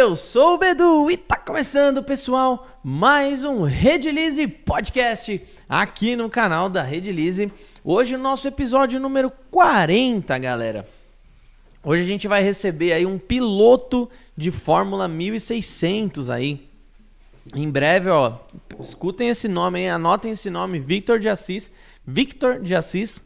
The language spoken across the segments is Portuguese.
eu sou o Bedu e tá começando, pessoal, mais um Redilize Podcast aqui no canal da Redilize. Hoje o nosso episódio número 40, galera. Hoje a gente vai receber aí um piloto de Fórmula 1600 aí. Em breve, ó, escutem esse nome aí, anotem esse nome, Victor de Assis. Victor de Assis.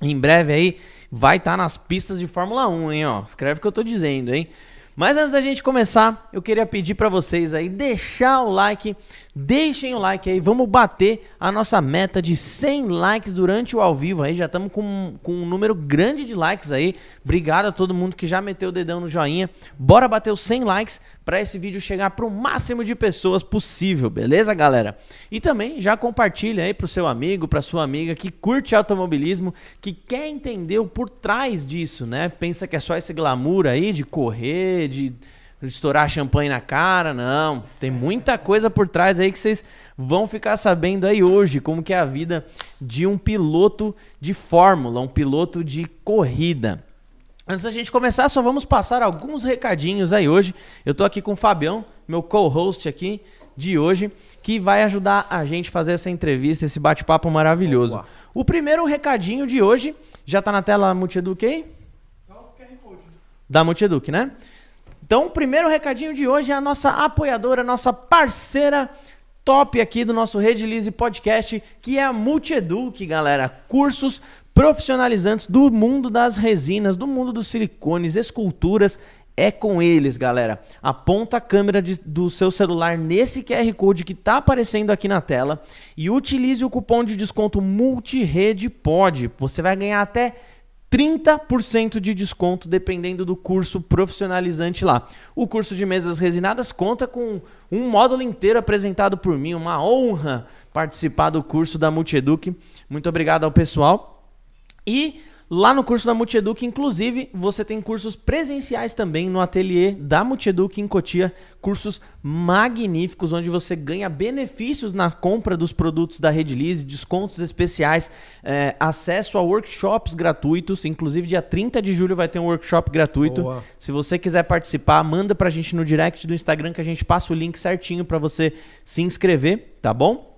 Em breve aí vai estar tá nas pistas de Fórmula 1, hein, ó. Escreve o que eu tô dizendo, hein. Mas antes da gente começar, eu queria pedir para vocês aí deixar o like, deixem o like aí, vamos bater a nossa meta de 100 likes durante o ao vivo aí, já estamos com, com um número grande de likes aí. Obrigado a todo mundo que já meteu o dedão no joinha. Bora bater os 100 likes para esse vídeo chegar para o máximo de pessoas possível, beleza, galera? E também já compartilha aí pro seu amigo, para sua amiga que curte automobilismo, que quer entender o por trás disso, né? Pensa que é só esse glamour aí de correr, de estourar champanhe na cara, não. Tem muita coisa por trás aí que vocês vão ficar sabendo aí hoje, como que é a vida de um piloto de fórmula, um piloto de corrida. Antes da gente começar, só vamos passar alguns recadinhos aí hoje. Eu tô aqui com o Fabião, meu co-host aqui de hoje, que vai ajudar a gente a fazer essa entrevista, esse bate-papo maravilhoso. Boa. O primeiro recadinho de hoje, já tá na tela Multieduc aí? Da Multieduc, né? Então, o primeiro recadinho de hoje é a nossa apoiadora, a nossa parceira top aqui do nosso Redilize Podcast, que é a Multieduc, galera. Cursos profissionalizantes do mundo das resinas, do mundo dos silicones, esculturas. É com eles, galera. Aponta a câmera de, do seu celular nesse QR Code que está aparecendo aqui na tela e utilize o cupom de desconto MultiRedePod. Você vai ganhar até 30% de desconto dependendo do curso profissionalizante lá. O curso de mesas resinadas conta com um módulo inteiro apresentado por mim, uma honra participar do curso da Multieduc. Muito obrigado ao pessoal. E Lá no curso da Multieduc, inclusive, você tem cursos presenciais também no ateliê da Multieduc em Cotia, cursos magníficos onde você ganha benefícios na compra dos produtos da Redilize, descontos especiais, é, acesso a workshops gratuitos, inclusive dia 30 de julho vai ter um workshop gratuito. Boa. Se você quiser participar, manda pra gente no direct do Instagram que a gente passa o link certinho para você se inscrever, tá bom?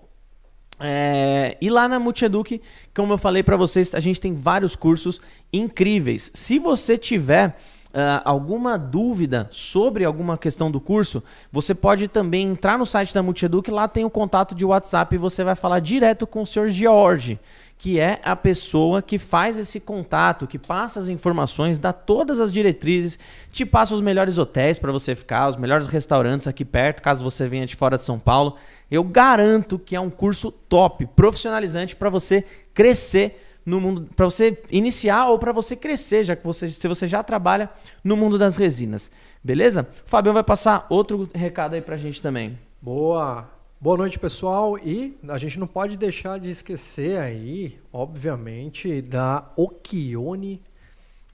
É, e lá na Multieduc, como eu falei para vocês, a gente tem vários cursos incríveis. Se você tiver uh, alguma dúvida sobre alguma questão do curso, você pode também entrar no site da Multieduc, lá tem o contato de WhatsApp e você vai falar direto com o senhor George que é a pessoa que faz esse contato, que passa as informações, dá todas as diretrizes, te passa os melhores hotéis para você ficar, os melhores restaurantes aqui perto, caso você venha de fora de São Paulo. Eu garanto que é um curso top, profissionalizante para você crescer no mundo, para você iniciar ou para você crescer, já que você, se você já trabalha no mundo das resinas. Beleza? O Fabião vai passar outro recado aí pra gente também. Boa. Boa noite, pessoal. E a gente não pode deixar de esquecer aí, obviamente, da Okione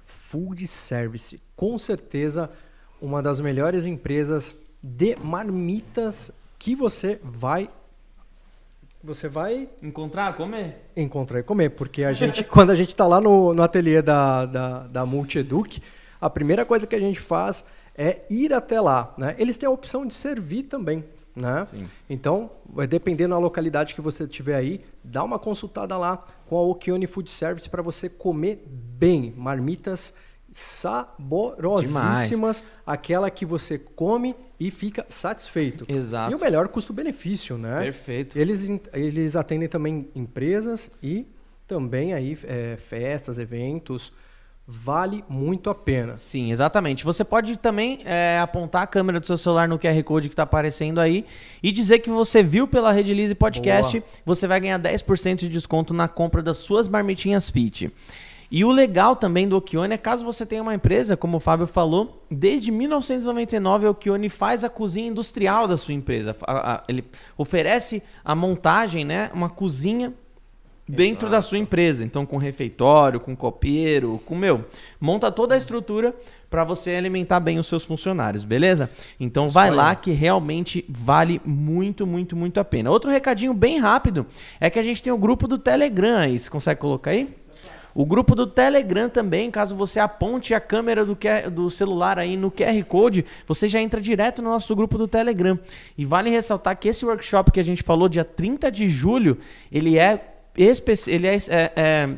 Food Service. Com certeza, uma das melhores empresas de marmitas que você vai você vai encontrar, comer, encontrar e comer, porque a gente quando a gente está lá no, no ateliê da da, da Multieduc, a primeira coisa que a gente faz é ir até lá, né? Eles têm a opção de servir também. Né? Sim. Então, dependendo da localidade que você tiver aí, dá uma consultada lá com a Okione Food Service para você comer bem. Marmitas saborosíssimas, Demais. aquela que você come e fica satisfeito. Exato. E o melhor custo-benefício, né? Perfeito. Eles, eles atendem também empresas e também aí é, festas, eventos, vale muito a pena. Sim, exatamente. Você pode também é, apontar a câmera do seu celular no QR Code que está aparecendo aí e dizer que você viu pela Redilize Podcast. Boa. Você vai ganhar 10% de desconto na compra das suas marmitinhas Fit. E o legal também do Okione é caso você tenha uma empresa, como o Fábio falou, desde 1999 o Okione faz a cozinha industrial da sua empresa. Ele oferece a montagem, né, uma cozinha dentro Exato. da sua empresa. Então, com refeitório, com copeiro, com meu, monta toda a estrutura para você alimentar bem os seus funcionários, beleza? Então, vai lá que realmente vale muito, muito, muito a pena. Outro recadinho bem rápido é que a gente tem o grupo do Telegram aí. Você consegue colocar aí? O grupo do Telegram também, caso você aponte a câmera do, QR do celular aí no QR Code, você já entra direto no nosso grupo do Telegram. E vale ressaltar que esse workshop que a gente falou, dia 30 de julho, ele é, ele é, é- é-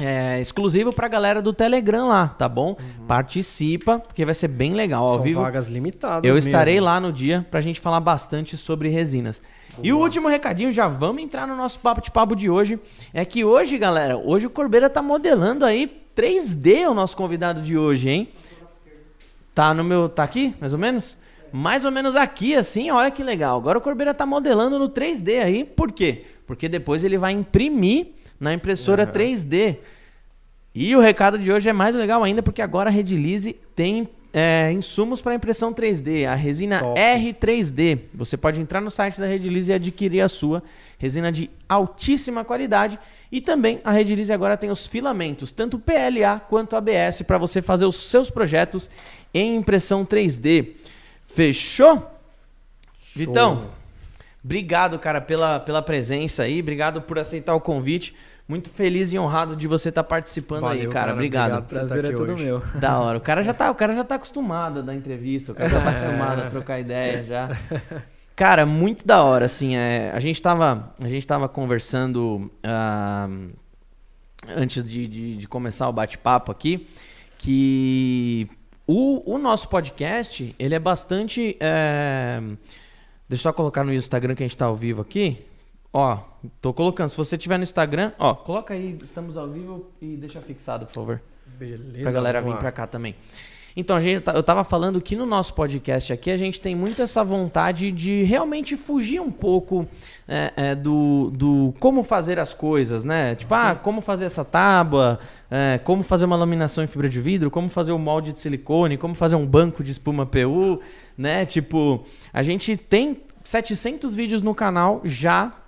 é exclusivo pra galera do Telegram lá, tá bom? Participa, porque vai ser bem legal. Ao São vivo, vagas limitadas eu mesmo. estarei lá no dia pra gente falar bastante sobre resinas. E o último recadinho, já vamos entrar no nosso papo de papo de hoje, é que hoje, galera, hoje o Corbeira tá modelando aí 3D o nosso convidado de hoje, hein? Tá no meu, tá aqui, mais ou menos? Mais ou menos aqui, assim, olha que legal. Agora o Corbeira tá modelando no 3D aí, por quê? Porque depois ele vai imprimir na impressora 3D. E o recado de hoje é mais legal ainda, porque agora a Redilize tem é, insumos para impressão 3D, a resina Top. R3D. Você pode entrar no site da Redilize e adquirir a sua resina de altíssima qualidade. E também a Redilize agora tem os filamentos, tanto PLA quanto ABS, para você fazer os seus projetos em impressão 3D. Fechou? Vitão, Obrigado, cara, pela, pela presença aí. Obrigado por aceitar o convite. Muito feliz e honrado de você estar participando aí, Valeu, cara. cara. Obrigado. Obrigado Prazer tá é todo hoje. meu. Da hora. O cara já tá, o cara já tá acostumado a dar entrevista, o cara já tá acostumado a trocar ideia já. Cara, muito da hora, assim, é, a gente tava, a gente tava conversando ah, antes de, de, de começar o bate-papo aqui, que o, o nosso podcast, ele é bastante... é, deixa eu só colocar no Instagram que a gente tá ao vivo aqui. Ó, tô colocando, se você tiver no Instagram, ó, coloca aí, estamos ao vivo e deixa fixado, por favor Beleza. pra galera vir pra cá também. Então, a gente, tá- eu tava falando que no nosso podcast aqui a gente tem muito essa vontade de realmente fugir um pouco é, é, do, do como fazer as coisas, né? Tipo, ah, como fazer essa tábua, é, como fazer uma laminação em fibra de vidro, como fazer um molde de silicone, como fazer um banco de espuma PU, né? Tipo, a gente tem 700 vídeos no canal já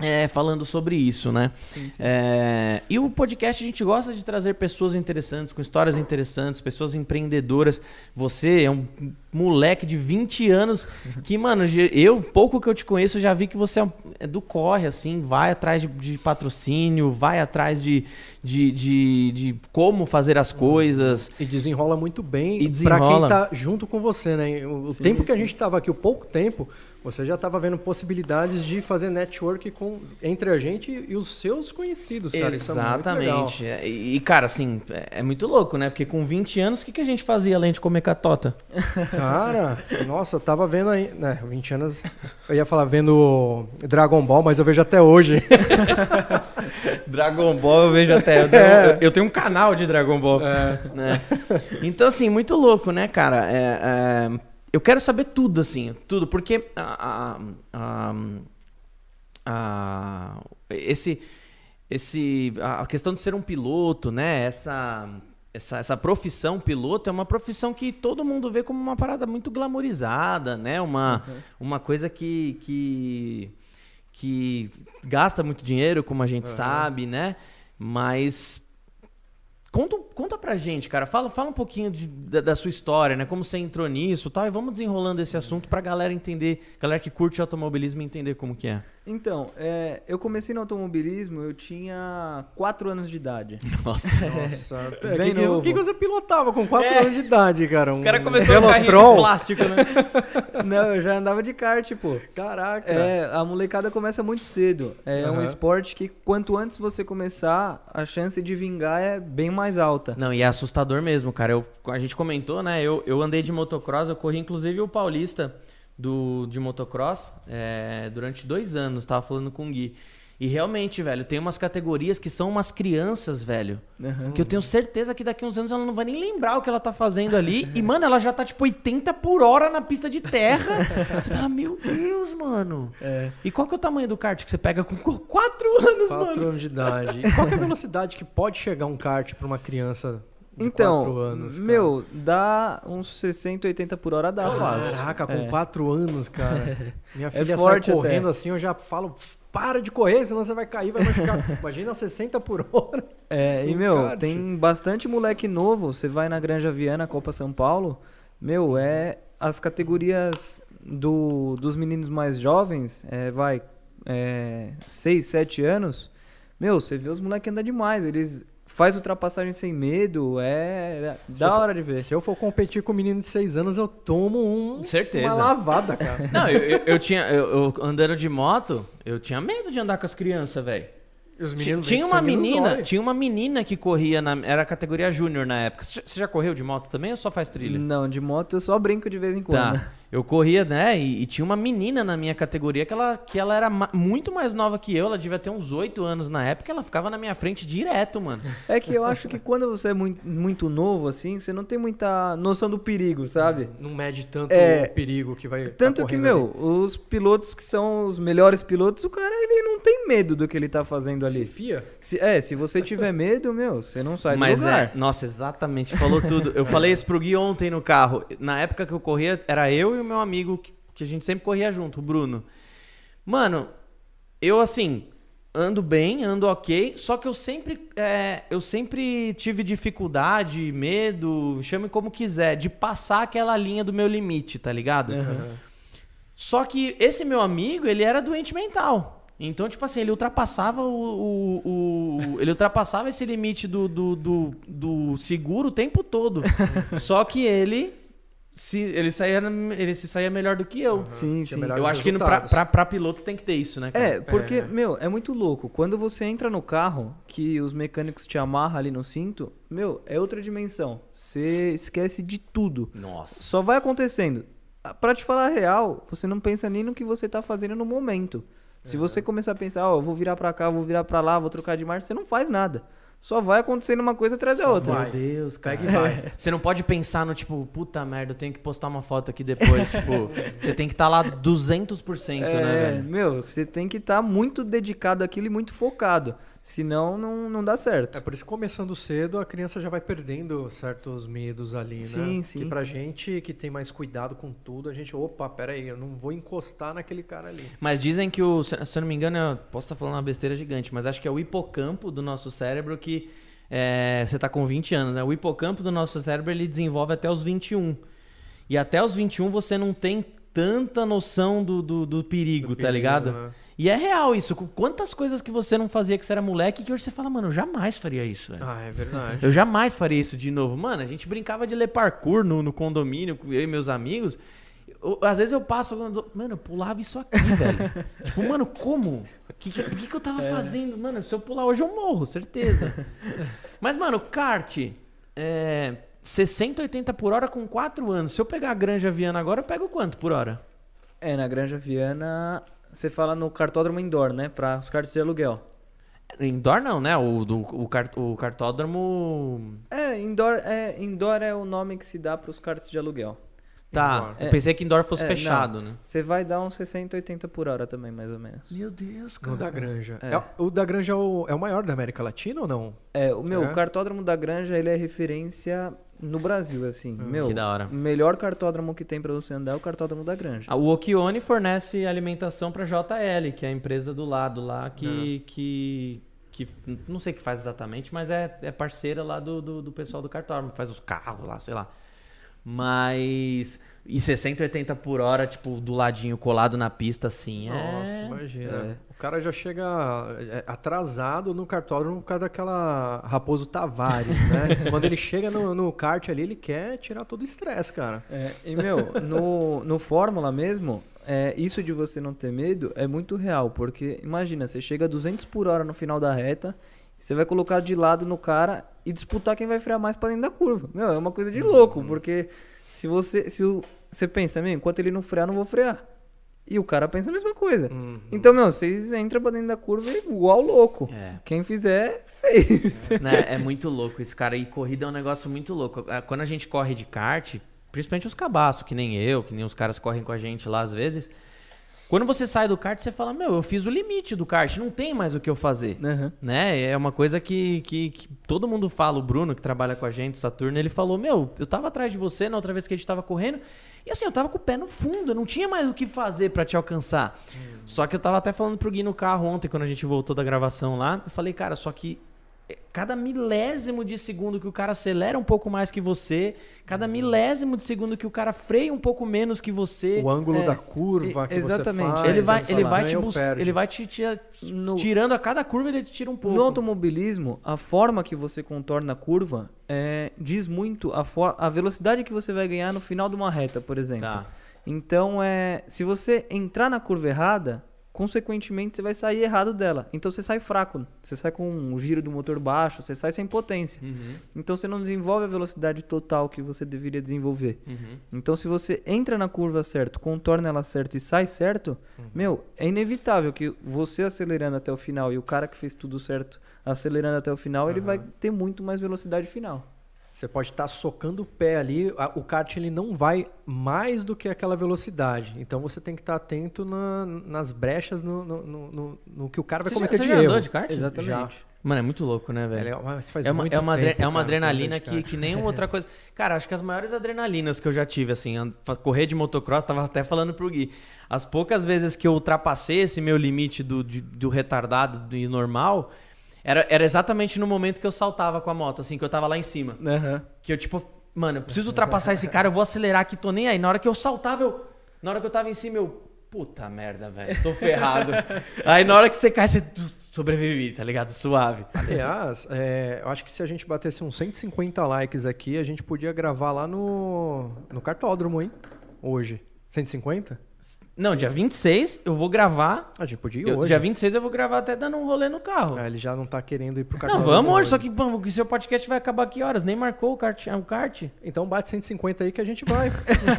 é, falando sobre isso, né? Sim, sim. É, e o podcast a gente gosta de trazer pessoas interessantes, com histórias interessantes, pessoas empreendedoras. Você é um moleque de 20 anos que, mano, eu, pouco que eu te conheço, já vi que você é é do corre, assim, vai atrás de, de patrocínio, vai atrás de, de, de, de como fazer as coisas. E desenrola muito bem E pra quem desenrola. tá junto com você, né? O, Sim, tempo que a gente tava aqui, o pouco tempo, você já tava vendo possibilidades de fazer network com, entre a gente e os seus conhecidos, cara. É. Exatamente. É, E, cara, assim, é, é muito louco, né? Porque com 20 anos, o que, que a gente fazia além de comer catota? Cara, nossa, eu tava vendo aí, né, 20 anos, eu ia falar vendo Dragon Ball, mas eu vejo até hoje. Dragon Ball eu vejo até. Eu, tenho, eu- eu tenho um canal de Dragon Ball. né? Então, assim, muito louco, né, cara? É, é, eu quero saber tudo, assim, tudo, porque a, a- a- esse, esse, a questão de ser um piloto, né? Essa, essa, essa profissão piloto é uma profissão que todo mundo vê como uma parada muito glamorizada, né? Uma, uma coisa que, que, que gasta muito dinheiro, como a gente sabe, né? Mas Conta, conta pra gente, cara. Fala, fala um pouquinho de- da, da sua história, né? Como você entrou nisso e tal. E vamos desenrolando esse assunto pra galera entender, galera que curte automobilismo entender como que é. Então, é, eu comecei no automobilismo, eu tinha 4 anos de idade. Nossa. Nossa, é, Bem que, novo. que que você pilotava com 4 É. anos de idade, cara? Um O cara começou a carrinho de plástico, né? Não, eu já andava de kart, pô. Caraca. É, a molecada começa muito cedo. É um Aham. esporte que quanto antes você começar, a chance de vingar é bem mais alta. Não, e é assustador mesmo, cara. Eu, a gente comentou, né? Eu, eu andei de motocross, eu corri inclusive o Paulista do, de motocross é, durante dois anos, tava falando com o Gui. E realmente, velho, tem umas categorias que são umas crianças, velho. Aham. Que eu tenho certeza que daqui uns anos ela não vai nem lembrar o que ela tá fazendo ali. E, mano, ela já tá tipo 80 por hora na pista de terra. Você fala, meu Deus, mano. É. E qual que é o tamanho do kart que você pega com 4 anos, 4 mano? anos de idade. E qual que é a velocidade que pode chegar um kart pra uma criança Então, 4 anos? cara? meu, dá uns 60, 80 por hora dá fácil. Caraca, com É. 4 anos, cara. Minha É filha forte sai até. correndo assim, eu já falo, para de correr, senão você vai cair, vai machucar. Imagina 60 por hora. É, e meu, kart. tem bastante moleque novo. Você vai na Granja Viana, Copa São Paulo, meu, é as categorias do, dos meninos mais jovens, é, vai, é, 6, 7 anos. Meu, você vê os moleques andando demais. Eles faz ultrapassagem sem medo, é, é Se da for- hora de ver. Se eu for competir com um menino de 6 anos, eu tomo um, Certeza. uma lavada, cara. Não, eu, eu, eu tinha. Eu, eu andando de moto, eu tinha medo de andar com as crianças, velho. Tinha uma menina, tinha uma menina que corria na. Era a categoria júnior na época. Você já- você já correu de moto também ou só faz trilha? Não, de moto eu só brinco de vez em quando. Tá. Eu corria, né? E, e tinha uma menina na minha categoria que ela, que ela era ma- muito mais nova que eu. Ela devia ter uns 8 anos na época. Ela ficava na minha frente direto, mano. É que eu acho que quando você é muito, muito novo, assim, você não tem muita noção do perigo, sabe? Não mede tanto É. o perigo que vai. tá Tanto que, correndo meu, ali. os pilotos que são os melhores pilotos, o cara, ele não tem medo do que ele tá fazendo Se ali. fia? Se- é, se você tiver medo, meu, você não sai Mas do lugar. é, nossa, exatamente, falou tudo. Eu falei isso pro Gui ontem no carro. Na época que eu corria, era eu e o meu amigo, que, que a gente sempre corria junto, o Bruno. Mano, eu assim, ando bem, ando ok, só que eu sempre, é, eu sempre tive dificuldade, medo, chame como quiser, de passar aquela linha do meu limite, tá ligado? Só que esse meu amigo, ele era doente mental. Então, tipo assim, ele ultrapassava o. o- o- ele ultrapassava esse limite do, do, do, do seguro o tempo todo. Só que ele. Se, ele, saía, ele se saía melhor do que eu. Sim, Tinha sim. melhores Eu acho que no, pra, pra, pra piloto tem que ter isso, né, cara? É, porque, É. meu, é muito louco. Quando você entra no carro, que os mecânicos te amarram ali no cinto, meu, é outra dimensão. Você esquece de tudo. Nossa. Só vai acontecendo. Ah, Pra te falar a real, você não pensa nem no que você tá fazendo no momento. Se você começar a pensar, ó, eu vou virar pra cá, vou virar pra lá, vou trocar de marcha, você não faz nada. Só vai acontecendo uma coisa atrás da Só outra. vai. Meu Deus, cara. Pega e vai. Você não pode pensar no tipo, puta merda, eu tenho que postar uma foto aqui depois. tipo, você tem que estar lá 200%, né, É, velho? meu, você tem que estar muito dedicado àquilo e muito focado. Senão, não, não dá certo. É por isso que começando cedo a criança já vai perdendo certos medos ali, né? Sim, sim. Que pra gente que tem mais cuidado com tudo, a gente, opa, pera aí, eu não vou encostar naquele cara ali. Mas dizem que o, se se eu não me engano, eu posso estar falando uma besteira gigante, mas acho que é o hipocampo do nosso cérebro que é, você tá com 20 anos, né? O hipocampo do nosso cérebro ele desenvolve até os 21. E até os 21 você não tem tanta noção do, do, do perigo, Do tá perigo, ligado? né? E é real isso. Com Quantas coisas que você não fazia que você era moleque que hoje você fala, mano, eu jamais faria isso, velho. Ah, é verdade. Eu jamais faria isso de novo. Mano, a gente brincava de ler parkour no, no condomínio, com eu e meus amigos. Eu- às vezes eu passo, mano, eu pulava isso aqui, velho. tipo, mano, como? Que, que, o que, que eu tava fazendo? Mano, se eu pular hoje eu morro, certeza. Mas, mano, kart, é, 60, 80 por hora com 4 anos. Se eu pegar a Granja Viana agora, eu pego quanto por hora? É, na Granja Viana, você fala no cartódromo indoor, né? Para os cartos de aluguel. Indoor não, né? O, do, o, car- o cartódromo. É, indoor é, indoor é o nome que se dá para os cartos de aluguel. Tá, Indoor. eu pensei que indoor fosse É, fechado, né? Você vai dar uns 60, 80 por hora também, mais ou menos. Meu Deus, O da Granja. É. É, o da Granja é o, é o maior da América Latina ou não? É, o meu, É? o cartódromo da Granja, ele é referência no Brasil, assim. meu, que da hora. o melhor cartódromo que tem para você andar é o cartódromo da Granja. Ah, O Okione fornece alimentação para JL, que é a empresa do lado lá, que, que, que não sei o que faz exatamente, mas é, é parceira lá do, do, do pessoal do cartódromo, faz os carros lá, sei lá. Mas. E 60, 80 por hora, tipo, do ladinho colado na pista, assim, é. Nossa, imagina. é. O cara já chega é, atrasado no cartódromo por causa daquela Raposo Tavares, né? Quando ele chega no, no kart ali, ele quer tirar todo o estresse, cara. É, e, meu, no, no Fórmula mesmo, é, isso de você não ter medo é muito real, porque imagina, você chega a 200 por hora no final da reta, você vai colocar de lado no cara e disputar quem vai frear mais pra dentro da curva. Meu, é uma coisa de louco, porque se você, se o, você pensa, meu, enquanto ele não frear, não vou frear. E o cara pensa a mesma coisa. Então, meu, vocês entram pra dentro da curva igual louco. É. Quem fizer, fez. né, é muito louco isso, cara. E corrida é um negócio muito louco. Quando a gente corre de kart, principalmente os cabaços, que nem eu, que nem os caras correm com a gente lá às vezes. Quando você sai do kart, você fala, meu, eu fiz o limite do kart, não tem mais o que eu fazer. Aham. Né? É uma coisa que, que, que todo mundo fala, o Bruno, que trabalha com a gente, o Saturno, ele falou, meu, eu tava atrás de você na outra vez que a gente tava correndo, e assim, eu tava com o pé no fundo, eu não tinha mais o que fazer pra te alcançar. Só que eu tava até falando pro Gui no carro ontem, quando a gente voltou da gravação lá, eu falei, cara, só que cada milésimo de segundo que o cara acelera um pouco mais que você, cada milésimo de segundo que o cara freia um pouco menos que você, O ângulo É, da curva que exatamente. você faz. ele vai, ele vai "Ah, te buscar, perdi." ele vai te, te- No- tirando a cada curva ele te tira um pouco. No automobilismo, a forma que você contorna a curva é, diz muito a, for- a velocidade que você vai ganhar no final de uma reta, por exemplo. Tá. Então, é, se você entrar na curva errada, consequentemente você vai sair errado dela. Então você sai fraco, você sai com um giro do motor baixo, você sai sem potência. Uhum, Então você não desenvolve a velocidade total que você deveria desenvolver. uhum. Então se você entra na curva certo, contorna ela certo e sai certo, meu, é inevitável que você acelerando até o final e o cara que fez tudo certo acelerando até o final, ele vai ter muito mais velocidade final. Você pode estar socando o pé ali, a- o kart ele não vai mais do que aquela velocidade. Então você tem que estar atento na- nas brechas no, no, no- no- que o cara vai Você já- cometer você de já erro. andou de kart? Exatamente. Mano, é muito louco, né, É, velho? faz É uma, muito é uma, adre- tempo, é uma cara, que eu adrenalina que, que nenhuma outra coisa. Cara, acho que as maiores adrenalinas que eu já tive, assim, correr de motocross, tava até falando pro Gui. As poucas vezes que eu ultrapassei esse meu limite do, de- do retardado do- e normal, era, era exatamente no momento que eu saltava com a moto, assim, que eu tava lá em cima. Que eu, tipo, mano, eu preciso ultrapassar esse cara, eu vou acelerar aqui, tô nem aí. Na hora que eu saltava, eu. Na hora que eu tava em cima, eu. Puta merda, velho, tô ferrado. aí na hora que você cai, você sobrevive, tá ligado? Suave. Aliás, é, eu acho que se a gente batesse uns 150 likes aqui, a gente podia gravar lá no, no cartódromo, hein? Hoje. 150? Não, dia 26 eu vou gravar. A gente podia ir Eu, hoje. dia 26 eu vou gravar até dando um rolê no carro. Ah, ele já não tá querendo ir pro Não, cartódromo. vamos hoje, só que pô, o seu podcast vai acabar que horas? Nem marcou o kart. O kart. Então bate 150 aí que a gente vai.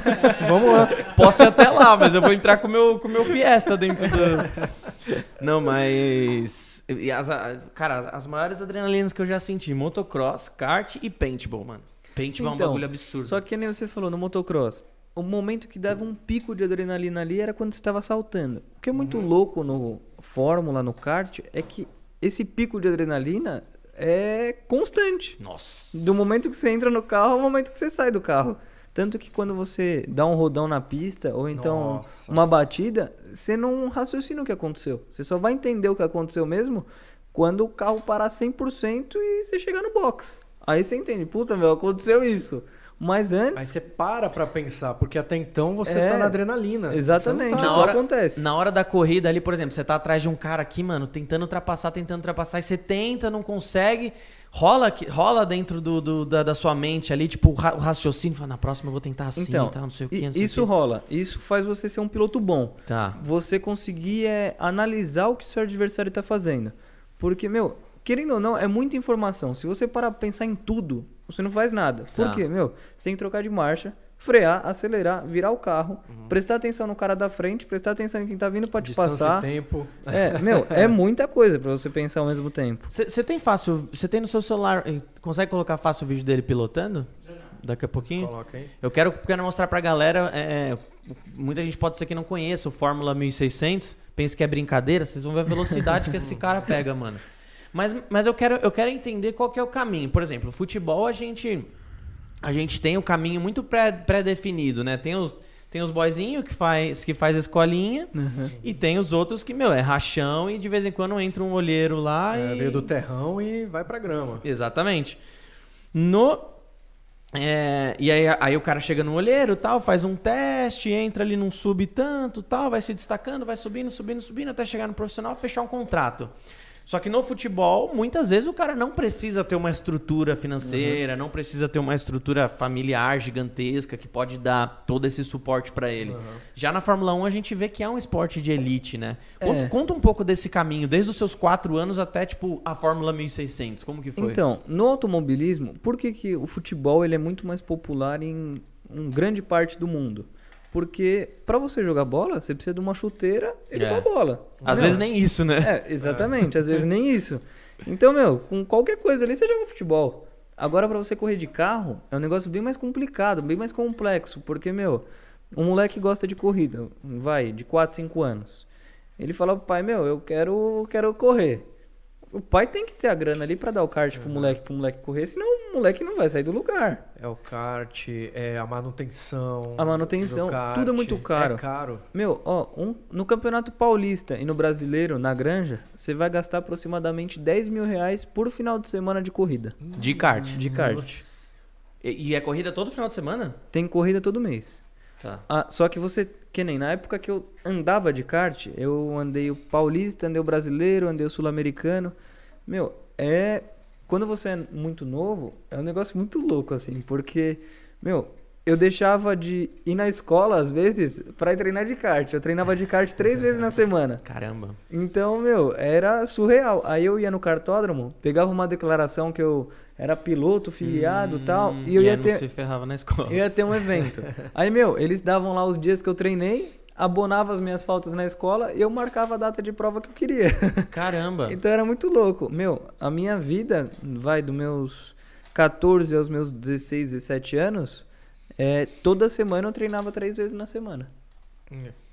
vamos lá. Posso ir até lá, mas eu vou entrar com o meu, com o meu Fiesta dentro do. Não, mas. e as- cara, as- maiores adrenalinas que eu já senti: motocross, kart e paintball, mano. Paintball é um Então, bagulho absurdo. Só que nem você falou no motocross, o momento que dava um pico de adrenalina ali era quando você estava saltando. O que é muito louco no Fórmula, no kart, é que esse pico de adrenalina é constante. Nossa. Do momento que você entra no carro ao momento que você sai do carro. Tanto que quando você dá um rodão na pista, ou então Nossa. uma batida, você não raciocina o que aconteceu. Você só vai entender o que aconteceu mesmo quando o carro parar 100% e você chegar no box. Aí você entende, puta meu, aconteceu isso. Mas Aí antes, você para pra pensar, porque até então você É, tá na adrenalina. exatamente. Não Isso tá- só acontece. Na hora da corrida ali, por exemplo, você tá atrás de um cara aqui, mano, tentando ultrapassar, tentando ultrapassar, e você tenta, não consegue, rola, rola dentro do, do- da, da sua mente ali, tipo, o ra- o raciocínio, fala, na próxima eu vou tentar assim, então, tal, não sei o que, não sei isso o quê. rola. Isso faz você ser um piloto bom. Tá. você conseguir é, analisar o que o seu adversário está fazendo. Porque, meu, querendo ou não, é muita informação. Se você parar pra pensar em tudo, você não faz nada. Por Tá. quê, meu? Você tem que trocar de marcha, frear, acelerar, virar o carro, prestar atenção no cara da frente, prestar atenção em quem tá vindo pra te passar. tempo. É, meu, é muita coisa pra você pensar ao mesmo tempo. Você tem fácil, você tem no seu celular, eh, consegue colocar fácil o vídeo dele pilotando? Daqui a pouquinho? Coloca aí. Eu quero, quero mostrar pra galera. é, muita gente pode ser que não conheça o Fórmula 1600, pensa que é brincadeira, vocês vão ver a velocidade que esse cara pega, mano. Mas, mas eu, quero, eu quero entender qual que é o caminho. Por exemplo, futebol a gente, a gente tem o caminho muito pré- pré-definido, né? Tem os, tem os boyzinhos que faz, que faz escolinha e tem os outros que, meu, é rachão e de vez em quando entra um olheiro lá É, e... veio do terrão e vai pra grama. Exatamente. No. é, e aí, aí o cara chega no olheiro tal, faz um teste, entra ali num sub tanto, tal, vai se destacando, vai subindo, subindo, subindo, até chegar no profissional e fechar um contrato. Só que no futebol, muitas vezes o cara não precisa ter uma estrutura financeira, não precisa ter uma estrutura familiar gigantesca que pode dar todo esse suporte pra ele. Já na Fórmula 1 a gente vê que é um esporte de elite, né? Conta, É. conta um pouco desse caminho, desde os seus quatro anos até tipo a Fórmula 1600, como que foi? Então, no automobilismo, por que, que o futebol ele é muito mais popular em um grande parte do mundo? Porque pra você jogar bola, você precisa de uma chuteira e de É. uma bola. Às Meu, vezes nem isso, né? É, exatamente, às vezes nem isso. Então, meu, com qualquer coisa ali você joga futebol. Agora, pra você correr de carro, é um negócio bem mais complicado, bem mais complexo, porque, meu, um moleque gosta de corrida, vai, de 4, 5 anos. Ele fala pro pai, meu, eu quero, quero correr. O pai tem que ter a grana ali pra dar o kart pro moleque, pro moleque correr, senão o moleque não vai sair do lugar. É o kart, é a manutenção. A manutenção, do kart, tudo é muito caro. É caro. Meu, ó, um- no Campeonato Paulista e no Brasileiro, na Granja, você vai gastar aproximadamente 10 mil reais por final de semana de corrida. De kart. De kart. E, e é corrida todo final de semana? Tem corrida todo mês. Tá. Ah, só que você, que nem na época que eu andava de kart, eu andei o paulista, andei o brasileiro, andei o sul-americano. Meu, é. Quando você é muito novo, é um negócio muito louco, assim, porque, meu, eu deixava de ir na escola, às vezes, pra ir treinar de kart. Eu treinava de kart três vezes na semana. Caramba. Então, meu, era surreal. Aí eu ia no cartódromo, pegava uma declaração que eu era piloto, filiado e tal, Hum, e eu ia ter. se ferrava na escola. Eu ia ter um evento. Aí, meu, eles davam lá os dias que eu treinei, abonava as minhas faltas na escola e eu marcava a data de prova que eu queria. Caramba. então era muito louco. Meu, a minha vida vai dos meus 14 aos meus 16, 17 anos, é, toda semana eu treinava três vezes na semana.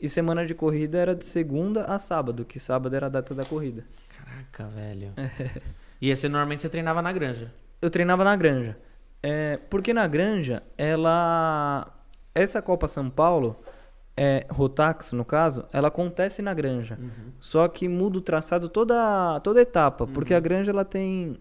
E semana de corrida era de segunda a sábado, que sábado era a data da corrida. Caraca, velho. E esse normalmente você treinava na granja. Eu treinava na granja. É, porque na granja, ela. Essa Copa São Paulo, é, Rotax no caso, ela acontece na granja. Uhum. Só que muda o traçado toda, toda etapa. Porque a granja ela tem.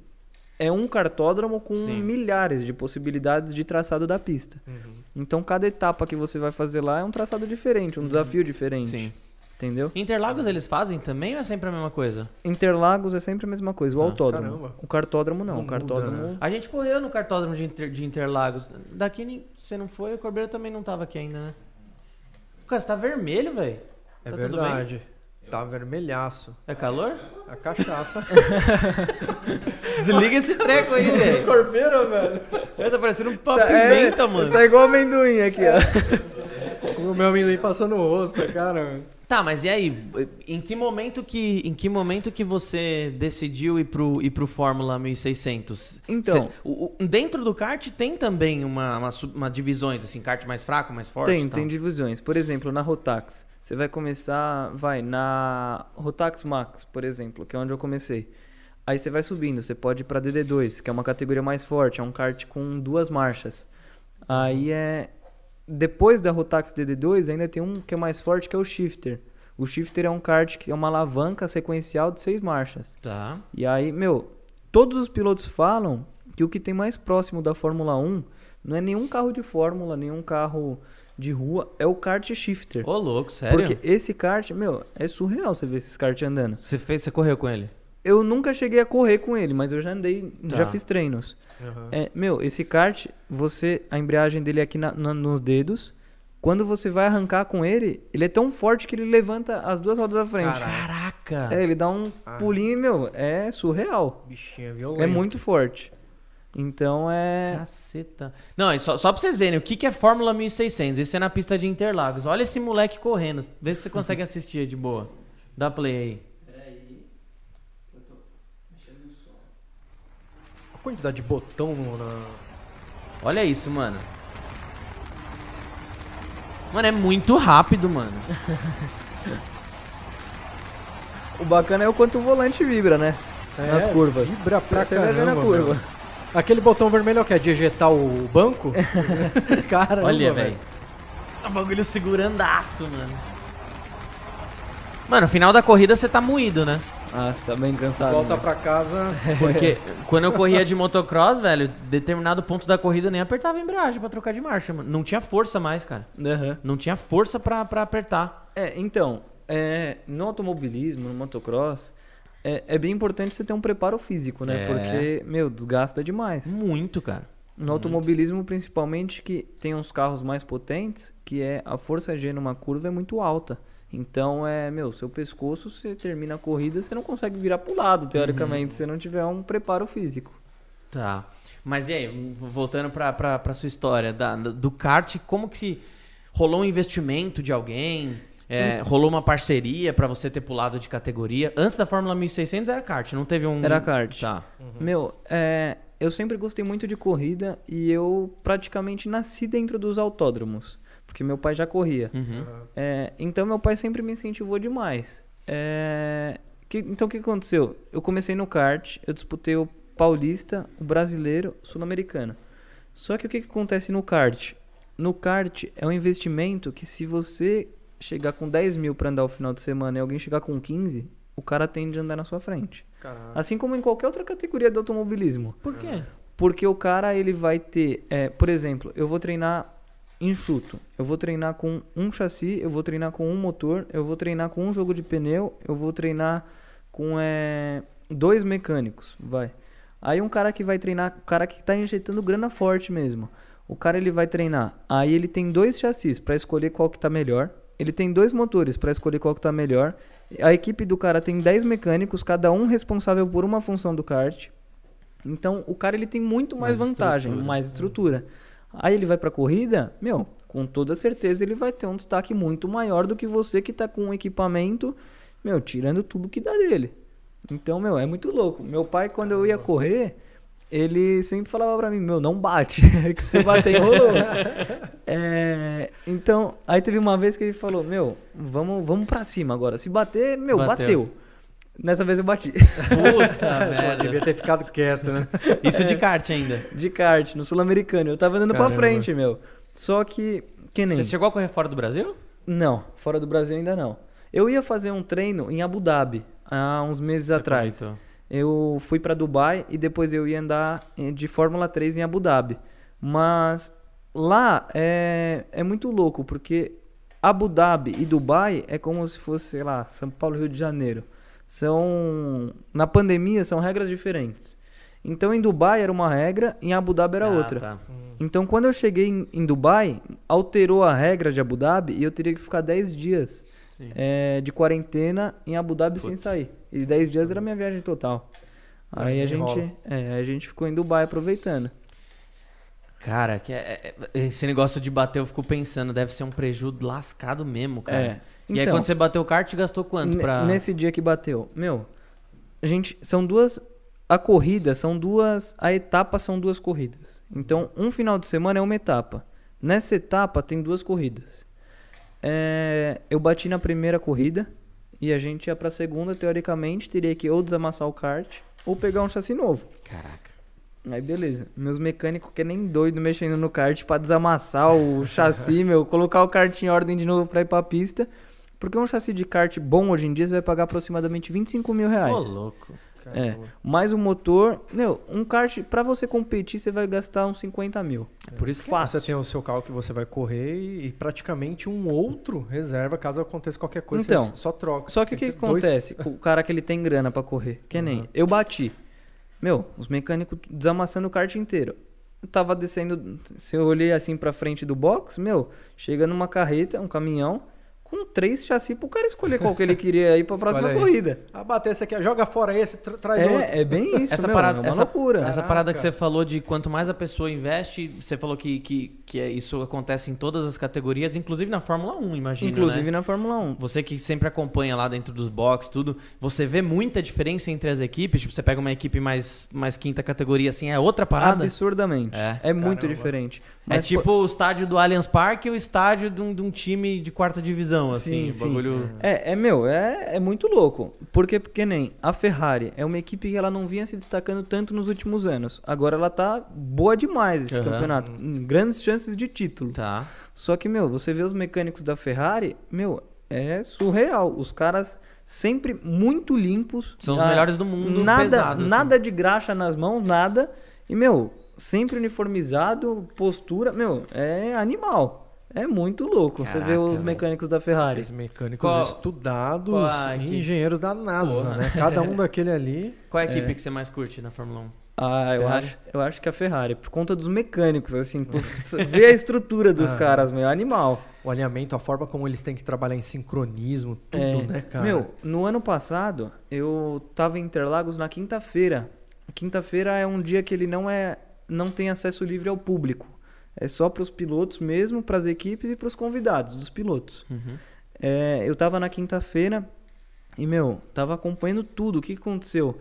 É um cartódromo com Sim. milhares de possibilidades de traçado da pista. Uhum. Então cada etapa que você vai fazer lá é um traçado diferente, um desafio diferente. Sim. Entendeu? Interlagos eles fazem também ou é sempre a mesma coisa? Interlagos é sempre a mesma coisa, o Ah, autódromo. caramba. O cartódromo não. Não o muda, cartódromo. né? A gente correu no cartódromo de, Inter- de Interlagos. Daqui nem- você não foi, o Corbeiro também não tava aqui ainda, né? Cara, você tá vermelho, velho. É Tá tudo bem? verdade. Tá vermelhaço. É calor? A cachaça. Desliga esse treco aí, velho. Corbeiro, velho. Tá parecendo um Tá- pimenta, é, mano. Tá igual amendoim aqui, ó. O meu amendoim passou no rosto, cara. Tá, mas e aí? Em que momento que, em que, momento que você decidiu ir pro, ir pro Fórmula 1600? Então- Cê- o- o- dentro do kart tem também uma, uma, uma divisões, assim, kart mais fraco, mais forte? Tem, tem divisões. Por exemplo, na Rotax, você vai começar, vai na Rotax Max, por exemplo, que é onde eu comecei. Aí você vai subindo, você pode ir pra DD2, que é uma categoria mais forte, é um kart com duas marchas. Aí é depois da Rotax DD2 ainda tem um que é mais forte, que é o Shifter. O Shifter é um kart que é uma alavanca sequencial de seis marchas. Tá. E aí, meu, todos os pilotos falam que o que tem mais próximo da Fórmula 1 não é nenhum carro de Fórmula, nenhum carro de rua, é o kart shifter. Ô, louco, sério? Porque esse kart, meu, é surreal você ver esses kart andando. Você fez, você correu com ele? Eu nunca cheguei a correr com ele, mas eu já andei, Tá. já fiz treinos. Uhum. É, meu, esse kart, você, a embreagem dele é aqui na- na- nos dedos. Quando você vai arrancar com ele, ele é tão forte que ele levanta as duas rodas da frente. Caraca! É, ele dá um Ah. pulinho, e, meu, é surreal. Bichinho violento. É muito forte. Então é. Caceta. Não, só, só pra vocês verem o que, que é Fórmula 1600. Isso é na pista de Interlagos. Olha esse moleque correndo. Vê se você consegue assistir de boa. Dá play aí. Quantidade de botão na... Olha isso, mano. Mano, é muito rápido, mano. O bacana é o quanto o volante vibra, né? Nas É, curvas. Vibra pra Você ver na caramba, curva. meu. Aquele botão vermelho é o que? É de ejetar o banco? Caramba, Olha, velho. O bagulho segurandaço, mano. Mano, no final da corrida você tá moído, né? Ah, você tá bem cansado. Volta né? pra casa. Porque quando eu corria de motocross, velho, determinado ponto da corrida eu nem apertava a embreagem pra trocar de marcha, mano. Não tinha força mais, cara. Aham. Não tinha força pra, pra apertar. É, então, é, no automobilismo, no motocross, é, é bem importante você ter um preparo físico, né? É. Porque, meu, desgasta demais. Muito, cara. No automobilismo, principalmente, que tem uns carros mais potentes, que é a força G numa curva é muito alta. Então, é, meu, seu pescoço, você termina a corrida, você não consegue virar pro lado, teoricamente, se não tiver um preparo físico. Tá. Mas e aí, voltando pra, pra, pra sua história da, do kart, como que se rolou um investimento de alguém? É, rolou uma parceria pra você ter pulado de categoria? Antes da Fórmula 1600 era kart, não teve um... Era kart. Tá. Meu, é, eu sempre gostei muito de corrida e eu praticamente nasci dentro dos autódromos, porque meu pai já corria. Uhum. É, então meu pai sempre me incentivou demais. É, Que- então o que aconteceu? Eu comecei no kart, eu disputei o paulista, o brasileiro, o sul-americano. Só que o que, que acontece no kart? No kart é um investimento que se você chegar com 10 mil pra andar o final de semana e alguém chegar com 15, o cara tende a andar na sua frente. Caralho. Assim como em qualquer outra categoria do automobilismo. Por quê? Porque o cara, ele vai ter, é, por exemplo, eu vou treinar enxuto, eu vou treinar com um chassi, eu vou treinar com um motor, eu vou treinar com um jogo de pneu, eu vou treinar com é, dois mecânicos, vai. Aí um cara que vai treinar, o cara que tá injetando grana forte mesmo. O cara ele vai treinar, aí ele tem dois chassis para escolher qual que tá melhor. Ele tem dois motores para escolher qual que tá melhor. A equipe do cara tem 10 mecânicos, cada um responsável por uma função do kart. Então, o cara ele tem muito mais, Mais vantagem, estrutura. mais estrutura. Aí ele vai pra corrida, meu, com toda certeza ele vai ter um destaque muito maior do que você que tá com um equipamento, meu, tirando tudo que dá dele. Então, meu, é muito louco. Meu pai, quando eu ia correr, ele sempre falava pra mim, meu, não bate, que você bater enrolou. É, então, aí teve uma vez que ele falou, meu, vamos, vamos pra cima agora. Se bater, meu, Bateu. bateu. Nessa vez eu bati. Puta merda. devia ter ficado quieto, né? Isso de kart ainda. de kart no Sul-Americano. Eu tava andando Caramba. pra frente, meu. Só que, que nem... Você chegou a correr fora do Brasil? Não, fora do Brasil ainda não. Eu ia fazer um treino em Abu Dhabi há uns meses Você atrás. comentou. Eu fui pra Dubai e depois eu ia andar de Fórmula 3 em Abu Dhabi. Mas lá é, é muito louco, porque Abu Dhabi e Dubai é como se fosse, sei lá, São Paulo e Rio de Janeiro. São. Na pandemia são regras diferentes. Então em Dubai era uma regra, em Abu Dhabi era Ah, outra. tá. Então, quando eu cheguei em, em Dubai, alterou a regra de Abu Dhabi e eu teria que ficar 10 dias é, de quarentena em Abu Dhabi sem Putz. sair. E 10 dias era a minha viagem total. Aí Aí a gente, é, a gente ficou em Dubai aproveitando. Cara, que é- é- esse negócio de bater, eu fico pensando, deve ser um prejuízo lascado mesmo, cara. É. E aí Então, quando você bateu o kart, gastou quanto pra... Nesse dia que bateu, meu, a gente são duas a corrida são duas, a etapa são duas corridas. Então, um final de semana é uma etapa. Nessa etapa tem duas corridas. É, eu bati na primeira corrida e a gente ia pra segunda, teoricamente, teria que ou desamassar o kart ou pegar um chassi novo. Caraca. Aí beleza. Meus mecânicos que é nem doido mexendo no kart pra desamassar o chassi, meu, colocar o kart em ordem de novo pra ir pra pista. Porque um chassi de kart bom hoje em dia você vai pagar aproximadamente 25 mil reais. Ô, louco. É. Mais o motor. Meu, um kart, pra você competir, você vai gastar uns 50 mil. É por isso que Você tem o seu carro que você vai correr e, e praticamente um outro reserva caso aconteça qualquer coisa. Então, você só troca. Só que o que, que dois- acontece? com O cara que ele tem grana pra correr. Que nem Uhum. eu bati. Meu, os mecânicos desamassando o kart inteiro. Eu tava descendo. Se eu olhei assim pra frente do box, meu, chega numa carreta, um caminhão, com três chassi pro cara escolher qual que ele queria ir pra Escolhe próxima aí. corrida. Ah, bater esse aqui, joga fora esse, tra- traz outro. É, é bem isso, essa meu, parada, é uma essa, loucura. essa Caraca. parada que você falou de quanto mais a pessoa investe, você falou que, que, que é- isso acontece em todas as categorias, inclusive na Fórmula 1, imagina. Inclusive né? na Fórmula 1. Você que sempre acompanha lá dentro dos boxes, tudo, você vê muita diferença entre as equipes? Tipo, você pega uma equipe mais, mais quinta categoria, assim, é outra parada? Absurdamente. É. É, muito Caramba. diferente. É Mas, tipo o estádio do Allianz Parque e o estádio de um, de um time de quarta divisão, assim. Sim, bagulho... É, é meu, é, é muito louco. Porque, porque nem a Ferrari é uma equipe que ela não vinha se destacando tanto nos últimos anos. Agora ela tá boa demais esse Aham. campeonato. Hum, Grandes chances de título. Tá. Só que, meu, você vê os mecânicos da Ferrari, meu, é surreal. Os caras sempre muito limpos. São os Ah, melhores do mundo, Nada, pesado, assim. nada de graxa nas mãos, nada. E, meu, sempre uniformizado, postura, meu, é animal. É muito louco você Caraca, ver os mecânicos da Ferrari. Aqueles mecânicos Qual- estudados, qual engenheiros da NASA, Porra. né? Cada um daquele ali. Qual é a equipe que você mais curte na Fórmula 1? Ah, eu Ferrari? acho, eu acho que a Ferrari, por conta dos mecânicos, assim, por ver a estrutura dos Ah. caras, meu, é animal. O alinhamento, a forma como eles têm que trabalhar em sincronismo, tudo, É, né, cara? Meu, no ano passado, eu tava em Interlagos na quinta-feira. Quinta-feira é um dia que ele não é não tem acesso livre ao público. É só para os pilotos mesmo, para as equipes e para os convidados dos pilotos. Uhum. É, eu tava na quinta-feira e, meu, tava acompanhando tudo. O que aconteceu?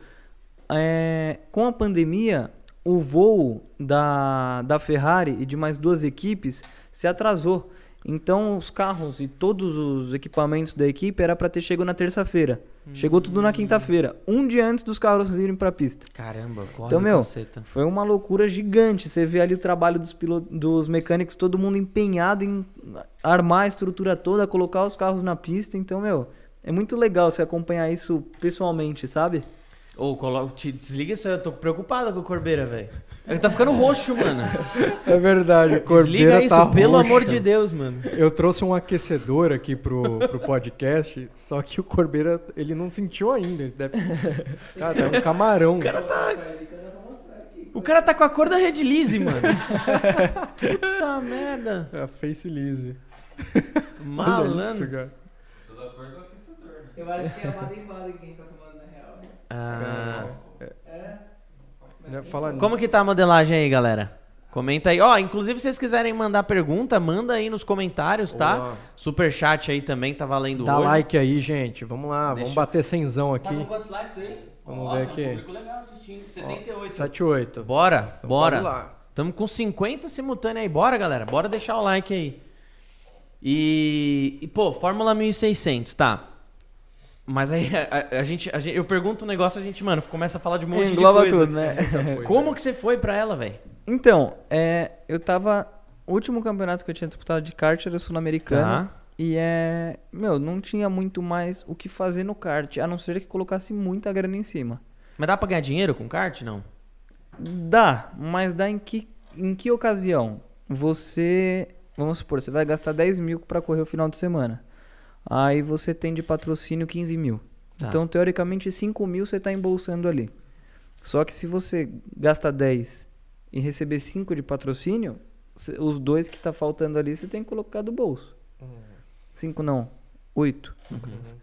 É, com a pandemia, o voo da, da Ferrari e de mais duas equipes se atrasou. Então, os carros e todos os equipamentos da equipe era para ter chego na terça-feira. Chegou tudo na quinta-feira, um dia antes dos carros irem pra pista. Caramba, corre Então, meu, caceta. Foi uma loucura gigante. Você vê ali o trabalho dos, pilotos, dos mecânicos, todo mundo empenhado em armar a estrutura toda, colocar os carros na pista. Então, meu, é muito legal você acompanhar isso pessoalmente, sabe? Ô, colo... te- desliga isso aí, eu tô preocupado com o Corbeira, velho. Ele tá ficando roxo, mano. É verdade, o Desliga Corbeira isso, tá pelo roxo. amor de Deus, mano. Eu trouxe um aquecedor aqui pro, pro podcast, só que o Corbeira, ele não sentiu ainda. Ele deve... Cara, tá um camarão. O cara tá com a cor da Red Lise, mano. Puta merda. É a Face Lise. Olha isso, Malandro. cara. Eu acho que é a madeimbada que a gente tá tomando. Ah, Né, Fala como que tá a modelagem aí, galera? Comenta aí. Ó, inclusive, se vocês quiserem mandar pergunta, manda aí nos comentários, tá? Boa. Super chat aí também tá valendo Dá hoje. like aí, gente. Vamos lá, Deixa vamos bater cenzão Tá aqui. com quantos likes aí? Vamos Ó, ver tem um aqui. público legal assistindo. 78. 78. Bora, bora. quase lá. Tamo com 50 simultâneo aí. Bora, galera. Bora deixar o like aí. E, e, pô, Fórmula 1600, tá. Mas aí a, a- a gente, a gente- eu pergunto um negócio, a gente, mano, começa a falar de um monte Engloba de coisa. tudo, né? Como que você foi pra ela, velho? Então, é, eu tava. O último campeonato que eu tinha disputado de kart era o sul-americano. Tá. E é. Meu, não tinha muito mais o que fazer no kart, a não ser que colocasse muita grana em cima. Mas dá pra ganhar dinheiro com kart, não? Dá, mas dá em que, em que ocasião? Você. Vamos supor, você vai gastar 10 mil pra correr o final de semana. Aí você tem de patrocínio 15 mil. Tá. Então, teoricamente, 5 mil você tá embolsando ali. Só que se você gasta 10 e receber 5 de patrocínio, os dois que tá faltando ali você tem que colocar do bolso. 5 não, 8 no caso.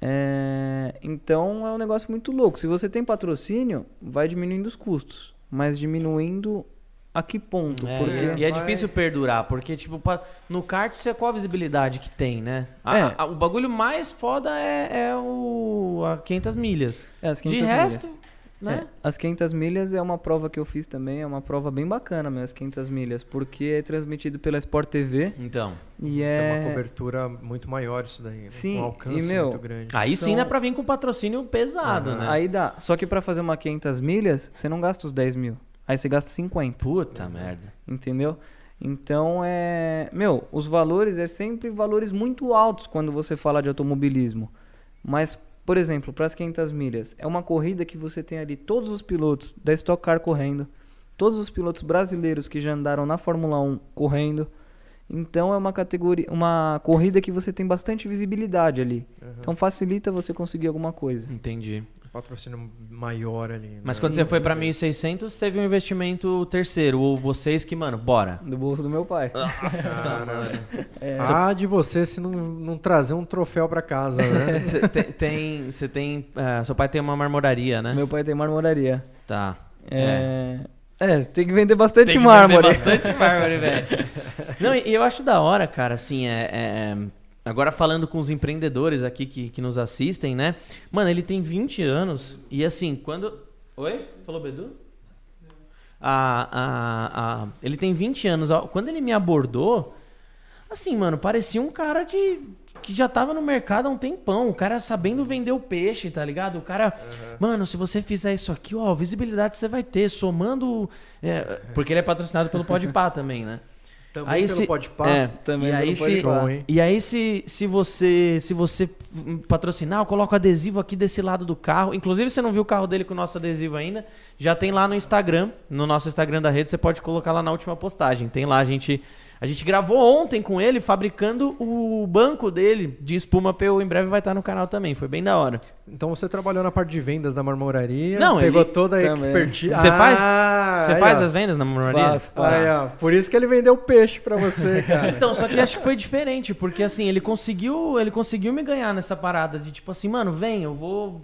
É, então é um negócio muito louco. Se você tem patrocínio, vai diminuindo os custos. Mas diminuindo a que ponto? É, Porque e é vai- difícil perdurar, porque, tipo, pa- no kart, você, qual a visibilidade que tem, né? A- É. a- o bagulho mais foda é, é o a 500 milhas. é, as De 500 resto, milhas. né? É, as 500 milhas é uma prova que eu fiz também, é uma prova bem bacana, mesmo, as 500 milhas, porque é transmitido pela Sport TV Então, e Tem é uma cobertura muito maior isso daí. né? Sim, um alcance e, meu, muito grande. aí sim São- dá pra vir com patrocínio pesado, Aham. né? Aí dá. Só que pra fazer uma 500 milhas, você não gasta os 10 mil. Aí você gasta 50, Puta merda. entendeu? Então é. Meu, os valores é sempre valores muito altos quando você fala de automobilismo. Mas, por exemplo, para as 500 milhas, é uma corrida que você tem ali todos os pilotos da Stock Car correndo, todos os pilotos brasileiros que já andaram na Fórmula 1 correndo. Então é uma categoria, uma corrida que você tem bastante visibilidade ali. Então facilita você conseguir alguma coisa. Entendi. Patrocínio maior ali. né? Mas quando você foi pra 1.600, teve um investimento terceiro. Ou vocês que, mano, bora. Do bolso do meu pai. Nossa, mano. Ah, de você se não, não trazer um troféu pra casa, né? Você tem, você tem, ah, seu pai tem uma marmoraria, né? Meu pai tem marmoraria. Tá. É... é, tem que vender bastante Tem que mármore. vender bastante mármore, velho. Não, e e eu acho da hora, cara, assim, é, é- Agora falando com os empreendedores aqui que, que nos assistem, né? Mano, ele tem 20 anos e assim, quando. Oi? Falou Bedu? Ah, ah, ah, ele tem 20 anos. Quando ele me abordou, assim, mano, parecia um cara de. Que já tava no mercado há um tempão. O cara sabendo vender o peixe, tá ligado? O cara. Mano, se você fizer isso aqui, ó, visibilidade você vai ter. Somando. é, porque ele é patrocinado pelo Podpah também, né? Também Aí pelo se- Podpah. é, Também e aí pelo se, Podpah. Show, hein? e aí se, se você se você patrocinar, eu coloco adesivo aqui desse lado do carro. Inclusive, você não viu o carro dele com o nosso adesivo ainda, já tem lá no Instagram, no nosso Instagram da rede, você pode colocar lá na última postagem. Tem lá a gente a gente gravou ontem com ele fabricando o banco dele de espuma PU, em breve vai estar no canal também. Foi bem da hora. Então você trabalhou na parte de vendas da marmoraria, Não, pegou ele toda a também. expertise. Você faz- Ah, Você aí, faz ó. as vendas na marmoraria? Faço, faço. Aí, ó. Por isso que ele vendeu peixe pra você, cara. Então, só que acho que foi diferente, porque assim, ele conseguiu, ele conseguiu me ganhar nessa parada de tipo assim, mano, vem, eu vou.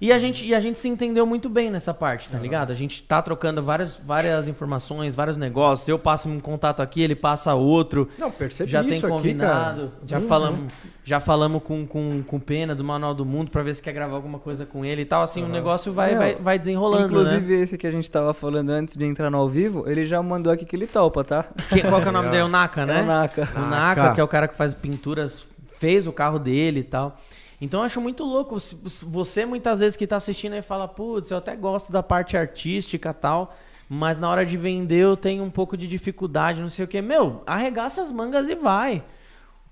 E a gente, e a gente se entendeu muito bem nessa parte, tá ligado? A gente tá trocando várias, várias informações, vários negócios. Eu passo um contato aqui, ele passa outro. Não, percebi já tem isso aqui, combinado. cara. já Uhum. falamos, já falamos com, com, com o Pena do Manual do Mundo pra ver se quer gravar alguma coisa com ele e tal. Assim, o negócio vai, Meu, vai, vai desenrolando, né? Inclusive, esse que a gente tava falando antes de entrar no ao vivo, ele já mandou aqui que ele topa, tá? Que- qual que é o nome É. dele? O Naka, né? É o Naka. O Naka. Naka, que é o cara que faz pinturas, fez o carro dele e tal. Então eu acho muito louco. Você muitas vezes que tá assistindo aí fala, putz, eu até gosto da parte artística tal, mas na hora de vender eu tenho um pouco de dificuldade, não sei o quê. Meu, arregaça as mangas e vai.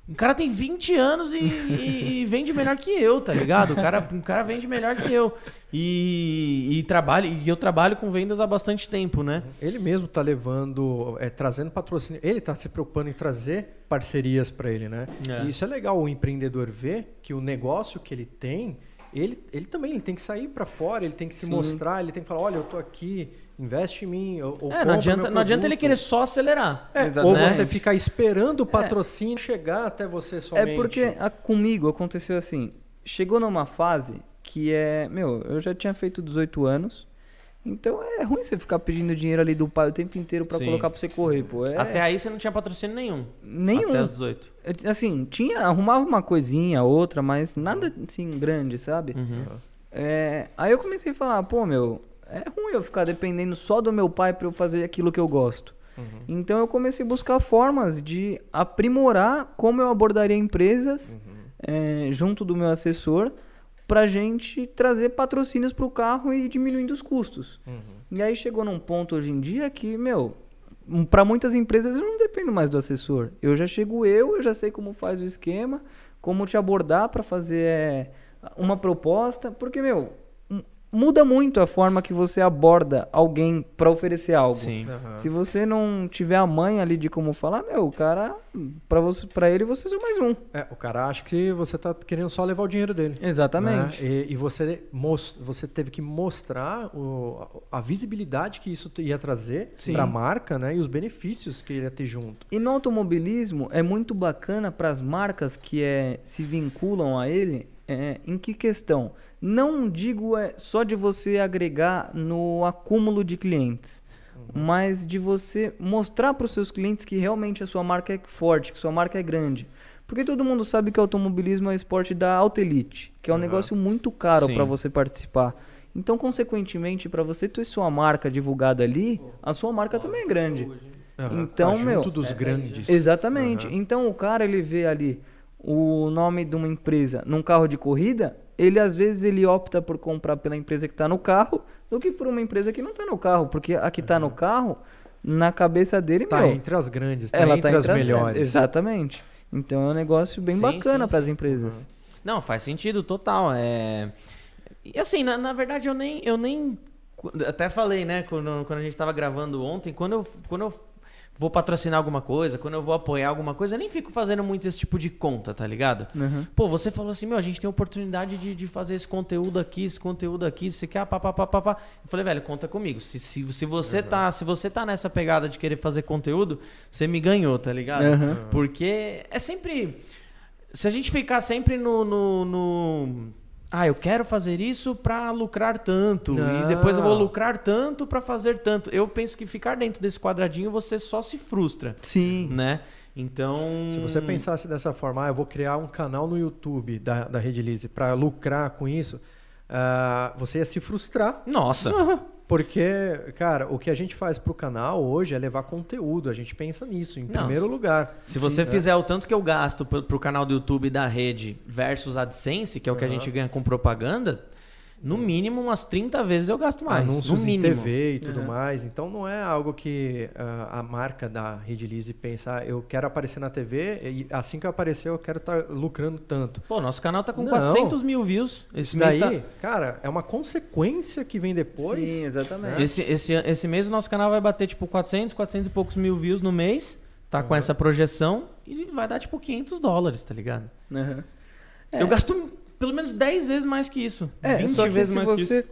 O cara tem 20 anos e, e- e vende melhor que eu, tá ligado? O cara, o cara vende melhor que eu. E, e trabalha, e eu trabalho com vendas há bastante tempo, né? Ele mesmo tá levando, é, trazendo patrocínio. Ele tá se preocupando em trazer parcerias para ele, né? É. E isso é legal o empreendedor ver que o negócio que ele tem, ele, ele também ele tem que sair para fora, ele tem que se Sim. mostrar, ele tem que falar, olha, eu tô aqui, investe em mim. Ou, ou É, não adianta, meu não adianta ele querer só acelerar. É, ou Né? você ficar esperando o patrocínio chegar até você somente. É porque a- comigo aconteceu assim. Chegou numa fase que é. Meu, eu já tinha feito 18 anos. Então é ruim você ficar pedindo dinheiro ali do pai o tempo inteiro pra Sim. colocar pra você correr, pô. É, Até aí você não tinha patrocínio nenhum. nenhum. Até os 18. Eu, Assim, tinha, arrumava uma coisinha, outra, mas nada assim grande, sabe? Uhum. É, aí eu comecei a falar, pô, meu, é ruim eu ficar dependendo só do meu pai pra eu fazer aquilo que eu gosto. Então eu comecei a buscar formas de aprimorar como eu abordaria empresas é, junto do meu assessor pra gente trazer patrocínios pro carro e diminuindo os custos. E aí chegou num ponto hoje em dia que, meu, um- pra muitas empresas eu não dependo mais do assessor. Eu já chego eu, eu já sei como faz o esquema, como te abordar pra fazer é, uma proposta, porque, meu, muda muito a forma que você aborda alguém pra oferecer algo. Sim. Aham. Se você não tiver a mãe ali de como falar, meu, o cara, pra, você, pra ele você é mais um. É, o cara acha que você tá querendo só levar o dinheiro dele. Exatamente. né? E, e você, você teve que mostrar o- a visibilidade que isso ia trazer para a marca né? e os benefícios que ele ia ter junto. E no automobilismo é muito bacana para as marcas que é, se vinculam a ele. É, em que questão? Não digo é só de você agregar no acúmulo de clientes, mas de você mostrar para os seus clientes que realmente a sua marca é forte, que sua marca é grande. Porque todo mundo sabe que o automobilismo é o esporte da alta elite, que é um Aham. negócio muito caro para você participar. Então, consequentemente, para você ter sua marca divulgada ali, a sua marca também é grande. Aham. Então, Tá meu, dos grandes. Exatamente. Então o cara ele vê ali o nome de uma empresa num carro de corrida, ele às vezes ele opta por comprar pela empresa que está no carro do que por uma empresa que não está no carro, porque a que está no carro na cabeça dele, Tá meu, entre as grandes, tá ela entre tá as entre as- melhores. Exatamente. Então é um negócio bem Sim, bacana para as empresas. Não, faz sentido total. É... E assim, na, na verdade, eu nem, eu nem. Até falei, né, quando, quando a gente tava gravando ontem, quando eu, quando eu vou patrocinar alguma coisa, quando eu vou apoiar alguma coisa, eu nem fico fazendo muito esse tipo de conta, tá ligado? Uhum. Pô, você falou assim, meu, a gente tem oportunidade de, de fazer esse conteúdo aqui, esse conteúdo aqui, você quer, pá, pá, pá, pá, pá. Eu falei, velho, conta comigo. Se, se, se, você tá, se você tá nessa pegada de querer fazer conteúdo, você me ganhou, tá ligado? Uhum. Porque é sempre. Se a gente ficar sempre no. no, no- ah, eu quero fazer isso pra lucrar tanto. E Não. depois eu vou lucrar tanto pra fazer tanto. Eu penso que ficar dentro desse quadradinho você só se frustra, Sim. né? Então. Se você pensasse dessa forma, ah, eu vou criar um canal no YouTube da, da Rede Lise para lucrar com isso, ah, você ia se frustrar. Nossa. Porque, cara, o que a gente faz pro canal hoje é levar conteúdo. A gente pensa nisso, em Não, primeiro lugar. Se você Sim, fizer o tanto que eu gasto pro, pro canal do YouTube da rede versus AdSense, que é o que a gente ganha com propaganda, no mínimo umas 30 vezes eu gasto mais. anúncios no em mínimo. TV e tudo Uhum. mais. Então não é algo que ah, a marca da Rede Lise pensa, ah, eu quero aparecer na TV e assim que eu aparecer eu quero estar lucrando tanto. Pô, nosso canal tá com Não. 400 mil views. Esse Isso mês daí, tá... cara, é uma consequência que vem depois. Sim, exatamente. Esse, esse, esse mês o nosso canal vai bater tipo 400, 400 e poucos mil views no mês. Tá com essa projeção e vai dar tipo 500 dólares, tá ligado? Uhum. É. Eu gasto pelo menos 10 vezes mais que isso. É, 20 só que vezes se mais que isso. você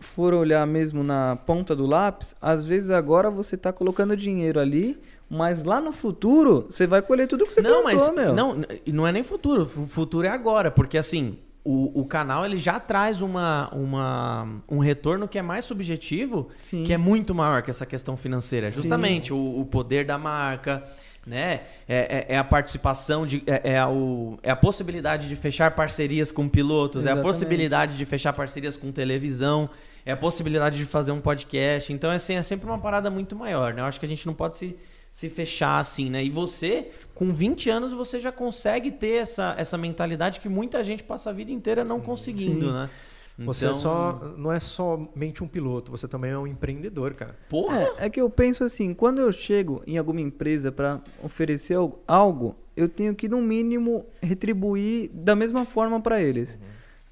for olhar mesmo na ponta do lápis, às vezes agora você tá colocando dinheiro ali, mas lá no futuro você vai colher tudo que você não, plantou, mas meu. não, não é nem futuro. O futuro é agora, porque assim, o, o canal ele já traz uma, uma, um retorno que é mais subjetivo, Sim. que é muito maior que essa questão financeira. Justamente o, o poder da marca, né? É, é- é a participação de. É, é a, o- é a possibilidade de fechar parcerias com pilotos, é a Exatamente. possibilidade de fechar parcerias com televisão, é a possibilidade de fazer um podcast. Então, assim, é sempre uma parada muito maior, né? Eu acho que a gente não pode se, se fechar assim, né? E você, com 20 anos, você já consegue ter essa, essa mentalidade que muita gente passa a vida inteira não conseguindo, Sim. né? Você Então, é só, não é somente um piloto, você também é um empreendedor, cara. Porra! É, é que eu penso assim, quando eu chego em alguma empresa para oferecer al- algo, eu tenho que no mínimo retribuir da mesma forma para eles.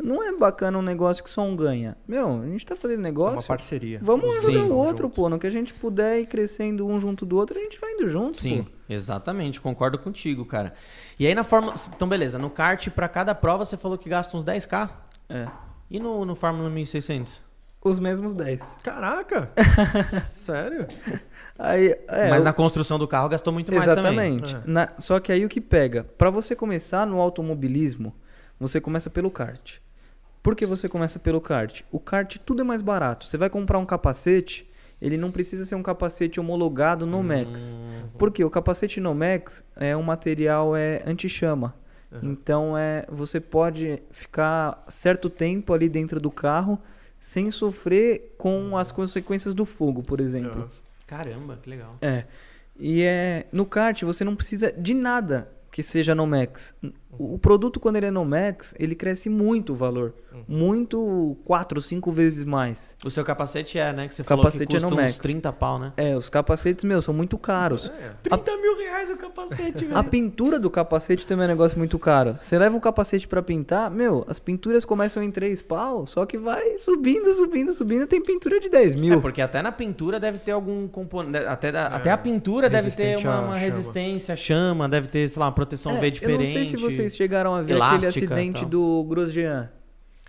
Não é bacana um negócio que só um ganha. Meu, a gente tá fazendo É uma negócio. parceria. Vamos Os ajudar o outro, juntos. pô. No que a gente puder ir crescendo um junto do outro, a gente vai indo junto, Sim, pô. exatamente, concordo contigo, cara. E aí na Fórmula. Então, beleza, no kart, pra cada prova, você falou que gasta uns 10k. É. E no, no Fórmula 1600? Os mesmos 10. Caraca! Sério? Aí, é, Mas o- na construção do carro gastou muito mais também. Exatamente. É. Só que aí o que pega? Pra você começar no automobilismo, você começa pelo kart. Por que você começa pelo kart? O kart tudo é mais barato. Você vai comprar um capacete, ele não precisa ser um capacete homologado no Max. Porque o capacete no Max é um material é anti-chama. Então é, você pode ficar certo tempo ali dentro do carro sem sofrer com as consequências do fogo, por exemplo. Caramba, que legal. É. E é no kart você não precisa de nada que seja no Max. O o produto quando ele é no Max, ele cresce muito o valor. Muito 4, 5 vezes mais. O seu capacete é, né? Que você O falou capacete que é no custa uns Max. 30 pau, né? É, os capacetes, meu, são muito caros. É. 30 mil reais o capacete, A pintura do capacete também é um negócio muito caro. Você leva um capacete pra pintar, meu, as pinturas começam em 3 pau, só que vai subindo, subindo, subindo, tem pintura de 10 É, mil. porque até na pintura deve ter algum componente. Até, da- até a pintura deve ter uma, uma resistência chama, deve ter, sei lá, uma proteção É, V diferente. Eu não sei se vocês chegaram a ver elástica aquele acidente tal. do Grosjean.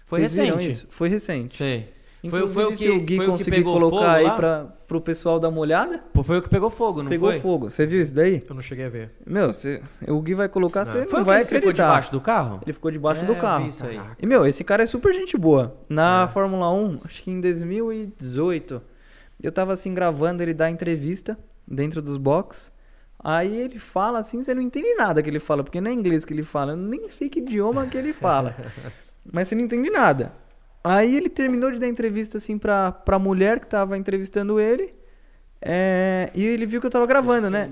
Foi Vocês recente. isso? Foi recente. Sei. Foi, Inclusive, foi o que, o Gui foi o que conseguir pegou colocar fogo aí pra, pro pessoal dar uma olhada, Pô, Foi o que pegou fogo, não pegou foi? fogo. Você viu isso daí? Eu não cheguei a ver. Meu, cê- o Gui vai colocar, você não, Foi o que vai ele ficou acreditar. debaixo do carro? Ele ficou debaixo É, do carro. isso aí. E, meu, esse cara é super gente boa. Na É. Fórmula 1, acho que em 2018, eu tava assim gravando ele dar entrevista dentro dos box. Aí ele fala assim, você não entende nada que ele fala, porque não é inglês que ele fala, eu nem sei que idioma que ele fala. Mas você não entende nada. Aí ele terminou de dar entrevista assim pra, pra mulher que tava entrevistando ele. é, e ele viu que eu tava gravando, né?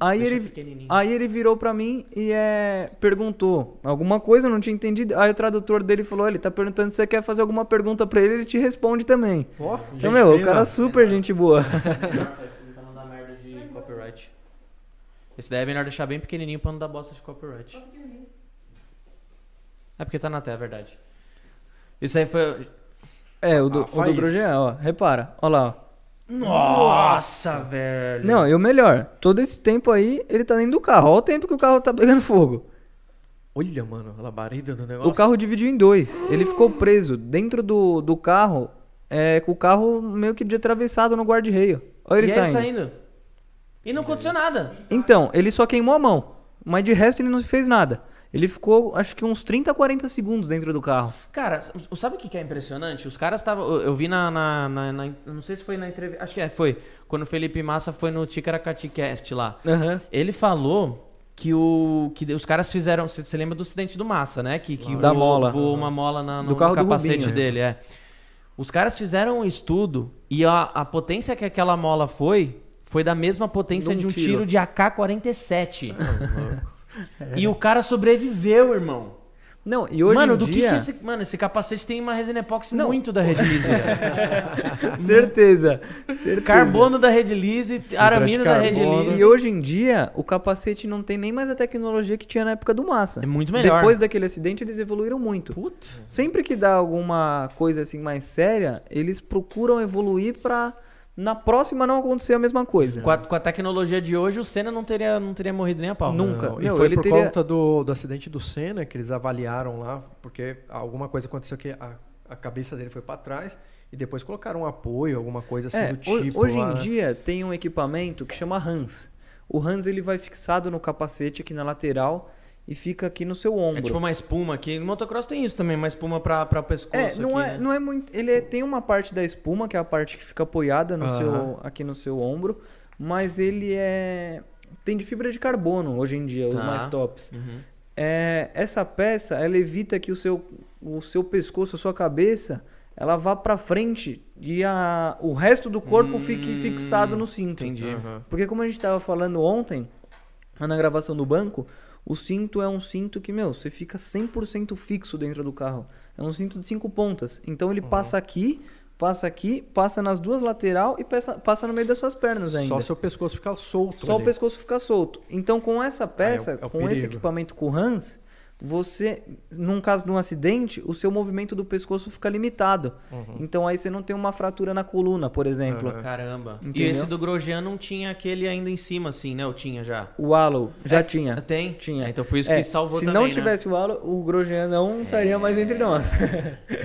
Aí ele, aí ele virou pra mim e é, perguntou alguma coisa, eu não tinha entendido. Aí o tradutor dele falou: ele tá perguntando se você quer fazer alguma pergunta pra ele, ele te responde também. Ó, Então, meu, o cara é super gente boa. Pra não dar merda de copyright. Esse daí é melhor deixar bem pequenininho pra não dar bosta de copyright. É porque tá na tela, é verdade. Isso aí foi. É, o do, Ah, o do. Grosjean, ó. Repara, ó lá, ó. Nossa, velho. Não, e o melhor, todo esse tempo aí, ele tá dentro do carro. Olha o tempo que o carro tá pegando fogo. Olha, mano, a labareda do negócio. O carro dividiu em dois. Ele ficou preso dentro do, do carro, é, com o carro meio que de atravessado no guarda-reio. Olha ele e ele saindo. E não aconteceu nada. Então, ele só queimou a mão. Mas de resto ele não fez nada. Ele ficou, acho que uns 30, 40 segundos dentro do carro. Cara, sabe o que é impressionante? Os caras estavam. Eu eu vi na, na, na- na- Não sei se foi na entrevista. Acho que é, foi. Quando o Felipe Massa foi no Ticaracati Cast lá. Aham. Ele falou que, o, que os caras fizeram. Você você lembra do acidente do Massa, né? Que, que Da voou, mola. voou uma mola na, no, Do carro no do capacete Rubinho. dele, é. Os caras fizeram um estudo e a, a potência que aquela mola foi. Foi da mesma potência De de um tiro. tiro de AK-47. E o cara sobreviveu, irmão. Não, e hoje mano, em do que dia... que esse. Mano, esse capacete tem uma resina epóxi Não. muito da Redlise. velho. Certeza. certeza. Carbono da Redlise, aramina da. Redlise. E hoje em dia, o capacete não tem nem mais a tecnologia que tinha na época do Massa. É muito melhor. Depois daquele acidente, eles evoluíram muito. Putz. Sempre que dá alguma coisa assim mais séria, eles procuram evoluir pra na próxima não acontecer a mesma coisa. Com a, com a tecnologia de hoje, o Senna não teria, não teria morrido nem a pau. Nunca. Não, e Meu, foi ele por teria- conta do, do acidente do Senna que eles avaliaram lá, porque alguma coisa aconteceu que a, a cabeça dele foi para trás e depois colocaram um apoio, alguma coisa assim É, do tipo. hoje lá, em né? dia tem um equipamento que chama Hans. O Hans ele vai fixado no capacete aqui na lateral e fica aqui no seu ombro. É tipo uma espuma aqui. No motocross tem isso também, uma espuma pra, pra pescoço É, não aqui, é, né? não é muito. Ele é- tem uma parte da espuma, que é a parte que fica apoiada no Aham. seu, aqui no seu ombro, mas ele é. Tem de fibra de carbono hoje em dia, os Tá. mais tops. Uhum. É, essa peça, ela evita que o seu, o seu pescoço, a sua cabeça, ela vá pra frente e a, o resto do corpo fique fixado no cinto. Entendi. Aham. Porque como a gente tava falando ontem, na gravação do banco, o cinto é um cinto que, meu, você fica 100% fixo dentro do carro. É um cinto de cinco pontas. Então ele passa aqui, passa aqui, passa nas duas lateral e passa, passa no meio das suas pernas ainda. Só seu pescoço ficar solto. Só o ali. pescoço fica solto. Então, com essa peça, é o- é o com esse perigo. equipamento com Hans, você, num caso de um acidente, o seu movimento do pescoço fica limitado. Uhum. Então, aí você não tem uma fratura na coluna, por exemplo. Caramba. E Entendeu? esse do Grosjean não tinha aquele ainda em cima, assim, né? Eu tinha já. O Halo já É, tinha. Tem? Tinha. É, então foi isso É, que salvou se também, não né? tivesse o Halo, o Grosjean não estaria mais entre nós.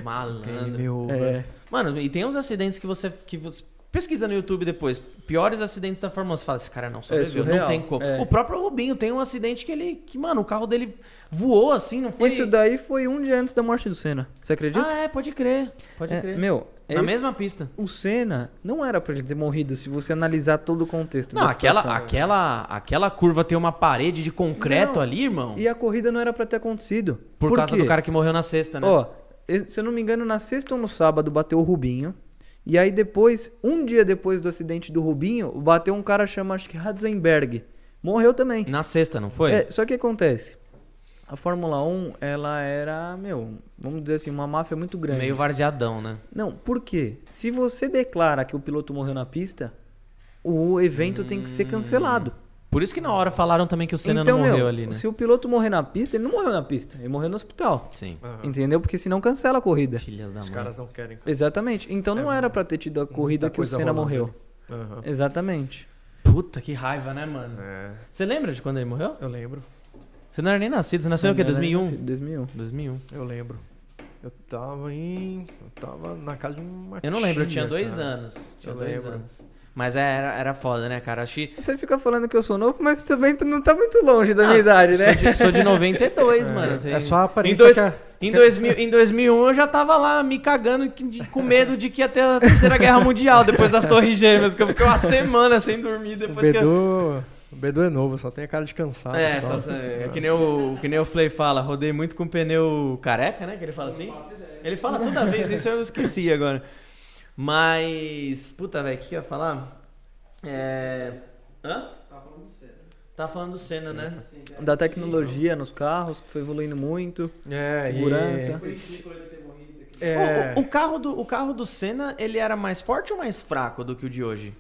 Malandro. Over. É. Mano, e tem uns acidentes que você, que você... Pesquisa no YouTube depois. Piores acidentes da Fórmula 1. Você fala, esse cara não sobreviveu. não surreal. tem como. É. O próprio Rubinho tem um acidente que ele... Que, mano, o carro dele voou assim, não foi... Isso daí foi um dia antes da morte do Senna. Você acredita? Ah, é, pode crer. Pode É, crer. meu, Na mesma pista. o Senna não era pra ele ter morrido se você analisar todo o contexto Não, aquela, situação. aquela, aquela curva tem uma parede de concreto Não. ali, irmão. E a corrida não era pra ter acontecido. Por, causa quê? do cara que morreu na sexta, né? Ó, se eu não me engano, na sexta ou no sábado bateu o Rubinho. E aí depois, um dia depois do acidente do Rubinho, bateu um cara chamado, acho que Ratzenberg. Morreu também. Na sexta, não foi? É, só que acontece. A Fórmula 1, ela era, meu, vamos dizer assim, uma máfia muito grande. Meio varzeadão, né? Não, por quê? Se você declara que o piloto morreu na pista, o evento tem que ser cancelado. Por isso que na hora falaram também que o Senna então, não morreu meu, ali, né? se o piloto morrer na pista, ele não morreu na pista, ele morreu no hospital. Sim. Aham. Entendeu? Porque senão cancela a corrida. Filhas da Os mãe. caras não querem. Exatamente. Então não era pra ter tido a corrida que o Senna morreu. Aham. Exatamente. Puta, que raiva, né, mano? É, Você lembra de quando ele morreu? eu lembro. Você não era nem nascido, você nasceu o quê? 2001? 2001. 2001. Eu lembro. Eu tava em. Eu tava na casa de uma. Eu não lembro, eu tinha dois cara. anos. Tinha Eu dois lembro. anos. Mas era, era foda, né, cara? Acho que. Você fica falando que eu sou novo, mas também tu não tá muito longe da minha Ah, idade, né? Sou de, sou de 92, É, mano. é só a aparência em, dois, que a- em, 2000, em 2001 eu já tava lá me cagando de- com medo de que ia ter a Terceira Guerra Mundial depois das Torres Gêmeas, que eu fiquei uma semana sem dormir O depois que eu... Bedu, o Bedu é novo, só tem a cara de cansado. É, só. só, é que, nem o, que nem o Flay fala, rodei muito com pneu careca, né? Que ele fala assim. Ele fala toda vez, isso eu esqueci agora. Mas. Puta, velho, o que eu ia falar? É. Hã? Tá falando do Senna, né? Da tecnologia nos carros, que foi evoluindo muito. É, Segurança. e- é, O, o- o carro do, o carro do Senna, ele era mais forte ou mais fraco do que o de hoje?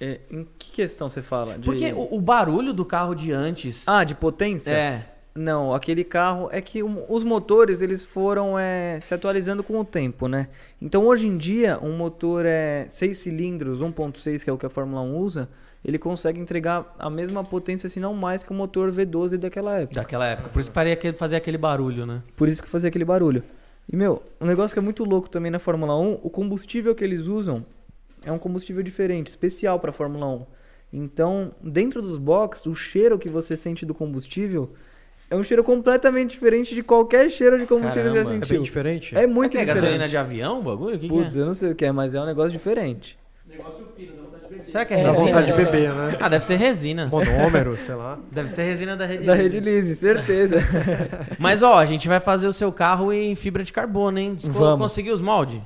É, em que questão você fala? De- Porque o, o barulho do carro de antes. Ah, de potência? é. Não, aquele carro é que um- os motores eles foram é, se atualizando com o tempo, né? Então hoje em dia um motor é 6 cilindros, 1.6 que é o que a Fórmula 1 usa, ele consegue entregar a mesma potência, se não mais que o motor V12 daquela época. Daquela época. Por isso que faria aquele, fazia aquele barulho, né? Por isso que fazia aquele barulho. E meu, um negócio que é muito louco também na Fórmula 1, o combustível que eles usam é um combustível diferente, especial para a Fórmula 1. Então, dentro dos boxes, o cheiro que você sente do combustível é um cheiro completamente diferente de qualquer cheiro de combustível que Caramba. você já é sentiu. bem diferente? É muito é, que é gasolina diferente. de avião, o bagulho? O que, que Putz, é? eu não sei o que é, mas é um negócio diferente. Negócio fino, dá vontade de beber. Será que é Dá resina? vontade de beber, né? Ah, deve ser resina. Monômero, sei lá. Deve ser resina da rede. Da Rede Lise, certeza. Mas ó, a gente vai fazer o seu carro em fibra de carbono, hein? Vamos. Conseguiu os moldes?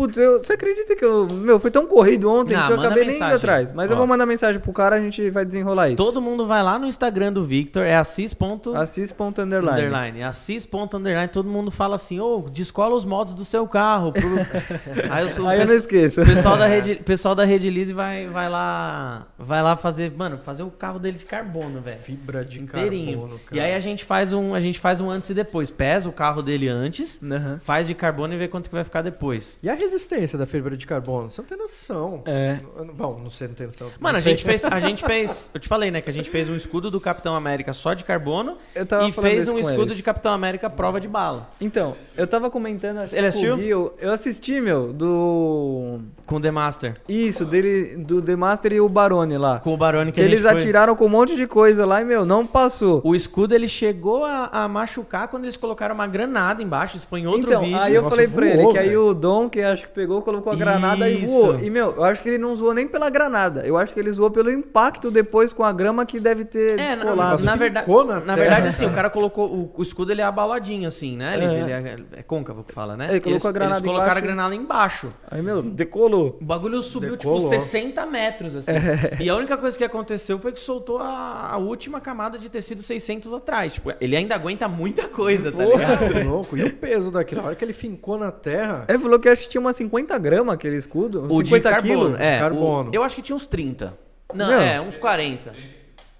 Putz, eu, você acredita que eu. Meu, foi tão corrido ontem Não, que eu acabei nem indo atrás. Mas eu Ó. vou mandar mensagem pro cara a gente vai desenrolar isso. Todo mundo vai lá no Instagram do Victor, é assis. ponto Assis.underline. Underline. Assis. ponto Underline. Todo mundo fala assim, ô, descola os modos do seu carro. pro- Aí, o Aí eu não esqueço. O pessoal da Rede, pessoal da Rede Lise vai, vai lá, vai lá fazer, mano, fazer o carro dele de carbono, velho. Fibra de Inteirinho. carbono, cara. E aí a gente faz um, a gente faz um antes e depois. Pesa o carro dele antes, Aham. faz de carbono e vê quanto que vai ficar depois. E a resistência da fibra de carbono? Você não tem noção. É. Bom, não sei, não tem noção. Mano, a gente fez, a gente fez, eu te falei, né, que a gente fez um escudo do Capitão América só de carbono Eu tava e fez um escudo eles. de Capitão América prova de bala. Então, eu tava comentando Ele assistiu? com o Gui, eu assisti, meu, do. Com o The Master. Isso, dele, do The Master e o Barone lá. Com o Barone que, Que a gente eles foi- atiraram com um monte de coisa lá e, meu, não passou. O escudo ele chegou a, a machucar quando eles colocaram uma granada embaixo. Isso foi em outro então, vídeo. aí eu O falei negócio pra ele voou, que aí o Dom, que é acho que pegou, colocou a granada e voou. Isso. E, meu, eu acho que ele não zoou nem pela granada. Eu acho que ele zoou pelo impacto depois com a grama que deve ter É, na, descolado. na Ficou verdade, na na, verdade, assim, o cara colocou. O, o escudo ele é abaladinho, assim, né? Ele, É. ele é, é côncavo que fala, né? Ele colocou eles, a granada eles colocaram embaixo. a granada embaixo. Aí, meu, decolou. O bagulho subiu, Decolou. tipo, 60 metros, assim. É. E a única coisa que aconteceu foi que soltou a, a última camada de tecido 600 atrás. Tipo, ele ainda aguenta muita coisa, tá ligado? Pô, louco. E o peso daquilo? A hora que ele fincou na terra. Ele falou que acho que tinha umas 50 gramas aquele escudo. O de 50 carbono. quilos. É, Carbono. o- eu acho que tinha uns 30. Não, Não. é, uns 40.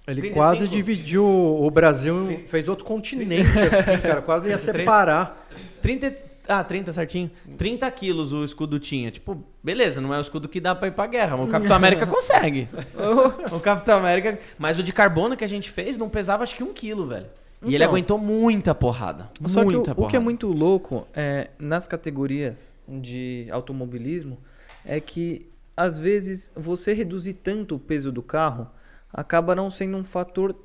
Ele 35? quase dividiu o Brasil, fez outro continente, assim, cara. Quase ia separar. 30. Ah, 30 certinho? 30 quilos o escudo tinha. Tipo, beleza, não é o escudo que dá pra ir pra guerra, mas o Capitão América consegue. o Capitão América. Mas o de carbono que a gente fez não pesava acho que um quilo, velho. E ele Então. aguentou muita porrada. Só que o, muita o porrada. que é muito louco é, nas categorias de automobilismo é que às vezes você reduzir tanto o peso do carro acaba não sendo um fator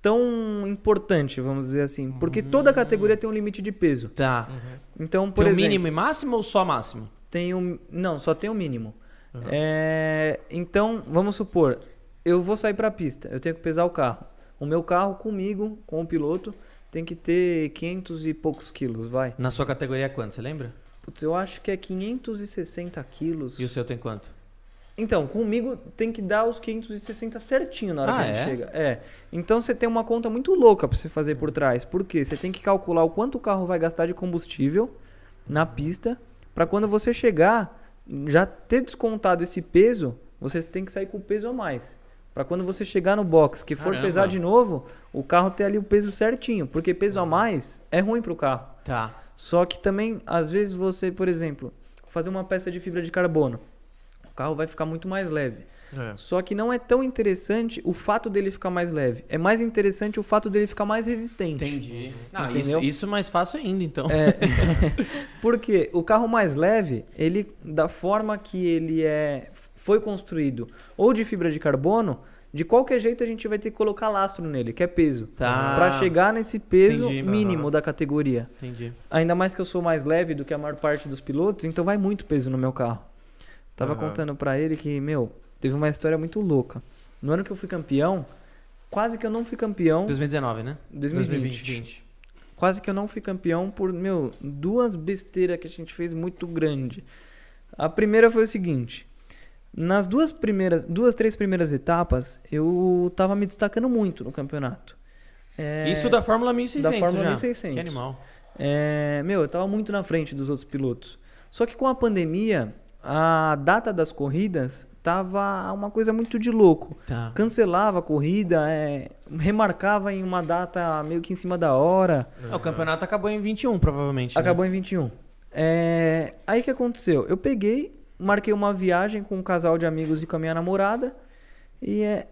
tão importante, vamos dizer assim, porque toda categoria tem um limite de peso. Tá. Então, por Tem o exemplo, mínimo e máximo ou só máximo? tem um, não, só tem o mínimo. É, então, vamos supor, eu vou sair para a pista, eu tenho que pesar o carro. O meu carro comigo, com o piloto, tem que ter 500 e poucos quilos, vai. Na sua categoria é quanto, você lembra? Putz, eu acho que é 560 quilos. E o seu tem quanto? Então, comigo tem que dar os 560 certinho na hora Ah, que a gente é? chega. É. Então você tem uma conta muito louca pra você fazer por trás. Por quê? Você tem que calcular o quanto o carro vai gastar de combustível na pista pra quando você chegar, já ter descontado esse peso, você tem que sair com o peso a mais. Pra quando você chegar no box, que for Caramba. pesar de novo, o carro ter ali o peso certinho, porque peso a mais é ruim pro carro. Tá. Só que também, às vezes, você, por exemplo, fazer uma peça de fibra de carbono. O carro vai ficar muito mais leve. Só que não é tão interessante o fato dele ficar mais leve. É mais interessante o fato dele ficar mais resistente. Entendi. Não, isso, Entendeu? isso é mais fácil ainda, então. É, porque o carro mais leve, ele da forma que ele é foi construído, ou de fibra de carbono, de qualquer jeito a gente vai ter que colocar lastro nele, que é peso, Tá. Pra chegar nesse peso Entendi. mínimo da categoria. Entendi. Ainda mais que eu sou mais leve do que a maior parte dos pilotos, então vai muito peso no meu carro. Tava Aham. contando pra ele que, meu, teve uma história muito louca. No ano que eu fui campeão, quase que eu não fui campeão. 2019, né? 2020. Quase que eu não fui campeão por, meu, duas besteiras que a gente fez muito grande. A primeira foi o seguinte. Nas duas primeiras, duas, três primeiras etapas, eu tava me destacando muito no campeonato. É, Isso da Fórmula 1600 da Fórmula já. 1600. Que animal. é, meu, eu tava muito na frente dos outros pilotos. Só que com a pandemia, a data das corridas tava uma coisa muito de louco. Tá. Cancelava a corrida, é, remarcava em uma data meio que em cima da hora. Ah, o campeonato acabou em 21, provavelmente. né? Acabou em 21. É, aí o que aconteceu? Eu peguei, marquei uma viagem com um casal de amigos e com a minha namorada. E é,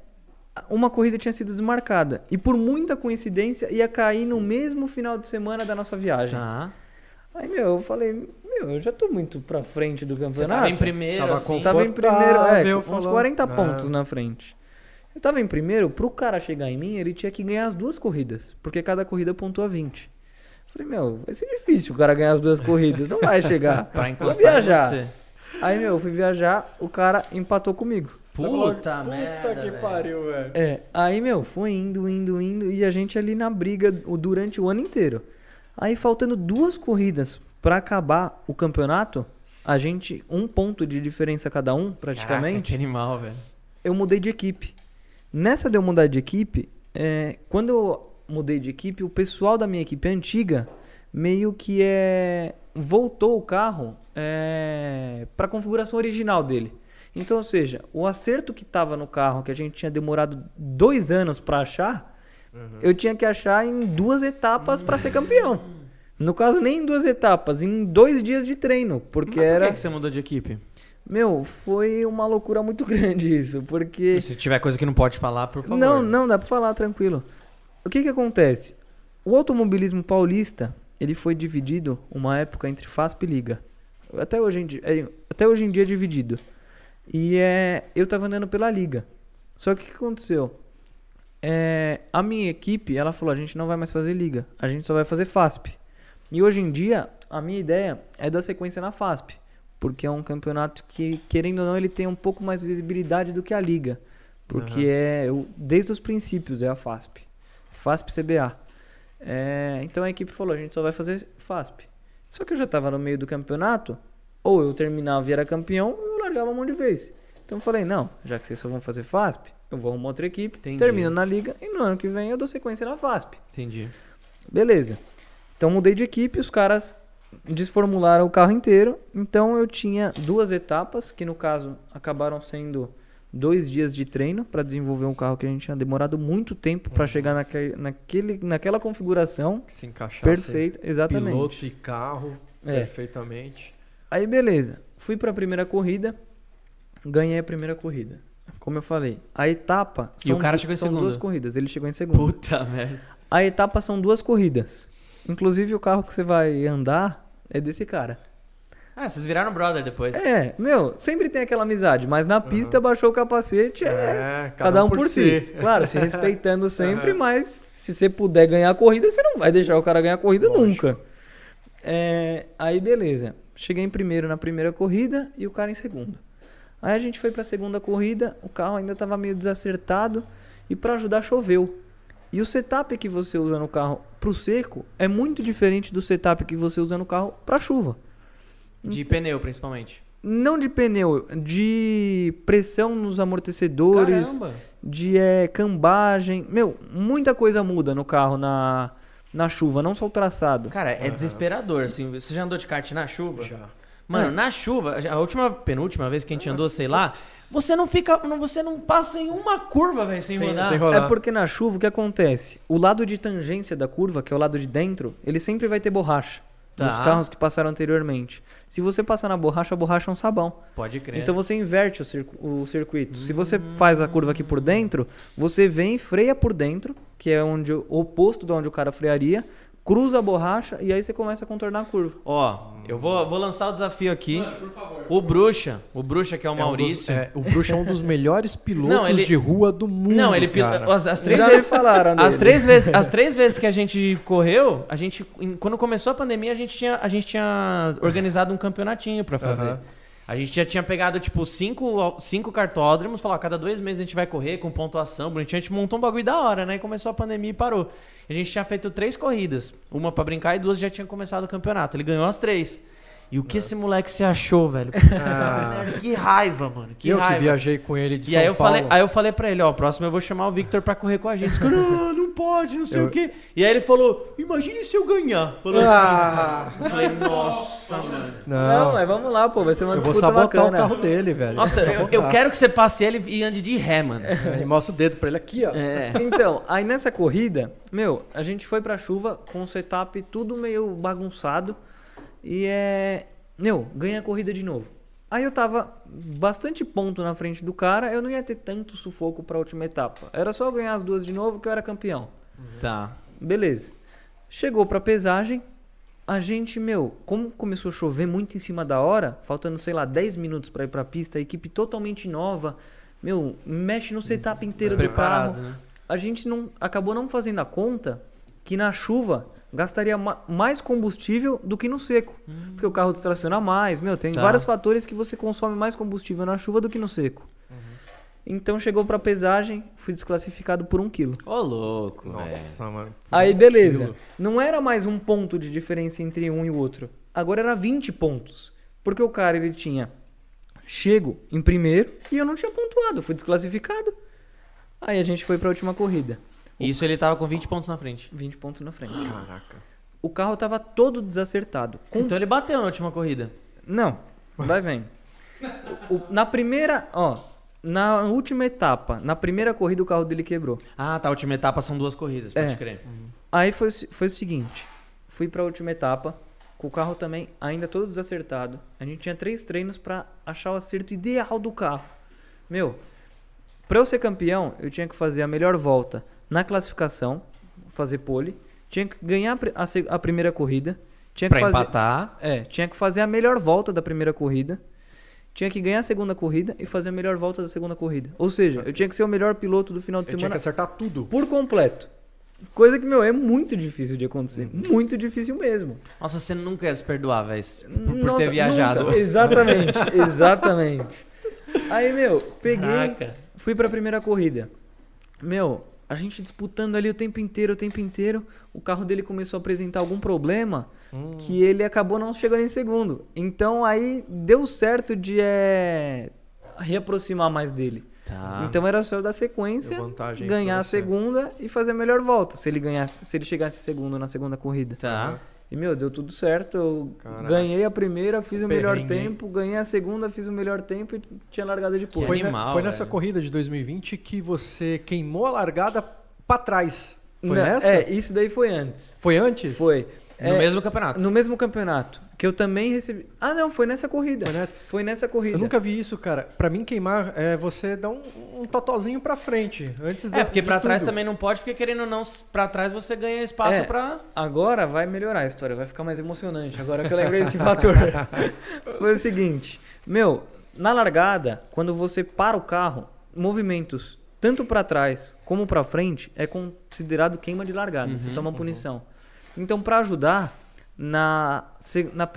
uma corrida tinha sido desmarcada. E por muita coincidência ia cair no mesmo final de semana da nossa viagem. Tá. Aí, meu, eu falei, meu, eu já tô muito pra frente do campeonato. Você tava em primeiro, Tava assim. Tava em primeiro, é, uns falou. 40 Ah. pontos na frente. Eu tava em primeiro, pro cara chegar em mim, ele tinha que ganhar as duas corridas, porque cada corrida pontua 20. Falei, meu, vai ser difícil o cara ganhar as duas corridas, não vai chegar. Pra Vou encostar viajar. em você. Aí, meu, eu fui viajar, o cara empatou comigo. Puta, merda, Puta que velho. pariu, velho. É, aí, meu, foi indo, indo, indo, e a gente ali na briga o- durante o ano inteiro. Aí, faltando duas corridas pra acabar o campeonato, a gente, um ponto de diferença cada um, Caraca, praticamente, que animal, velho. eu mudei de equipe. Nessa de eu mudar de equipe, é, quando eu mudei de equipe, o pessoal da minha equipe antiga meio que é voltou o carro é, para a configuração original dele. Então, ou seja, o acerto que estava no carro que a gente tinha demorado dois anos para achar, eu tinha que achar em duas etapas para ser campeão. No caso, nem em duas etapas, em dois dias de treino, porque Mas por era que, que você mudou de equipe? meu, foi uma loucura muito grande isso, porque Se tiver coisa que não pode falar, por favor. não, não, dá pra falar tranquilo. O que que acontece? O automobilismo paulista, ele foi dividido uma época entre FASP e Liga. Até hoje em dia, é, até hoje em dia é dividido. E é, eu tava andando pela Liga. Só que o que aconteceu? É, a minha equipe, ela falou, a gente não vai mais fazer Liga, a gente só vai fazer FASP. E hoje em dia, a minha ideia é dar sequência na FASP. porque é um campeonato que, querendo ou não, ele tem um pouco mais visibilidade do que a liga. Porque Aham. é, o- desde os princípios, é a FASP. FASP CBA. É, então a equipe falou, a gente só vai fazer FASP. Só que eu já tava no meio do campeonato, ou eu terminava e era campeão, ou eu largava a mão de vez. Então eu falei, não, já que vocês só vão fazer FASP, eu vou arrumar outra equipe, Entendi. termino na liga, e no ano que vem eu dou sequência na FASP. Entendi. Beleza. Então mudei de equipe, os caras desformularam o carro inteiro. Então eu tinha duas etapas, que no caso acabaram sendo dois dias de treino para desenvolver um carro que a gente tinha demorado muito tempo para chegar naque, naquele, naquela configuração Que se encaixasse perfeita. Exatamente. piloto e carro É. perfeitamente. Aí beleza, fui para a primeira corrida, ganhei a primeira corrida. Como eu falei, a etapa E o cara chegou em são segundo? duas corridas, ele chegou em segundo. Puta merda. A etapa são duas corridas. Inclusive o carro que você vai andar é desse cara. Ah, vocês viraram brother depois. É, meu, sempre tem aquela amizade, mas na pista baixou o capacete, é, É, cada, um por, si. Claro, se respeitando sempre, mas se você puder ganhar a corrida, você não vai deixar o cara ganhar a corrida Lógico. nunca. É, aí beleza. Cheguei em primeiro na primeira corrida e o cara em segundo. Aí a gente foi pra segunda corrida, o carro ainda tava meio desacertado e pra ajudar choveu. E o setup que você usa no carro pro seco é muito diferente do setup que você usa no carro pra chuva. De pneu, principalmente. Não de pneu, de pressão nos amortecedores, Caramba. de é, cambagem. Meu, muita coisa muda no carro na, na chuva, não só o traçado. Cara, é desesperador, assim. Você já andou de kart na chuva? Já. Mano, É. na chuva, a última, penúltima vez que a gente andou, sei lá, você não fica, não, você não passa em uma curva, velho, sem, Sem- rodar. sem rodar. É porque na chuva o que acontece? O lado de tangência da curva, que é o lado de dentro, ele sempre vai ter borracha. Tá. Dos carros que passaram anteriormente. Se você passar na borracha, a borracha é um sabão. Pode crer. Então você inverte o, circu- o circuito. Se você faz a curva aqui por dentro, você vem, freia por dentro, que é onde o oposto de onde o cara frearia, cruza a borracha e aí você começa a contornar a curva. Ó, eu vou, vou lançar o desafio aqui. O Bruxa, o Bruxa que é o É um dos- Maurício. é, o Bruxo é um dos melhores pilotos Não, ele- de rua do mundo. não, ele cara. as, as três Já vezes me falaram As três, vezes, as três vezes que a gente correu, a gente. Quando começou a pandemia, a gente tinha, a gente tinha organizado um campeonatinho pra fazer. Aham. A gente já tinha pegado, tipo, cinco, cinco cartódromos, falou, ó, cada dois meses a gente vai correr com pontuação, bonitinho. A gente montou um bagulho da hora, né? Começou a pandemia e parou. A gente tinha feito três corridas. Uma pra brincar e duas já tinha começado o campeonato. Ele ganhou as três. E o que esse moleque se achou, velho? Ah. que raiva, mano. Que eu que raiva. viajei com ele de E São aí eu, Paulo. falei, aí eu falei pra ele, ó, próximo eu vou chamar o Victor pra correr com a gente. Cara, "Ah, não pode, não sei Eu- o quê. E aí ele falou, imagine se eu ganhar. Falou Ah, assim. Eu falei, nossa, mano. Não, não, mas vamos lá, pô, vai ser uma eu vou disputa sabotar bacana. o carro dele, velho. Nossa, Vou eu, eu quero que você passe ele e ande de ré, mano. É, E mostra o dedo pra ele aqui, ó. É. Então, aí nessa corrida, meu, a gente foi pra chuva com o setup tudo meio bagunçado. E é. Meu, ganha a corrida de novo. Aí eu tava bastante ponto na frente do cara, eu não ia ter tanto sufoco pra última etapa. Era só eu ganhar as duas de novo que eu era campeão. Tá. Beleza. Chegou pra pesagem, a gente, meu, como começou a chover muito em cima da hora, faltando, sei lá, 10 minutos pra ir pra pista, a equipe totalmente nova, meu, mexe no setup inteiro do carro né? a gente não acabou não fazendo a conta que na chuva gastaria ma- mais combustível do que no seco. Porque o carro distraciona mais, meu, tem Tá. vários fatores que você consome mais combustível na chuva do que no seco. Então chegou pra pesagem, fui desclassificado por um quilo. Ô, louco, velho. Nossa, mano. Aí beleza, quilo. não era mais um ponto de diferença entre um e o outro. Agora era 20 pontos. Porque o cara ele tinha chego em primeiro e eu não tinha pontuado, fui desclassificado. Aí a gente foi pra última corrida. Isso ele tava com 20 pontos na frente. 20 pontos na frente. Caraca. O carro tava todo desacertado. Com- Então ele bateu na última corrida. Não, vai vendo. O- o- na primeira, ó, na última etapa, na primeira corrida o carro dele quebrou. Ah, tá. A última etapa são duas corridas, pode É. crer. Aí foi, foi o seguinte, fui pra última etapa, com o carro também ainda todo desacertado. A gente tinha três treinos pra achar o acerto ideal do carro. Meu, pra eu ser campeão, eu tinha que fazer a melhor volta na classificação, fazer pole, tinha que ganhar a a, primeira corrida, tinha que Pra fazer empatar. É, tinha que fazer a melhor volta da primeira corrida. Tinha que ganhar a segunda corrida e fazer a melhor volta da segunda corrida. Ou seja, eu tinha que ser o melhor piloto do final de Eu tinha semana que acertar tudo. por completo. Coisa que, meu, é muito difícil de acontecer. Muito difícil mesmo. Nossa, você nunca ia se perdoar, velho, por, por ter viajado. nunca. Exatamente, exatamente. Aí, meu, peguei, Caraca. fui pra primeira corrida. Meu, a gente disputando ali o tempo inteiro, o tempo inteiro. O carro dele começou a apresentar algum problema que ele acabou não chegando em segundo. Então aí deu certo de é, reaproximar mais dele. Tá. Então era só dar sequência, ganhar a segunda e fazer a melhor volta. Se ele ganhasse, se ele chegasse segundo na segunda corrida. Tá. E, meu, deu tudo certo. Eu Caraca. ganhei a primeira, fiz Esse o melhor perrengue, tempo, ganhei a segunda, fiz o melhor tempo e tinha largada de pole. Foi, animal, foi nessa corrida de 2020 que você queimou a largada pra trás. Foi Não, nessa? É, isso daí foi antes. Foi antes? Foi. No É, mesmo campeonato. no mesmo campeonato. Que eu também recebi. Ah, não, foi nessa corrida. Foi nessa? Foi nessa corrida. Eu nunca vi isso, cara. Pra mim, queimar é você dar um, um totozinho pra frente. Antes É, da- porque de pra trás tudo. também não pode, porque querendo ou não, pra trás você ganha espaço É. pra. Agora vai melhorar a história, vai ficar mais emocionante. Agora que eu lembrei desse fator. Foi o seguinte, meu, na largada, quando você para o carro, movimentos tanto para trás como para frente é considerado queima de largada. você toma punição. Então, para ajudar, na, na,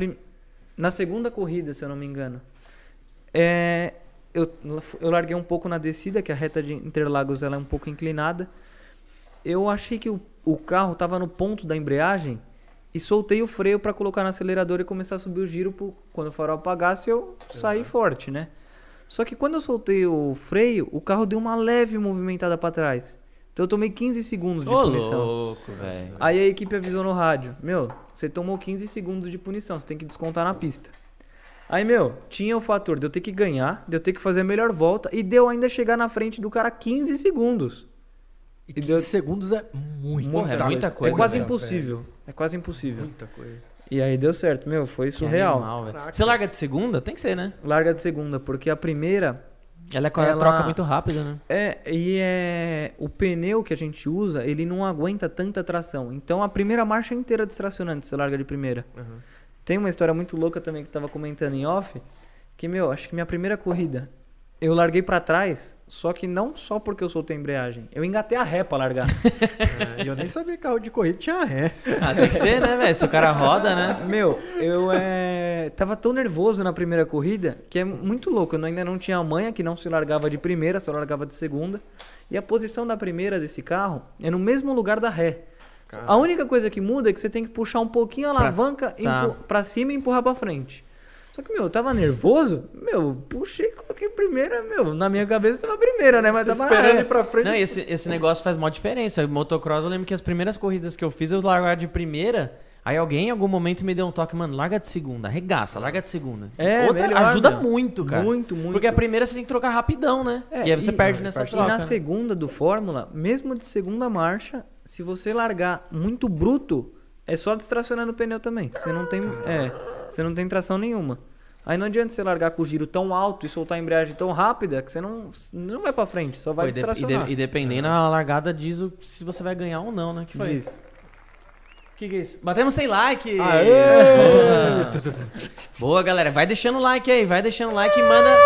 na segunda corrida, se eu não me engano, é, eu, eu larguei um pouco na descida, que a reta de Interlagos ela é um pouco inclinada. Eu achei que o, o carro estava no ponto da embreagem e soltei o freio para colocar no acelerador e começar a subir o giro pro, quando o farol apagasse eu saí forte, né? Só que quando eu soltei o freio, o carro deu uma leve movimentada para trás. Então eu tomei 15 segundos de Ô, punição. louco, velho. Aí a equipe avisou no rádio: Meu, você tomou 15 segundos de punição, você tem que descontar na pista. Aí, meu, tinha o fator de eu ter que ganhar, de eu ter que fazer a melhor volta e de eu ainda chegar na frente do cara 15 segundos. E E 15 deu- segundos é muito Porra, é muita coisa, É quase velho. impossível. É quase impossível. Muita coisa. E aí deu certo, meu, foi surreal. animal. Você larga de segunda? Tem que ser, né? Larga de segunda, porque a primeira Ela é Ela- troca muito rápida, né? é e é o pneu que a gente usa, ele não aguenta tanta tração. Então a primeira marcha é inteira distracionante, você larga de primeira. Uhum. Tem uma história muito louca também que eu tava comentando em off, que meu, acho que minha primeira corrida eu larguei pra trás, só que não só porque eu soltei a embreagem, eu engatei a ré pra largar. É, e eu nem sabia que carro de corrida tinha ré. Ah, tem que ter, né, velho? Se o cara roda, né? Meu, eu é, tava tão nervoso na primeira corrida que é muito louco. Eu ainda não tinha a manha, que não se largava de primeira, só largava de segunda. E a posição da primeira desse carro é no mesmo lugar da ré. A única coisa que muda é que você tem que puxar um pouquinho a Pra- alavanca tá. empu- pra cima e empurrar pra frente. Só que, meu, eu tava nervoso, meu, puxei, coloquei primeira, meu, na minha cabeça tava primeira, né? Mas Você tava esperando ir pra frente. Não, e esse, esse negócio faz mó diferença. Motocross, eu lembro que as primeiras corridas que eu fiz, eu largava de primeira. Aí alguém em algum momento me deu um toque, mano, larga de segunda, arregaça, larga de segunda. É, Outra melhor, ajuda meu. muito, cara. Muito, muito. Porque a primeira você tem que trocar rapidão, né? É, e aí você e- perde nessa E troca. na né? segunda do Fórmula, mesmo de segunda marcha, se você largar muito bruto, é só distracionando o pneu também. Você não tem, é, você não tem tração nenhuma. Aí não adianta você largar com o giro tão alto e soltar a embreagem tão rápida que você não, não vai pra frente, só vai Pô, de- e, distracionar. de- e dependendo, a largada diz o- se você vai ganhar ou não, né? Que foi? Diz. O que, que é isso? Batemos 100 like! Aê! Boa. Galera. Vai deixando o like aí, vai deixando o like e manda,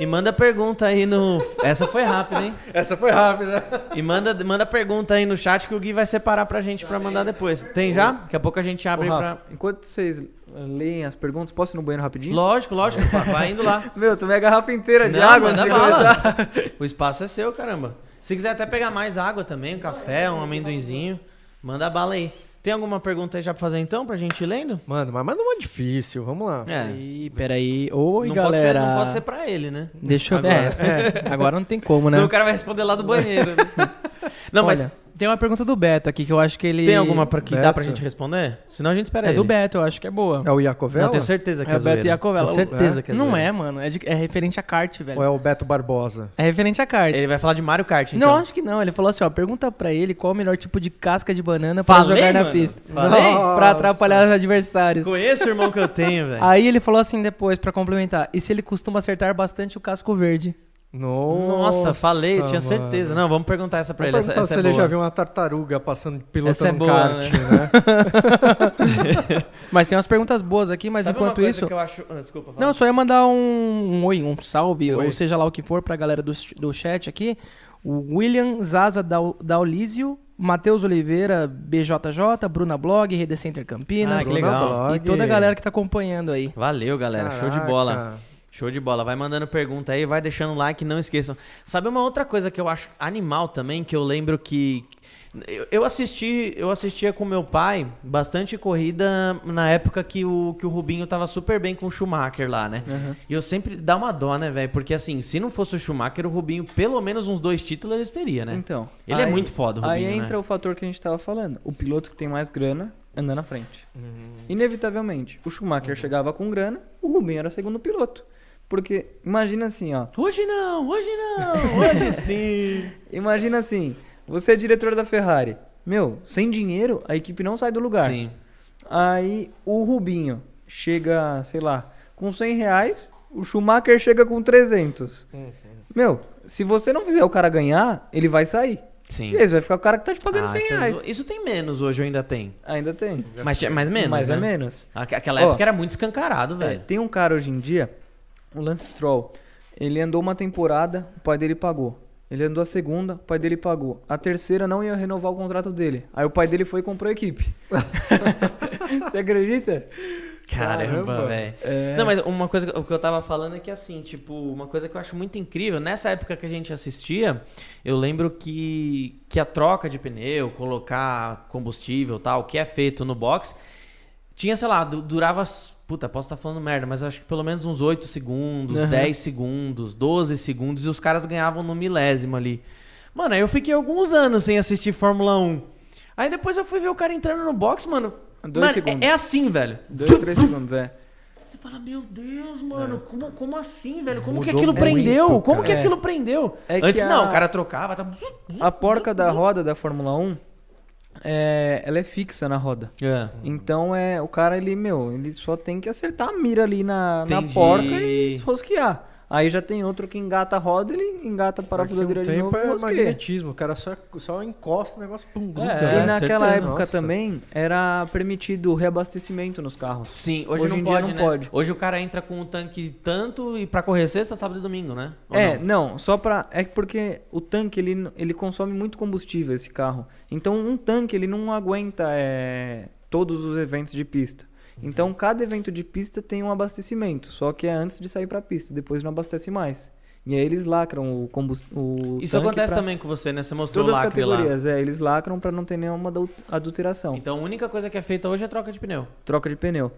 e manda pergunta aí no... Essa foi rápida, hein? Essa foi rápida. E manda, manda pergunta aí no chat que o Gui vai separar pra gente pra mandar depois. Tem já? Daqui a pouco a gente Ô, abre Rafa, pra... enquanto vocês leem as perguntas, posso ir no banheiro rapidinho? Lógico, lógico. vai- indo lá. Meu, tomei a garrafa inteira de Não, água manda antes de bala. começar. O espaço é seu, caramba. Se quiser até pegar mais água também, um café, um amendoinzinho, manda bala aí. Tem alguma pergunta aí já pra fazer então, pra gente ir lendo? Mano, mas manda uma difícil, vamos lá. É. Ih, peraí. Oi, não galera. Pode ser, não pode ser pra ele, né? Deixa eu ver. É, agora não tem como, né? Senão o cara vai responder lá do banheiro. né? Não, mas Olha, tem uma pergunta do Beto aqui que eu acho que ele. tem alguma pra, que dá Beto. pra gente responder? Senão a gente espera É ele. do Beto, eu acho que é boa. É o Iacovella? Não, tenho certeza que é, É o Beto. Iacovella. Tenho certeza É? que é Não é, mano. É, de- é referente a kart, velho. Ou é o Beto Barbosa? É referente a kart. Ele vai falar de Mario Kart, então. Não, acho que não. Ele falou assim, ó, pergunta pra ele qual o melhor tipo de casca de banana pra Falei, jogar na mano. pista. Falei? Nossa. Pra atrapalhar os adversários. Conheço o irmão que eu tenho, velho. Aí ele falou assim depois, pra complementar. E se ele costuma acertar bastante o casco verde? Nossa, falei, tinha mano. certeza. Não, vamos perguntar essa pra Vou ele. Essa, essa se é ele boa. já viu uma tartaruga passando pilotando Essa é um boa, kart, né? Mas tem umas perguntas boas aqui, mas Sabe uma enquanto coisa isso... que eu acho... Ah, desculpa, fala. Não, só ia mandar um, um oi, um salve, Oi. ou seja lá o que for pra galera do, do chat aqui. O William Zaza Dau- Daulísio Matheus Oliveira, BJJ, Bruna Blog, Rede Center Campinas. Ah, que legal. Blog. E toda a galera que tá acompanhando aí. Valeu, galera. Show de Caraca. bola. Show de bola. Vai mandando pergunta aí, vai deixando like, não esqueçam. Sabe uma outra coisa que eu acho animal também, que eu lembro que. Eu, assisti, eu assistia com meu pai bastante corrida na época que o, que o Rubinho tava super bem com o Schumacher lá, né? E eu sempre dá uma dó, né, velho? Porque assim, se não fosse o Schumacher, o Rubinho, pelo menos uns dois títulos eles teria, né? Então. Ele é muito foda, o Aí Rubinho, entra né? o fator que a gente tava falando. O piloto que tem mais grana anda na frente. Uhum. Inevitavelmente. O Schumacher chegava com grana, o Rubinho era segundo piloto. Porque, imagina assim, ó. Hoje não, hoje não, hoje sim. Imagina assim, você é diretor da Ferrari. Meu, sem dinheiro, a equipe não sai do lugar. Sim. Aí o Rubinho chega, sei lá, com 100 reais, o Schumacher chega com 300. Meu, se você não fizer o cara ganhar, ele vai sair. Sim. E esse vai ficar o cara que tá te pagando Ah, 100 isso, é reais. isso tem menos hoje, ainda tem. Ainda tem. Mas, mas menos, Mas né? é menos. Aqu- Aquela Ó, época era muito escancarado, É, velho. tem um cara hoje em dia, o Lance Stroll. Ele andou uma temporada, o pai dele pagou. Ele andou a segunda, o pai dele pagou. A terceira não ia renovar o contrato dele. Aí o pai dele foi e comprou a equipe. Você acredita? Caramba, velho. É. Não, mas uma coisa que eu tava falando é que assim, tipo, uma coisa que eu acho muito incrível, nessa época que a gente assistia, eu lembro que, que a troca de pneu, colocar combustível e tal, que é feito no box, tinha, sei lá, du- durava. Puta, posso estar falando merda, mas acho que pelo menos uns 8 segundos, Aham. 10 segundos, 12 segundos, e os caras ganhavam no milésimo ali. Mano, aí eu fiquei alguns anos sem assistir Fórmula 1. Aí depois eu fui ver o cara entrando no box, mano. Dois mano, é- segundos. É, assim, velho. Dois, três segundos, é. Você fala, meu Deus, mano, como, como assim, velho? Como que Mudou aquilo muito, prendeu? Como que cara. aquilo prendeu? É que Antes não, a- o cara trocava, tá... A porca da roda da Fórmula 1, é, ela é fixa na roda. É. Então é o cara ele, meu, ele só tem que acertar a mira ali na, na porca e rosquear. Aí já tem outro que engata a roda, ele engata a parafuso Daqui a um de novo tempo e é rosqueia. magnetismo. O cara só, só encosta o negócio, pum, gruda. É, e naquela certeza. época Nossa. também era permitido reabastecimento nos carros. Sim, hoje, Hoje não em dia pode, não né? pode. Hoje o cara entra com o tanque tanto e pra correr sexta, sábado e domingo, né? Ou é, não? não? só pra. É porque o tanque ele, ele consome muito combustível, esse carro. Então um tanque ele não aguenta é, todos os eventos de pista. Então cada evento de pista tem um abastecimento, só que é antes de sair pra pista, depois não abastece mais. E aí eles lacram o combustível. Isso acontece também com você, né? Você mostrou Todas o as lacre lá. categorias, é, eles lacram pra não ter nenhuma adul- adulteração. Então a única coisa que é feita hoje é troca de pneu. troca de pneu.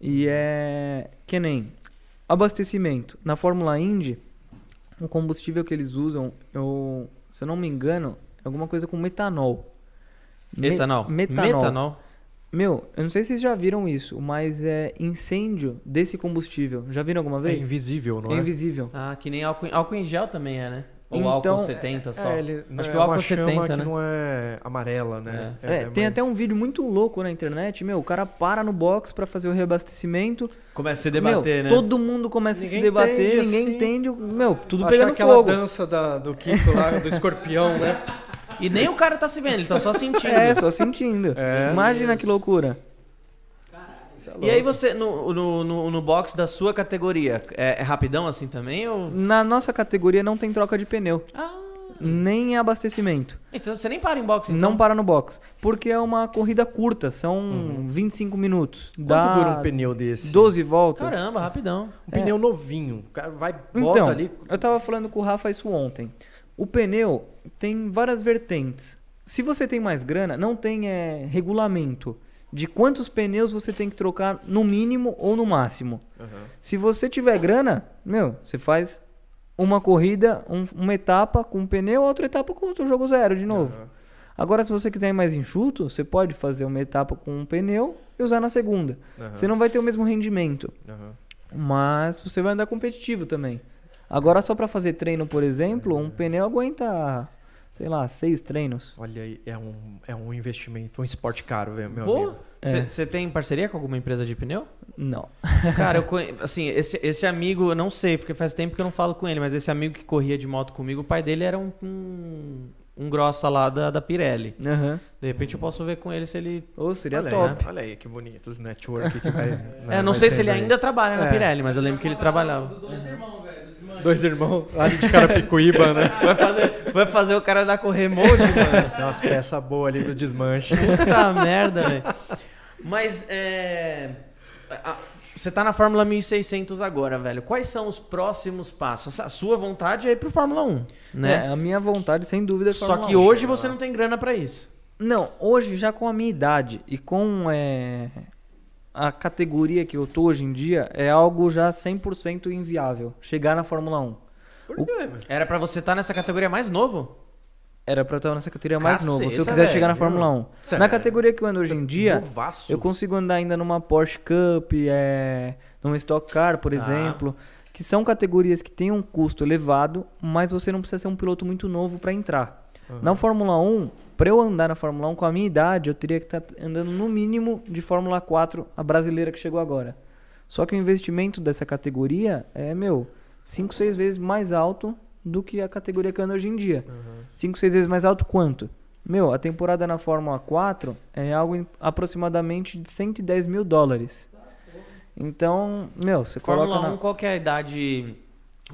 E é que nem abastecimento. Na Fórmula Indy, o combustível que eles usam, eu, se eu não me engano, é alguma coisa com metanol. Me- Etanol. metanol. Meu, eu não sei se vocês já viram isso, mas é incêndio desse combustível. Já viram alguma É vez? invisível, não É é? invisível. Ah, que nem álcool, álcool em gel também é, né? Ou Então, álcool 70 só. É, ele, Acho é que o álcool uma chama 70, que né? não é amarela, né? É, tem mais- até um vídeo muito louco na internet, meu, o cara para no box pra fazer o reabastecimento. Começa a se debater, meu, né? Todo mundo começa a Ninguém se debater, entende, ninguém assim. entende, meu, tudo pegando aquela fogo. dança da, do Kiko lá, do escorpião, né? E nem o cara tá se vendo, ele tá só sentindo. É, só sentindo. É. Imagina que loucura. E aí você, no, no, no, no box da sua categoria, é, é rapidão assim também? Ou... Na nossa categoria não tem troca de pneu, Ah, nem abastecimento. então você nem para em box, então? Não para no box, porque é uma corrida curta, são 25 minutos. Quanto Dá dura um pneu desse? 12 voltas. Caramba, rapidão. Um pneu novinho. O cara vai, bota Então, ali. eu tava falando com o Rafa isso ontem. O pneu tem várias vertentes. Se você tem mais grana, não tem é, regulamento de quantos pneus você tem que trocar no mínimo ou no máximo. Se você tiver grana, meu, você faz uma corrida, um- uma etapa com um pneu, outra etapa com outro jogo zero de novo. Aham. Agora, se você quiser ir mais enxuto, você pode fazer uma etapa com um pneu e usar na segunda. Aham. Você não vai ter o mesmo rendimento. Mas você vai andar competitivo também. Agora, só pra fazer treino, por exemplo, um pneu aguenta, sei lá, seis treinos. Olha aí, é um, é um investimento, um esporte caro, velho, meu Pô, amigo. É. você tem parceria com alguma empresa de pneu? Não. Cara, eu conhe... assim, esse, esse amigo, eu não sei, porque faz tempo que eu não falo com ele, mas esse amigo que corria de moto comigo, o pai dele era um, um, um grossa lá da, da Pirelli. Aham. De repente eu posso ver com ele se ele. Ou seria olha, top. Aí, olha aí que bonito os network que vai. é, não sei se ele ainda trabalha na É. Pirelli, mas eu lembro que ele trabalhava. Do dois irmãos, Dois irmãos ali de Carapicuíba, né? Vai fazer, vai fazer o cara dar correr molde, mano. Tem umas peças boas ali do desmanche. Puta merda, velho. Mas, é... a- Você tá na Fórmula 1600 agora, velho. Quais são os próximos passos? A sua vontade é ir pro Fórmula 1, né? É, a minha vontade, sem dúvida, é Só Fórmula que 1. hoje você não tem grana pra isso. Não, hoje já com a minha idade e com é, a categoria que eu tô hoje em dia, é algo já 100% inviável. Chegar na Fórmula 1. Por quê, velho? Era pra você estar nessa categoria mais novo? Era pra eu estar nessa categoria mais Caceta, novo, se eu quiser chegar na. Fórmula 1. Sério? Na categoria que eu ando hoje em dia, Novaço. eu consigo andar ainda numa Porsche Cup, é, numa Stock Car, por Tá. exemplo, que são categorias que têm um custo elevado, mas você não precisa ser um piloto muito novo para entrar. Na Fórmula 1, para eu andar na Fórmula 1 com a minha idade, eu teria que estar andando no mínimo de Fórmula 4, a brasileira que chegou agora. Só que o investimento dessa categoria é, meu, 5, 6 vezes mais alto do que a categoria que anda hoje em dia. 5, 6 vezes mais alto quanto? Meu, a temporada na Fórmula 4 é algo em aproximadamente de 110 mil dólares. Então, meu, você Fórmula coloca 1, na... qual que é a idade.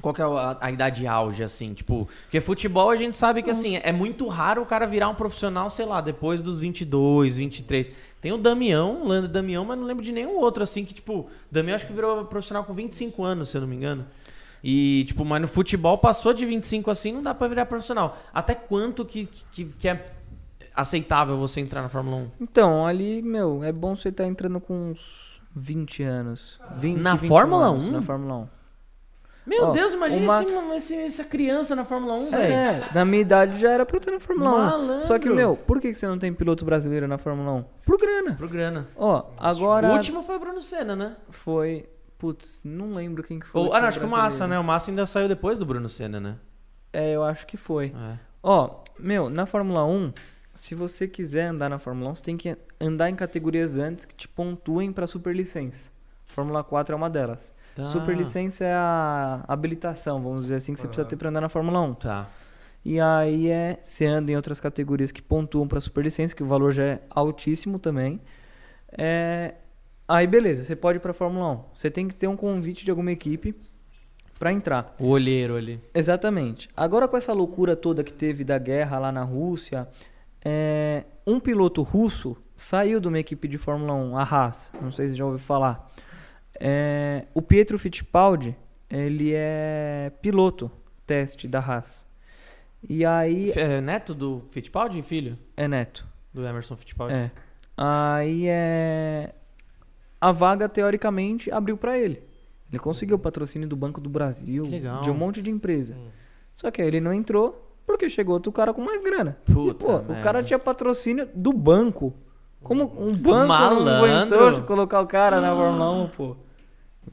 Qual que é a, a idade auge, assim? Tipo, porque futebol a gente sabe que, assim, é muito raro o cara virar um profissional, sei lá, depois dos 22, 23. Tem o Damião, o Leandro Damião, mas não lembro de nenhum outro, assim, que, tipo, Damião acho que virou profissional com 25 anos, se eu não me engano. E, tipo, mas no futebol passou de 25 assim, não dá pra virar profissional. Até quanto que, que, que é aceitável você entrar na Fórmula 1? Então, ali, meu, é bom você estar entrando com uns 20 anos. 20, Na 21 Fórmula anos, 1? Na Fórmula 1. Meu Ó, Deus, imagina Max- esse- esse- essa criança na Fórmula 1, velho. É, na minha idade já era pra eu estar na Fórmula 1. Malandro. Só que, meu, por que você não tem piloto brasileiro na Fórmula 1? Por grana. Pro grana. Ó, agora O último foi o Bruno Senna, né? foi... Putz, não lembro quem que foi. Ou, o ah, não, acho que o Massa, né? O Massa ainda saiu depois do Bruno Senna, né? É, eu acho que foi. É. Ó, meu, na Fórmula 1, se você quiser andar na Fórmula 1, você tem que andar em categorias antes que te pontuem pra superlicença. Fórmula 4 é uma delas. Tá. Superlicença é a habilitação, vamos dizer assim, que você precisa ter pra andar na Fórmula 1. Tá. E aí é, você anda em outras categorias que pontuam pra superlicença, que o valor já é altíssimo também. É, aí beleza, você pode ir pra Fórmula 1. Você tem que ter um convite de alguma equipe pra entrar. O olheiro ali. Exatamente. Agora com essa loucura toda que teve da guerra lá na Rússia, é, um piloto russo saiu de uma equipe de Fórmula 1, a Haas. Não sei se já ouviu falar. É, o Pietro Fittipaldi, ele é piloto teste da Haas. E aí É neto do Fittipaldi, filho? é neto. Do Emerson Fittipaldi? É. Aí é a vaga teoricamente abriu pra ele. Ele conseguiu o patrocínio do Banco do Brasil, de um monte de empresa. Só que aí ele não entrou porque chegou outro cara com mais grana. Puta e, pô, merda. o cara tinha patrocínio do banco. Como um banco Malandro. não aguentou colocar o cara na Fórmula 1, pô.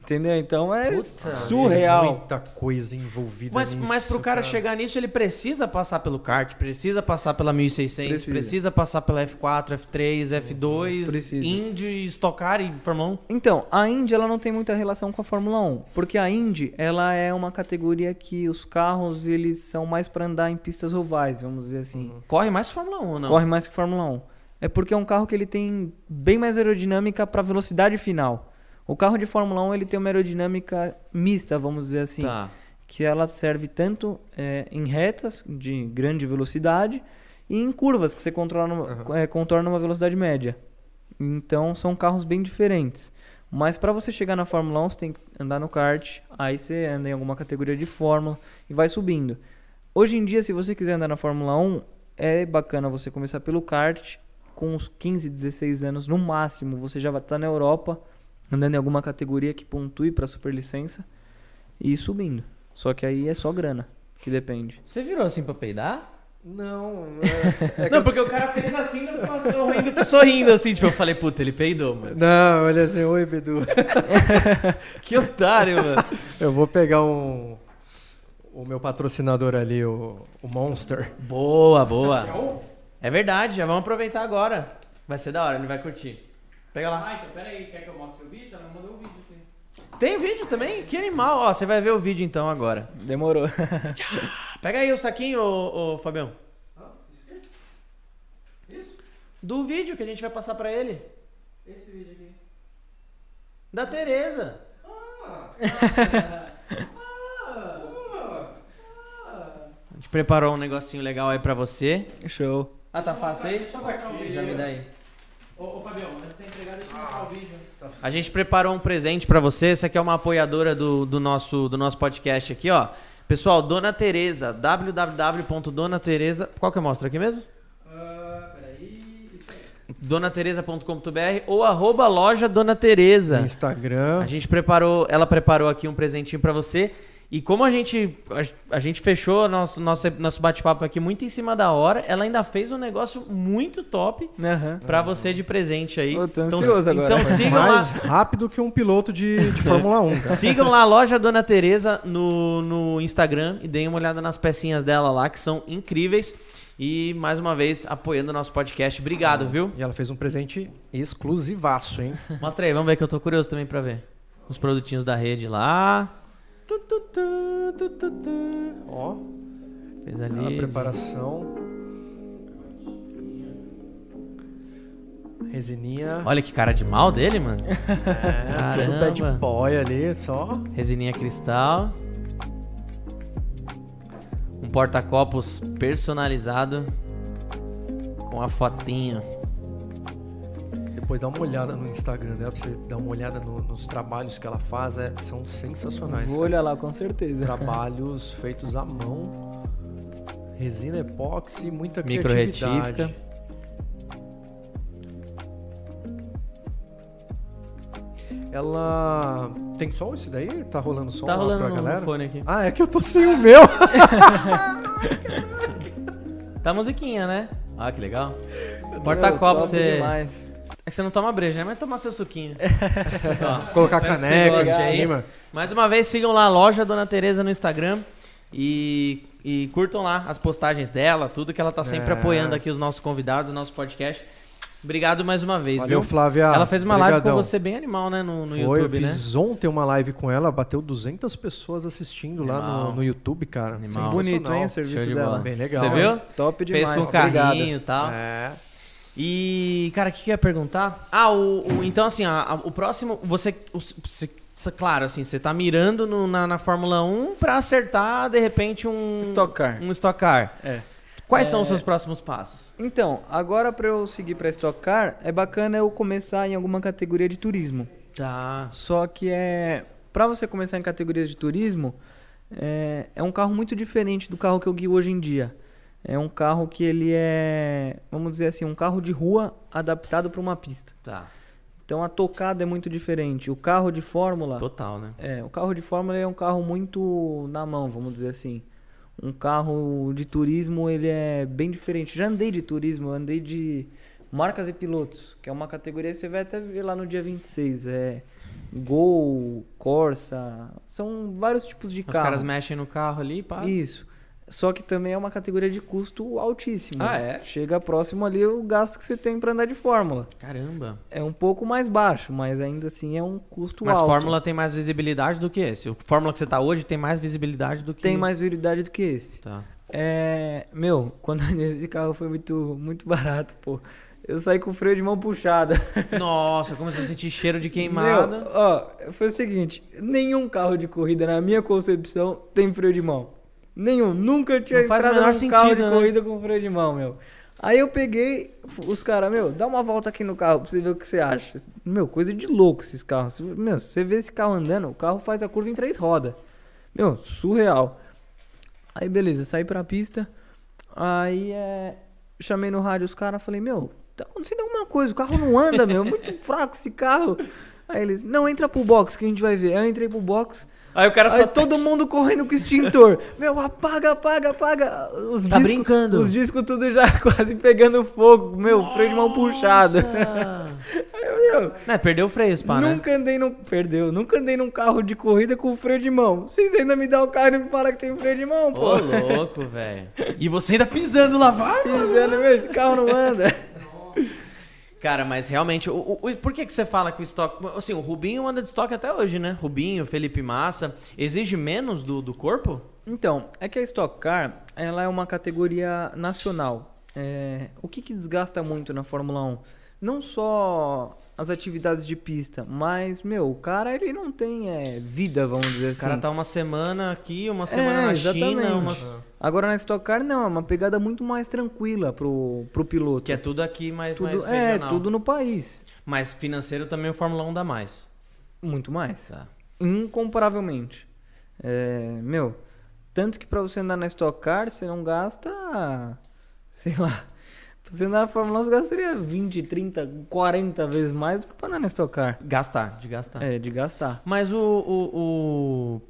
Entendeu? Então é surreal. Muita coisa envolvida Mas, nisso. mas pro cara, chegar nisso, ele precisa passar pelo kart, precisa passar pela 1600, precisa, Precisa. passar pela F4, F3, F2, Precisa. Indy, Stock Car e Fórmula 1. Então, a Indy ela não tem muita relação com a Fórmula 1, porque a Indy ela é uma categoria que os carros eles são mais para andar em pistas ovais, vamos dizer assim. Corre mais que Fórmula 1, não? Corre mais que Fórmula 1. É porque é um carro que ele tem bem mais aerodinâmica para velocidade final. O carro de Fórmula 1 ele tem uma aerodinâmica mista, vamos dizer assim, Tá. que ela serve tanto é, em retas de grande velocidade e em curvas que você controla numa- é, contorna uma velocidade média. Então são carros bem diferentes. Mas para você chegar na Fórmula 1, você tem que andar no kart, aí você anda em alguma categoria de Fórmula e vai subindo. Hoje em dia, se você quiser andar na Fórmula 1, é bacana você começar pelo kart, com uns 15, 16 anos no máximo, você já vai estar na Europa, andando em alguma categoria que pontue para superlicença e ir subindo. Só que aí é só grana, que depende. Você virou assim pra peidar? Não, não, porque o cara fez assim, eu ficava sorrindo, sorrindo assim. Tipo, eu falei, puta, ele peidou, mano. não, olha assim, oi, Bedu. Que otário, mano. Eu vou pegar um, o meu patrocinador ali, o, o Monster. Boa, boa. É verdade, já vamos aproveitar agora. Vai ser da hora, ele vai curtir. Pega lá. Ah, então peraí, quer que eu mostre o vídeo? Ela me mandou um vídeo aqui. Tem vídeo também? Que animal. Ó, você vai ver o vídeo então agora. Demorou. Pega aí o saquinho, ô, ô Fabião. Do vídeo que a gente vai passar pra ele. Esse vídeo aqui. Da Tereza. Ah, preparou um negocinho legal aí pra você. Show. Ah, tá fácil aí? Já me dá aí. Ô, ô Fabião, antes de você entregar, deixa eu mostrar o vídeo. A gente preparou um presente pra você. Essa aqui é uma apoiadora do, do, nosso, do nosso podcast aqui, ó. Pessoal, Dona Tereza, www.donatereza... Qual que eu mostro aqui mesmo? Ah, peraí. Isso aí. donatereza.com.br ou arroba loja Dona Tereza. Instagram. A gente preparou, ela preparou aqui um presentinho pra você. E como a gente a, a gente fechou nosso nosso nosso bate-papo aqui muito em cima da hora, ela ainda fez um negócio muito top Aham. pra você de presente aí. Pô, tô então, então sigam lá, Mais rápido que um piloto de, de Fórmula 1, cara. sigam lá a loja Dona Tereza no, no Instagram e deem uma olhada nas pecinhas dela lá que são incríveis. E mais uma vez apoiando o nosso podcast. Obrigado, viu? E ela fez um presente exclusivaço, hein? Mostra aí, vamos ver que eu tô curioso também pra ver. Os produtinhos da rede lá. Ó, Fez a ali. preparação. Resininha. Olha que cara de mal dele, mano. É, tudo bad Caramba. boy ali, só. Resininha cristal. Um porta-copos personalizado. Com a fotinho. Depois dá uma olhada no Instagram dela pra você dar uma olhada no- nos trabalhos que ela faz. é- são sensacionais. Vou cara. olhar lá, com certeza. Trabalhos feitos à mão. Resina epóxi, muita Micro criatividade. retífica. Ela tem som esse daí? Tá rolando som Tá rolando pra no, galera? fone aqui. Ah, é que eu tô sem o meu. Tá a musiquinha, né? Ah, que legal. Porta-copo, você. demais. É que você não toma breja, né? Mas tomar seu suquinho. Ó, Colocar caneca em cima. Mais uma vez, sigam lá a loja Dona Tereza no Instagram e, e curtam lá as postagens dela, tudo que ela tá sempre É. apoiando aqui os nossos convidados, o nosso podcast. Obrigado mais uma vez, Valeu, viu? Flávia. ela fez uma live com você bem animal, né? No, no Foi, YouTube, eu né? fiz ontem uma live com ela, bateu 200 pessoas assistindo lá Animal. no, no YouTube, cara. Animal. Sensacional. Bonito, hein, o Show serviço de dela. bola. Bem legal. Você viu? Top demais. Fez com obrigado. carrinho e tal. É. E, cara, o que, que eu ia perguntar? Ah, o, o- então assim, a- a- o próximo, você, o- você- claro, assim, você tá mirando no- na, na Fórmula 1 pra acertar, de repente, um... Stock Car. Um Stock Car. É. Quais É. são os seus próximos passos? Então, agora pra eu seguir pra Stock Car, é bacana eu começar em alguma categoria de turismo. Tá. Só que é. Pra você começar em categorias de turismo, é, é um carro muito diferente do carro que eu guio hoje em dia. É um carro que ele é, vamos dizer assim, um carro de rua adaptado para uma pista. Tá. Então a tocada é muito diferente. O carro de fórmula, Total, né? é, o carro de fórmula é um carro muito na mão, vamos dizer assim. Um carro de turismo, ele é bem diferente. Já andei de turismo, andei de marcas e pilotos, que é uma categoria que você vai até ver lá no dia 26. É Gol, Corsa, são vários tipos de Os carro. caras mexem no carro ali, pá. Isso. Só que também é uma categoria de custo altíssimo. Ah, né? é? Chega próximo ali o gasto que você tem para andar de fórmula. Caramba. É um pouco mais baixo, mas ainda assim é um custo Mas alto. Fórmula tem mais visibilidade do que esse. O Fórmula que você tá hoje tem mais visibilidade do que... tem mais virilidade do que esse. Tá. É, meu, quando eu nesse carro foi muito, muito barato, pô. Eu saí com o freio de mão puxada. Nossa, como você sentir cheiro de queimada. Meu, ó, foi o seguinte, nenhum carro de corrida, na minha concepção, tem freio de mão. Nenhum. Nunca tinha Não faz o entrado menor num carro de sentido, né? corrida com freio de mão, meu. Aí eu peguei, os caras, meu, dá uma volta aqui no carro pra você ver o que você acha. Meu, coisa de louco esses carros. Meu, se você vê esse carro andando, o carro faz a curva em três rodas. Meu, surreal. Aí beleza, saí pra pista. Aí é. Chamei no rádio os caras, falei, meu, tá acontecendo alguma coisa, o carro não anda, meu, muito fraco esse carro. Aí eles, não, entra pro box que a gente vai ver. Aí eu entrei pro box. Aí o cara Aí todo mundo correndo com extintor. Meu, apaga, apaga, apaga. Os Tá discos, brincando. Os discos tudo já quase pegando fogo. Meu, freio de mão puxado. Nossa. Aí eu, meu, Não, perdeu o freio, pá, né? nunca andei num. Perdeu. Nunca andei num carro de corrida com freio de mão. Vocês ainda me dão o carro e me falam que tem freio de mão, pô. Ô, louco, velho. E você ainda pisando lá, vai. Pisando, meu, esse carro não anda. Cara, mas realmente, o, o- o- por que, que você fala que o estoque. Assim, o Rubinho anda de estoque até hoje, né? Rubinho, Felipe Massa. Exige menos do, do corpo? Então, é que a Stock Car, ela é uma categoria nacional. É, o que, que desgasta muito na Fórmula 1? Não só as atividades de pista, mas, meu, o cara ele não tem é, vida, vamos dizer O assim. cara tá uma semana aqui, uma semana É, na China, exatamente. uma... Agora na Stock Car não, é uma pegada muito mais tranquila pro, pro piloto. que é tudo aqui mais, tudo, mais é, regional. tudo no país. Mas financeiro também o Fórmula 1 dá mais. Muito mais. Tá. Incomparavelmente. É, meu, tanto que pra você andar na Stock Car, você não gasta, sei lá, você andar na Fórmula 1 você gastaria 20, 30, 40 vezes mais do que pra andar na Stock Car. Gastar, de gastar. É, de gastar. Mas o, o- o-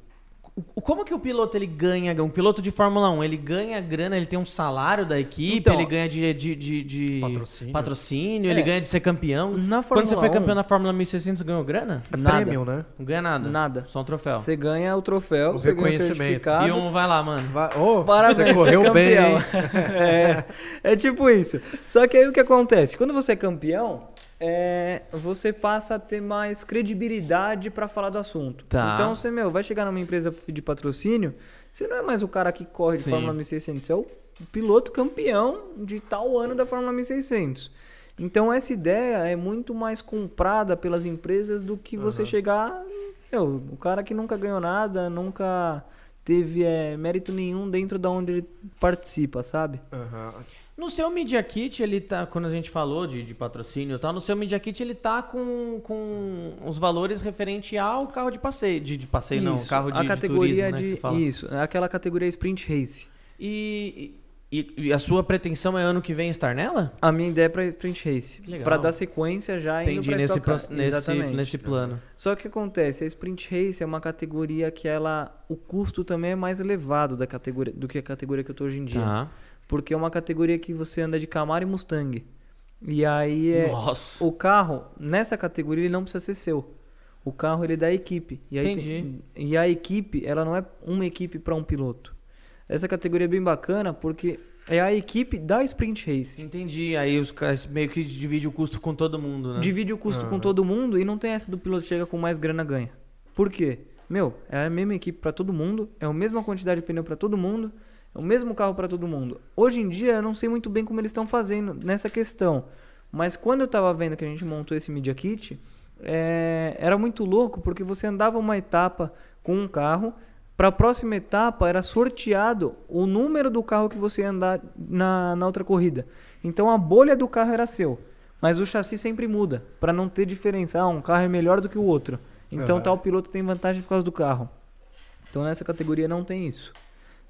Como que o piloto ele ganha? Um piloto de Fórmula 1, ele ganha grana, ele tem um salário da equipe, Então- ele ganha de, de, de, de Patrocínio. patrocínio, É. ele ganha de ser campeão. Na Quando você Fórmula foi 1, campeão na Fórmula 1600, ganhou grana? É Nada. prêmio, né? Não ganha nada. Nada. Só um troféu. Você ganha o troféu, O você ganha o reconhecimento. certificado. E um vai lá, mano. Vai, oh, Parabéns, você correu é bem. é, é tipo isso. Só que aí o que acontece? Quando você é campeão, é, você passa a ter mais credibilidade pra falar do assunto. Tá. Então você, meu, vai chegar numa empresa pedir patrocínio, você não é mais o cara que corre de Sim. Fórmula 1600, você é o piloto campeão de tal ano da Fórmula 1600. Então essa ideia é muito mais comprada pelas empresas do que você chegar, meu, o cara que nunca ganhou nada, nunca teve é, mérito nenhum dentro da onde ele participa, sabe? Aham. No seu Media Kit, ele tá. Quando a gente falou de, de patrocínio e tal, no seu Media Kit ele tá com, com os valores referente ao carro de passeio. De, de passeio, não, Isso, carro de, a de categoria turismo, né, que de, você fala. isso, é aquela categoria sprint race. E, e, e a sua pretensão é ano que vem estar nela? A minha ideia é para sprint race, para dar sequência já Entendi, pra nesse, pro- nesse, nesse plano. Só que o que acontece, a sprint race é uma categoria que ela, o custo também é mais elevado da categoria do que a categoria que eu tô hoje em dia, Tá. Porque é uma categoria que você anda de Camaro e Mustang. E aí é Nossa. o carro nessa categoria ele não precisa ser seu. O carro ele é da equipe. E Entendi. tem- e a equipe, ela não é uma equipe para um piloto. Essa categoria é bem bacana porque é a equipe da sprint race. Entendi. Aí os caras meio que dividem o custo com todo mundo, né? Divide o custo com todo mundo e não tem essa do piloto chega com mais grana ganha. Por quê? Meu, é a mesma equipe para todo mundo, é a mesma quantidade de pneu para todo mundo, é o mesmo carro para todo mundo. Hoje em dia eu não sei muito bem como eles estão fazendo nessa questão, mas quando eu tava vendo que a gente montou esse Media Kit, é, era muito louco porque você andava uma etapa com um carro, para a próxima etapa era sorteado o número do carro que você ia andar na, na outra corrida. Então a bolha do carro era seu. Mas o chassi sempre muda, para não ter diferença. Ah, um carro é melhor do que o outro. Então Aham. tal piloto tem vantagem por causa do carro. Então nessa categoria não tem isso.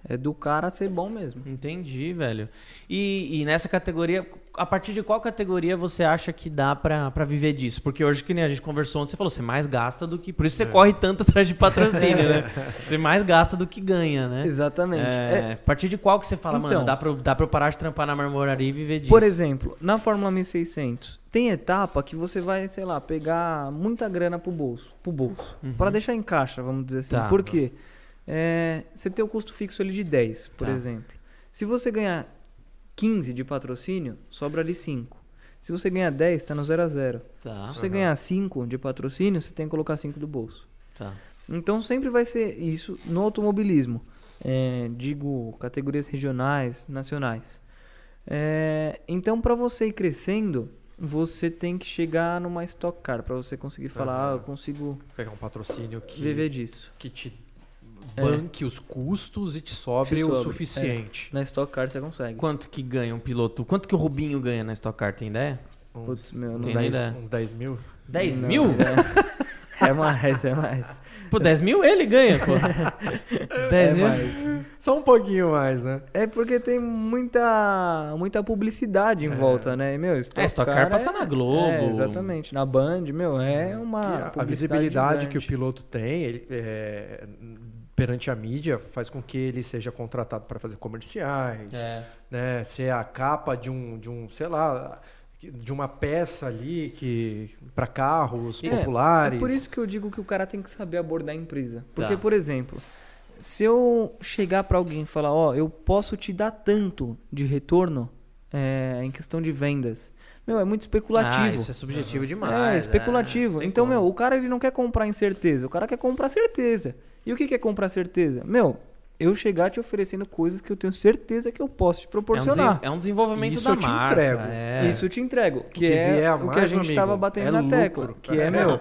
É do cara ser bom mesmo. Entendi, velho. E, e nessa categoria, a partir de qual categoria você acha que dá pra, pra viver disso? Porque hoje, que nem a gente conversou ontem, você falou, você mais gasta do que. Por isso você corre tanto atrás de patrocínio, né? Você mais gasta do que ganha, né? Exatamente. É, É, A partir de qual que você fala, mano, Então. dá pra, dá pra eu parar de trampar na marmoraria e viver disso? Por exemplo, na Fórmula 1600, tem etapa que você vai, sei lá, pegar muita grana pro bolso, pro bolso, para deixar em caixa, vamos dizer assim. Uhum. Tá. Por quê? É, você tem o custo fixo ali de 10, por Tá. exemplo. Se você ganhar 15 de patrocínio, sobra ali 5. Se você ganhar 10, tá no 0 a 0. Tá, Se você ganhar 5 de patrocínio, você tem que colocar 5 do bolso. tá. Então sempre vai ser isso no automobilismo. É, digo, categorias regionais, nacionais. É, então, para você ir crescendo, você tem que chegar numa Stock Car para você conseguir falar, ah, eu consigo Pegar um patrocínio que, viver disso. que te É. banque os custos e te sobre Te o sobre, suficiente. Na Stock Car você consegue. Quanto que ganha um piloto? Quanto que o Rubinho ganha na Stock Car, tem ideia? Uns, Putz, meu, uns, tem 10, ideia. uns 10 mil. 10 Não, mil? É, é mais, é mais. Pô, 10 mil ele ganha, pô. 10 é mil? mais. Só um pouquinho mais, né? É porque tem muita muita publicidade em volta, né? E, Meu, Stock, É, Stock Car passa na Globo. É, exatamente. Na Band, meu, é uma E a- a, visibilidade que o piloto tem ele, é, perante a mídia faz com que ele seja contratado para fazer comerciais, É. né? Ser a capa de um, de um, sei lá, de uma peça ali que para carros É, populares. É por isso que eu digo que o cara tem que saber abordar a empresa. Porque, Tá. por exemplo, se eu chegar pra alguém e falar, ó, eu posso te dar tanto de retorno é, em questão de vendas, meu, é muito especulativo. Ah, isso é subjetivo demais. É, especulativo. tem então, meu, o cara ele não quer comprar incerteza, o cara quer comprar certeza. E o que é comprar certeza? Meu, eu chegar te oferecendo coisas que eu tenho certeza que eu posso te É um, proporcionar. é um desenvolvimento Isso da eu te marca. entrego. é. Isso eu te entrego. Que, que é o que a gente amigo, tava batendo é na lucro. tecla. Que é, meu,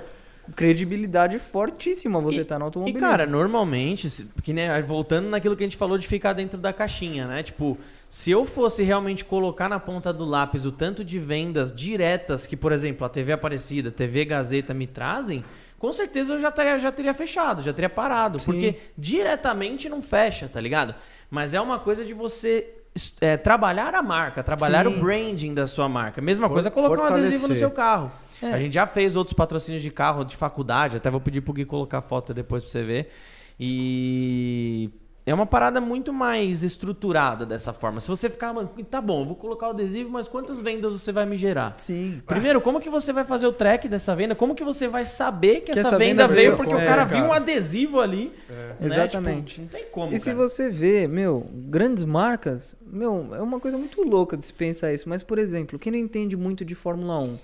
credibilidade fortíssima você E- tá no E, automobilismo. cara, normalmente, se- que, né, voltando naquilo que a gente falou de ficar dentro da caixinha, né? Tipo, se eu fosse realmente colocar na ponta do lápis o tanto de vendas diretas que, por exemplo, a TV Aparecida, TV Gazeta me trazem, com certeza eu já teria, já teria fechado, já teria parado. Sim. Porque diretamente não fecha, tá ligado? Mas é uma coisa de você é, trabalhar a marca, trabalhar Sim. o branding da sua marca. Mesma For- coisa colocar um adesivo no fortalecer. seu carro. É. A gente já fez outros patrocínios de carro de faculdade, até vou pedir pro Gui colocar a foto depois pra você ver. E é uma parada muito mais estruturada dessa forma. Se você ficar, mano, tá bom, eu vou colocar o adesivo, mas quantas vendas você vai me gerar? Sim. Primeiro, como que você vai fazer o track dessa venda? Como que você vai saber que, Que essa, essa venda, venda veio veio, porque é, o cara cara. viu um adesivo ali? né? Exatamente. Tipo, não tem como, E se cara. você vê, meu, grandes marcas, meu, é uma coisa muito louca de se pensar isso. Mas, por exemplo, quem não entende muito de Fórmula 1,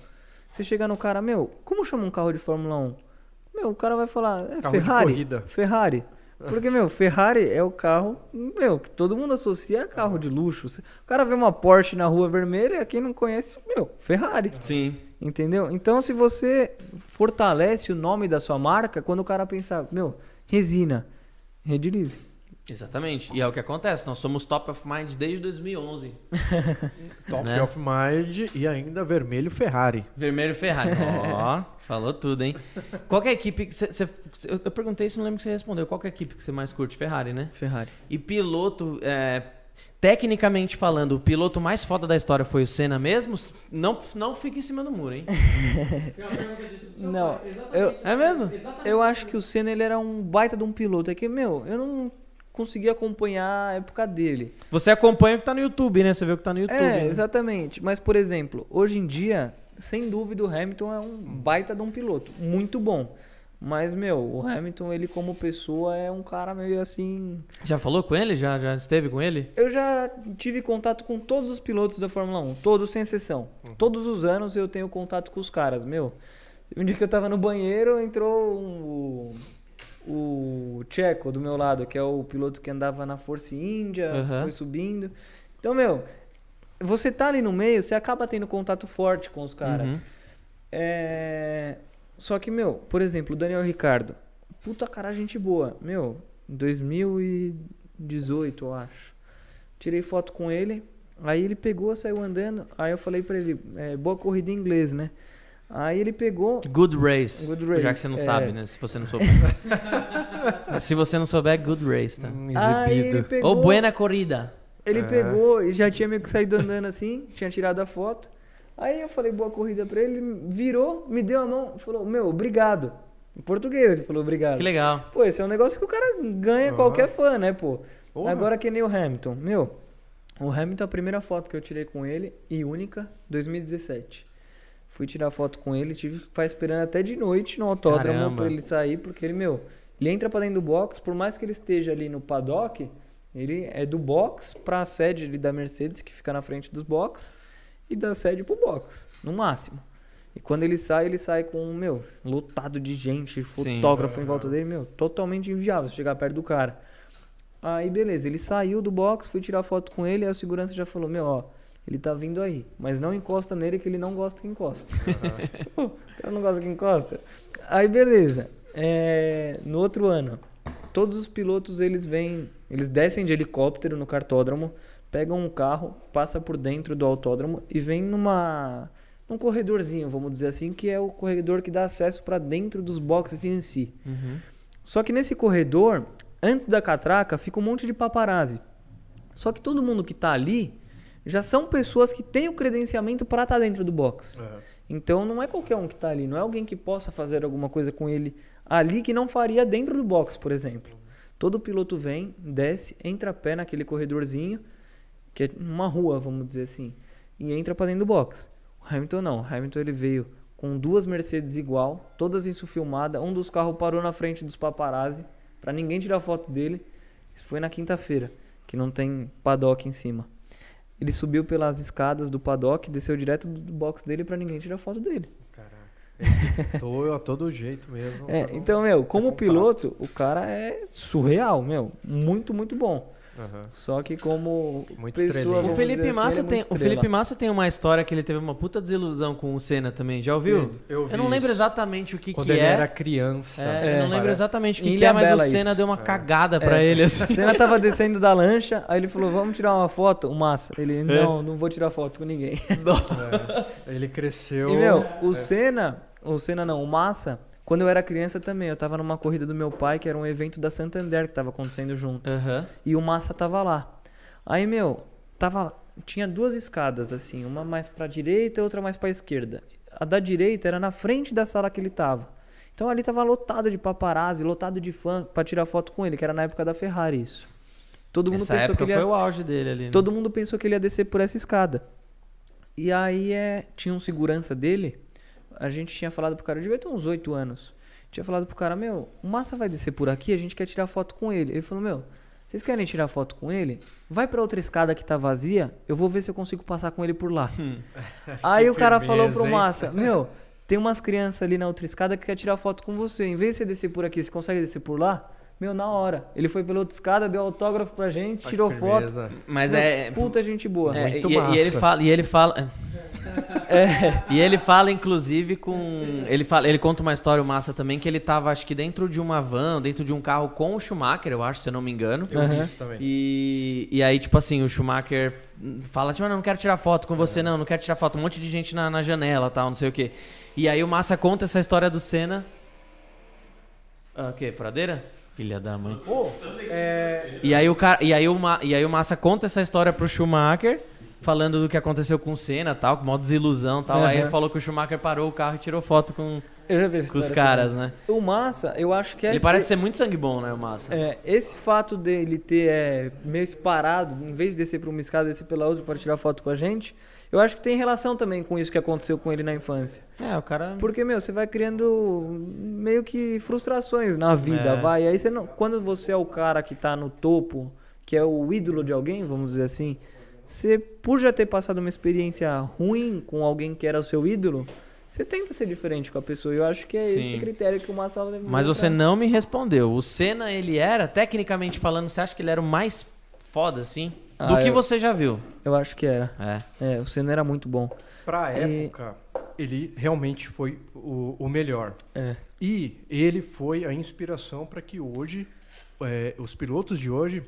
você chega no cara, meu, como chama um carro de Fórmula 1? Meu, o cara vai falar, é Carro de Ferrari. corrida. Ferrari. Porque, meu, Ferrari é o carro, meu, que todo mundo associa a carro de luxo. O cara vê uma Porsche na rua vermelha, quem não conhece, meu, Ferrari. Sim. Entendeu? Então, se você fortalece o nome da sua marca, quando o cara pensar, meu, resina, redilize. Exatamente. E é o que acontece. Nós somos top of mind desde 2011. Top Né? of Mind e ainda vermelho Ferrari. Vermelho Ferrari. Ó, falou tudo, hein? Qual que é a equipe que você... você- eu, eu perguntei isso, não lembro que você respondeu. Qual que é a equipe que você mais curte? Ferrari, né? Ferrari. E piloto, é, tecnicamente falando, o piloto mais foda da história foi o Senna mesmo? Não, não fica em cima do muro, hein? Não, eu, É mesmo? eu acho que o Senna ele era um baita de um piloto. É que, meu, eu não consegui acompanhar a época dele. Você acompanha o que tá no YouTube, né? Você vê o que tá no YouTube. é, né? exatamente. Mas, por exemplo, hoje em dia, sem dúvida, o Hamilton é um baita de um piloto. Muito bom. Mas, meu, o Hamilton, ele como pessoa, é um cara meio assim. Já falou com ele? Já, já esteve com ele? Eu já tive contato com todos os pilotos da Fórmula 1, todos sem exceção. Todos os anos eu tenho contato com os caras, meu. Um dia que eu tava no banheiro, entrou um- o, Checo do meu lado, que é o piloto que andava na Force India, Aham. foi subindo. Então, meu, você tá ali no meio, você acaba tendo contato forte com os caras. Uhum. É... Só que, meu, por exemplo, o Daniel Ricardo. Puta cara, gente boa. Meu, 2018, eu acho. Tirei foto com ele. Aí ele pegou, saiu andando. Aí eu falei pra ele, é, boa corrida em inglês, né? Aí ele pegou. Good race. Good race, Já que você não é. sabe, né? Se você não souber. Se você não souber, good race, tá? Hum, exibido. pegou. Ou buena corrida. Ele É. pegou e já tinha meio que saído andando assim, tinha tirado a foto. Aí eu falei boa corrida pra ele, ele virou, me deu a mão, falou, meu, obrigado. Em português, ele falou obrigado. Que legal. Pô, esse é um negócio que o cara ganha Aham. qualquer fã, né, pô? Porra. Agora que nem o Hamilton. Meu, o Hamilton, a primeira foto que eu tirei com ele, e única, 2017. Fui tirar foto com ele, tive que ficar esperando até de noite no autódromo Caramba. pra ele sair, porque ele, meu, ele entra pra dentro do box, por mais que ele esteja ali no paddock, ele é do box pra sede ali da Mercedes, que fica na frente dos box, e da sede pro box, no máximo. E quando ele sai, ele sai com, meu, lotado de gente, Sim. fotógrafo em volta dele, meu, totalmente inviável chegar perto do cara. Aí, beleza, ele saiu do box, fui tirar foto com ele, aí o segurança já falou, meu, ó, ele tá vindo aí, mas não encosta nele que ele não gosta que encosta. Pô, o cara não gosta que encosta. Aí, beleza. É, no outro ano, todos os pilotos, eles vêm, eles descem de helicóptero no cartódromo, pegam um carro, passa por dentro do autódromo e vem numa num corredorzinho, vamos dizer assim, que é o corredor que dá acesso para dentro dos boxes em si. Uhum. Só que nesse corredor, antes da catraca, fica um monte de paparazzi. Só que todo mundo que tá ali já são pessoas que têm o credenciamento para estar dentro do box. É. Então não é qualquer um que tá ali, não é alguém que possa fazer alguma coisa com ele ali que não faria dentro do box, por exemplo. Todo piloto vem, desce, entra a pé naquele corredorzinho, que é uma rua, vamos dizer assim, e entra para dentro do box. O Hamilton não, o Hamilton ele veio com duas Mercedes igual, todas isso filmada, um dos carros parou na frente dos paparazzi para ninguém tirar foto dele. Isso foi na quinta-feira, que não tem paddock em cima. Ele subiu pelas escadas do paddock, desceu direto do box dele para ninguém tirar foto dele. Caraca. Tô a todo jeito mesmo. É, então, meu, como piloto, o cara é surreal, meu. Muito, muito bom. Aham. Só que como Muito pessoa. O Felipe, assim, Massa ele é tem, o. Felipe Massa tem uma história que ele teve uma puta desilusão com o Senna também, já ouviu? Eu vi não lembro isso. exatamente o que, Quando que ele é. era criança. É, eu não lembro exatamente o que, que é, mas o Senna isso. deu uma cagada pra É. ele. O Assim. Senna tava descendo da lancha, aí ele falou, vamos tirar uma foto? O Massa. Ele, não, não vou tirar foto com ninguém. É. Ele cresceu. E, meu, o é. Senna, o Senna não, o Massa, quando eu era criança também, eu tava numa corrida do meu pai, que era um evento da Santander que tava acontecendo junto. Aham. E o Massa tava lá. Aí, meu, tava. Tinha duas escadas, assim, uma mais pra direita e outra mais pra esquerda. A da direita era na frente da sala que ele tava. Então ali tava lotado de paparazzi, lotado de fã pra tirar foto com ele, que era na época da Ferrari isso. Todo mundo Essa pensou época que ele ia... foi o auge dele ali. né? Todo mundo pensou que ele ia descer por essa escada. E aí é, tinha um segurança dele. A gente tinha falado pro cara, eu devia ter uns 8 anos. Tinha falado pro cara, meu, o Massa vai descer por aqui, a gente quer tirar foto com ele. Ele falou, meu, vocês querem tirar foto com ele? Vai pra outra escada que tá vazia, eu vou ver se eu consigo passar com ele por lá. aí o cara falou firmeza, pro hein? Massa, meu, tem umas crianças ali na outra escada que quer tirar foto com você. Em vez de você descer por aqui, você consegue descer por lá? Meu, na hora. Ele foi pela outra escada, deu autógrafo pra gente, Olha tirou que foto. firmeza. Mas Meu, é. Puta gente boa. é, Muito e, e ele massa. fala, e ele fala. É. E ele fala, inclusive, com. Ele, fala, ele conta uma história massa também, que ele tava, acho que dentro de uma van, dentro de um carro com o Schumacher, eu acho, se eu não me engano. Eu vi Aham. isso também. E, e aí, tipo assim, o Schumacher fala, tipo, "Ah, não, não quero tirar foto com você, não, não quero tirar foto. Um monte de gente na, na janela tal, não sei o quê. E aí o Massa conta essa história do Senna. Ah, o quê? Furadeira? Filha da mãe. É, E aí o cara, e aí o, Ma- e aí o Massa conta essa história pro Schumacher, falando do que aconteceu com o Senna, tal, com maior desilusão, tal. Aí Aham. ele falou que o Schumacher parou o carro e tirou foto com, Eu já vi essa com os caras, também. né? O Massa, eu acho que é. Ele parece ser muito sangue bom, né, o Massa? É, esse fato dele ter é, meio que parado, em vez de descer por uma escada, descer pela outra para tirar foto com a gente, eu acho que tem relação também com isso que aconteceu com ele na infância. É, o cara. Porque, meu, você vai criando meio que frustrações na vida, É. vai. Aí você não, quando você é o cara que tá no topo, que é o ídolo de alguém, vamos dizer assim, você, por já ter passado uma experiência ruim com alguém que era o seu ídolo, você tenta ser diferente com a pessoa. E eu acho que é Sim. esse critério que o Massa levou. Mas você não me respondeu. O Senna, ele era, tecnicamente falando, você acha que ele era o mais foda, assim? Do Ah, que eu- você já viu. Eu acho que era. É. É, o Senna era muito bom. pra E- época, ele realmente foi o, o melhor. É. E ele foi a inspiração para que hoje, é, os pilotos de hoje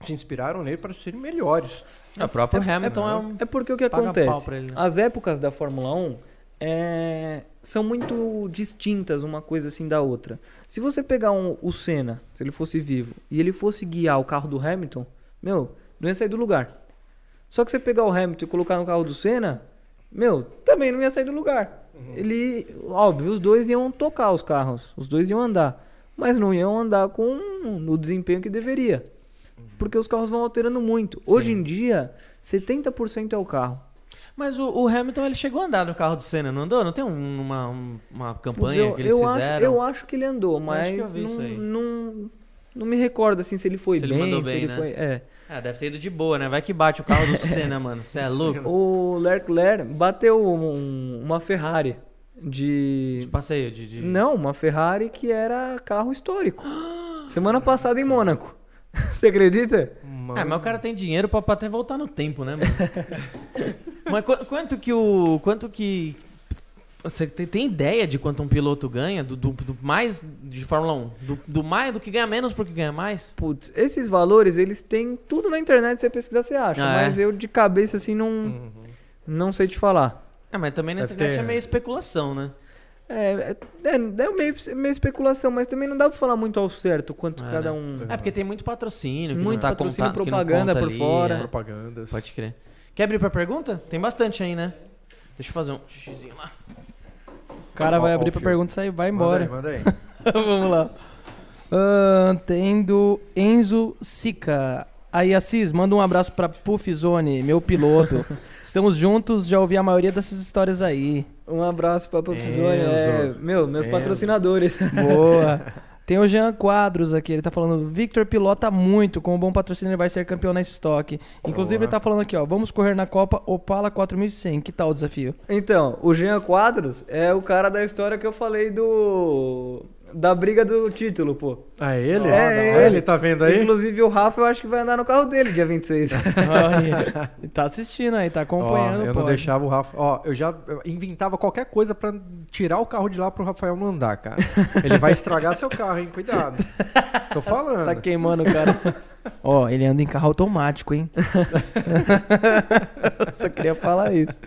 se inspiraram nele para serem melhores. O próprio Hamilton é, um. É porque o que Paga acontece? ele, né? As épocas da Fórmula 1 é, são muito distintas uma coisa assim da outra. Se você pegar um- o Senna, se ele fosse vivo, e ele fosse guiar o carro do Hamilton, meu, não ia sair do lugar. Só que você pegar o Hamilton e colocar no carro do Senna, meu, também não ia sair do lugar. Ele, óbvio, os dois iam tocar os carros, os dois iam andar, mas não iam andar com o desempenho que deveria. Porque os carros vão alterando muito. Hoje em dia, 70% é o carro. Mas o, o Hamilton, ele chegou a andar no carro do Senna, não andou? Não tem um- uma, um- uma campanha eu, que eles eu acho, fizeram? eu acho que ele andou, acho mas não, não, não me recordo assim se ele foi Se ele bem, se bem, ele né? foi. É. Ah, deve ter ido de boa, né? Vai que bate o carro do Senna, mano. Você é louco? O Leclerc bateu um- uma Ferrari de. De passeio, de... de- Não, uma Ferrari que era carro histórico. Semana passada em Mônaco. Você acredita? Mano, É, mas o cara tem dinheiro pra, pra até voltar no tempo, né, mano? mas qu- quanto que o... Quanto que... Você tem, tem ideia de quanto um piloto ganha? Do, do- do mais de Fórmula 1? Do, do mais, do que ganha menos porque ganha mais? Putz, esses valores, eles têm tudo na internet, se você pesquisar, você acha. Ah, é? mas eu de cabeça assim não, Uhum. não sei te falar. É, mas também na Deve internet ter- é meio especulação, né? É, é, é, é meio, meio especulação, mas também não dá pra falar muito ao certo quanto É, cada né? um. É porque tem muito patrocínio que Muito não tá patrocínio, não propaganda conta por ali, fora. é. propagandas. Pode crer. Quer abrir pra pergunta? Tem bastante aí, né? Deixa eu fazer um xizinho lá. O cara vai abrir fio. pergunta e sair, vai Manda embora. aí, manda aí. Vamos lá. Ahn, tem do Enzo Sica. Aí, Assis, manda um abraço pra Puff Zone, meu piloto. Estamos juntos, já ouvi a maioria dessas histórias aí. Um abraço pra Puffzone. Enzo. É, meu, meus Enzo. patrocinadores. Boa. Tem o Jean Quadros aqui, ele tá falando, Victor pilota muito, com um bom patrocínio ele vai ser campeão na estoque. Inclusive Boa. ele tá falando aqui, ó, vamos correr na Copa Opala 4100, que tal o desafio? Então, o Jean Quadros é o cara da história que eu falei do. Da briga do título, pô. Ah, ele? É, Ah, ele. tá vendo aí? Inclusive o Rafa eu acho que vai andar no carro dele dia 26. Olha, ele tá assistindo aí, tá Ó, acompanhando. eu não deixava o Rafa. Ó, eu já inventava qualquer coisa pra tirar o carro de lá pro Rafael não andar, cara. Ele vai estragar seu carro, hein? Cuidado. Tô falando. Tá queimando o cara. Ó, ele anda em carro automático, hein? Só queria falar isso.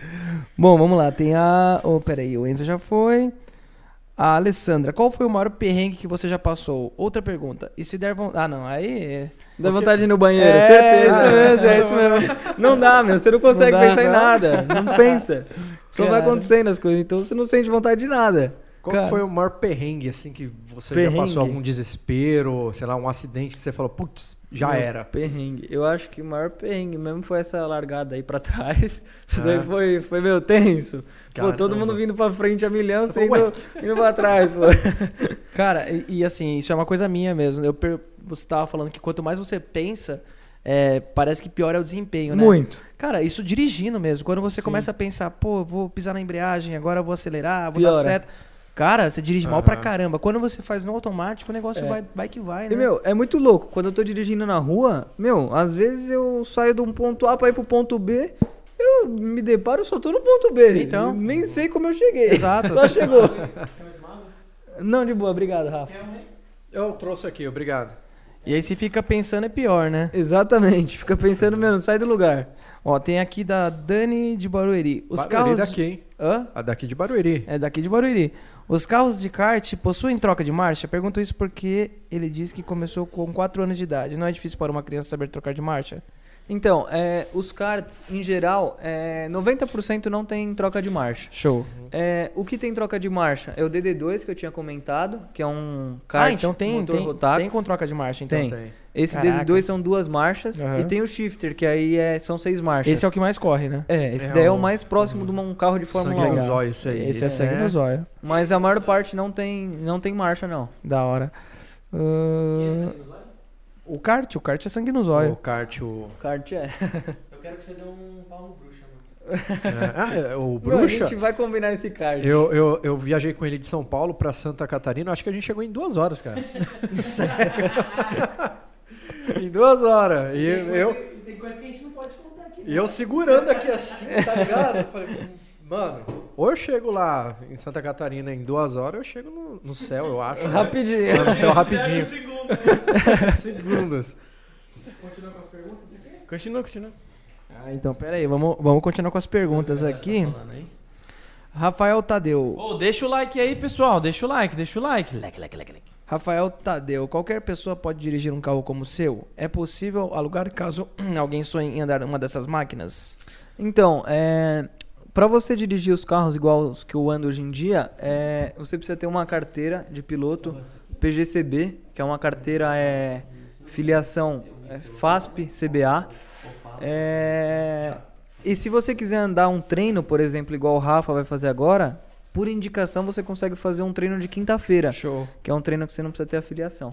Bom, vamos lá. Tem a. Oh, peraí, o Enzo já foi. A Alessandra, qual foi o maior perrengue que você já passou? Outra pergunta. E se der vontade. Ah, não, aí. é- Dá vontade de ir no banheiro, É, certeza. isso mesmo, é isso mesmo. Não dá, meu. Você não consegue Não dá, pensar em não. nada. Não pensa. Só vai Cara. acontecendo as coisas. Então você não sente vontade de nada. Qual Cara. foi o maior perrengue, assim, que você Perrengue? já passou algum desespero, sei lá, um acidente que você falou, putz, já Meu, era. Perrengue. Eu acho que o maior perrengue mesmo foi essa largada aí pra trás. Isso É. daí foi, foi meu tenso. Pô, todo mundo vindo pra frente a milhão, Você indo, indo pra trás, pô. Cara, e, e assim, isso é uma coisa minha mesmo. Eu, você tava falando que quanto mais você pensa, é, parece que pior é o desempenho, né? Muito. Cara, isso dirigindo mesmo. Quando você Sim. começa a pensar, pô, vou pisar na embreagem, agora eu vou acelerar, vou Piora. dar seta. Cara, você dirige mal pra caramba. Quando você faz no automático, o negócio É. vai, vai que vai, né? E, meu, é muito louco. Quando eu tô dirigindo na rua, meu, às vezes eu saio de um ponto A pra ir pro ponto B, eu me deparo, eu só tô no ponto B. Então. Eu nem sei como eu cheguei. Exato. Só chegou. Não, de boa, obrigado, Rafa. Eu trouxe aqui, obrigado. E aí se fica pensando é pior, né? Exatamente. Fica pensando, meu, não sai do lugar. Ó, tem aqui da Dani de Barueri. Os Barueri carros. daqui, hein? Hã? A daqui de Barueri. É daqui de Barueri. Os carros de kart possuem troca de marcha? Pergunto isso porque ele disse que começou com 4 anos de idade. Não é difícil para uma criança saber trocar de marcha? Então, é, os karts, em geral, é, 90% não tem troca de marcha. Show. É, o que tem troca de marcha é o DD2 que eu tinha comentado, que é um kart ah, então tem, motor tem, Rotax. tem com troca de marcha, então. Tem. Tem. Esse Caraca. DD2 são duas marchas Aham. e tem o shifter, que aí é, são seis marchas. Esse é o que mais corre, né? É, esse É daí é o- mais próximo de um carro de Fórmula Sangue 1. nos olhos, isso aí. Esse é sangue nos olhos. Mas a maior parte não tem, não tem marcha, não. Da hora. Ahn, o kart, o kart é sangue nos O kart, o... O kart é. Eu quero que você dê um pau no bruxa, mano. é, ah, é, o Meu, a Bruxa. gente vai combinar esse kart. Eu, eu, eu viajei com ele de São Paulo pra Santa Catarina. Acho que a gente chegou em duas horas, cara. Sério. em duas horas. E eu, eu, Tem coisa que a gente não pode contar aqui. e eu segurando aqui assim, tá ligado? Eu falei, mano, ou eu chego lá em Santa Catarina em duas horas, ou eu chego no, no céu, eu acho. né? Rapidinho. No céu rapidinho. segundo. Segundos. Continua com as perguntas aqui? Continua, continua. Ah, então pera aí, vamos, vamos continuar com as perguntas aqui. Rafael Tadeu. Ô, deixa o like aí, pessoal. Deixa o like, deixa o like. Like, like, like, like. Rafael Tadeu, qualquer pessoa pode dirigir um carro como o seu? É possível alugar caso alguém sonhe em andar uma dessas máquinas? Então, é, para você dirigir os carros igual os que eu ando hoje em dia, é, você precisa ter uma carteira de piloto PGCB, que é uma carteira é, filiação é, FASP CBA. É, e se você quiser andar um treino, por exemplo, igual o Rafa vai fazer agora, por indicação você consegue fazer um treino de quinta-feira, Show. que é um treino que você não precisa ter afiliação.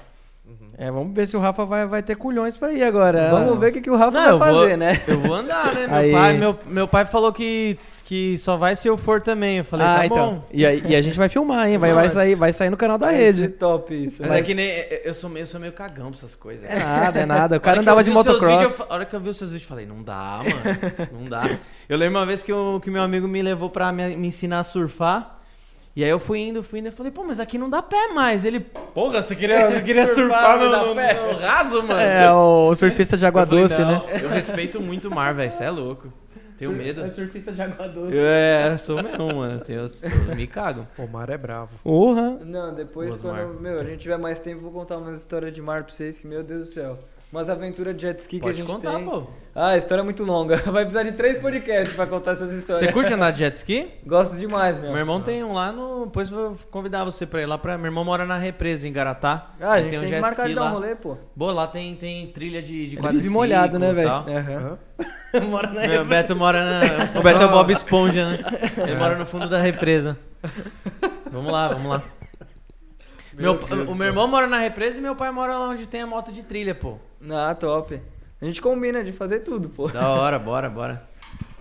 É, vamos ver se o Rafa vai, vai ter culhões pra ir agora. Vamos ver o que, que o Rafa Não, vai vou- fazer, né? Eu vou andar, né? Meu Aí. pai, meu, meu pai falou que, que só vai se eu for também. Eu falei, ah, tá então. bom. E, aí, e a gente vai filmar, hein? Vai, vai, sair, vai sair no canal da rede. top isso. Mas Vai- é que nem. Eu sou, meio, eu sou meio cagão pra essas coisas. É nada, é nada. O A cara hora que andava eu de vi os seus motocross. vídeos, eu a hora que eu vi os seus vídeos, eu falei, não dá, mano. Não dá. Eu lembro uma vez que, o que meu amigo me levou pra me, me ensinar a surfar. E aí eu fui indo, fui indo, eu falei, pô, mas aqui não dá pé mais. Ele, porra, você queria, você queria surfar, Surfar, não no, dá no- pé? no raso, mano? É, o surfista de água Eu falei, doce, não, né? Eu respeito muito o mar, velho. Você é louco. Tenho medo. surfista de água doce. É, sou mesmo, mano. Eu, tenho- eu me cago. O mar é bravo. Porra. Não, depois Osmar. quando meu, a gente tiver mais tempo, vou contar umas histórias de mar pra vocês que, meu Deus do céu. Umas aventuras de jet ski que a Pode gente contar, tem. pô. Ah, a história é muito longa. Vai precisar de três podcasts pra contar essas histórias. Você curte andar de jet ski? Gosto demais, meu. Meu irmão tem um lá no. Depois vou convidar você pra ir lá pra. Meu irmão mora na represa, em Garatá. Ah, a Ele gente tem, um que jet marcar de ski dar um lá. rolê, pô. Boa, lá tem, tem trilha de, de quadriciclo molhado, né, velho? Aham. Mora na Meu, o Beto mora na. O Beto é o Bob Esponja, né? Ele mora no fundo da represa. Vamos lá, vamos lá. Meu, Meu o meu irmão mora na represa e meu pai mora lá onde tem a moto de trilha, pô. Ah, top. A gente combina de fazer tudo, pô. Da hora, bora, bora.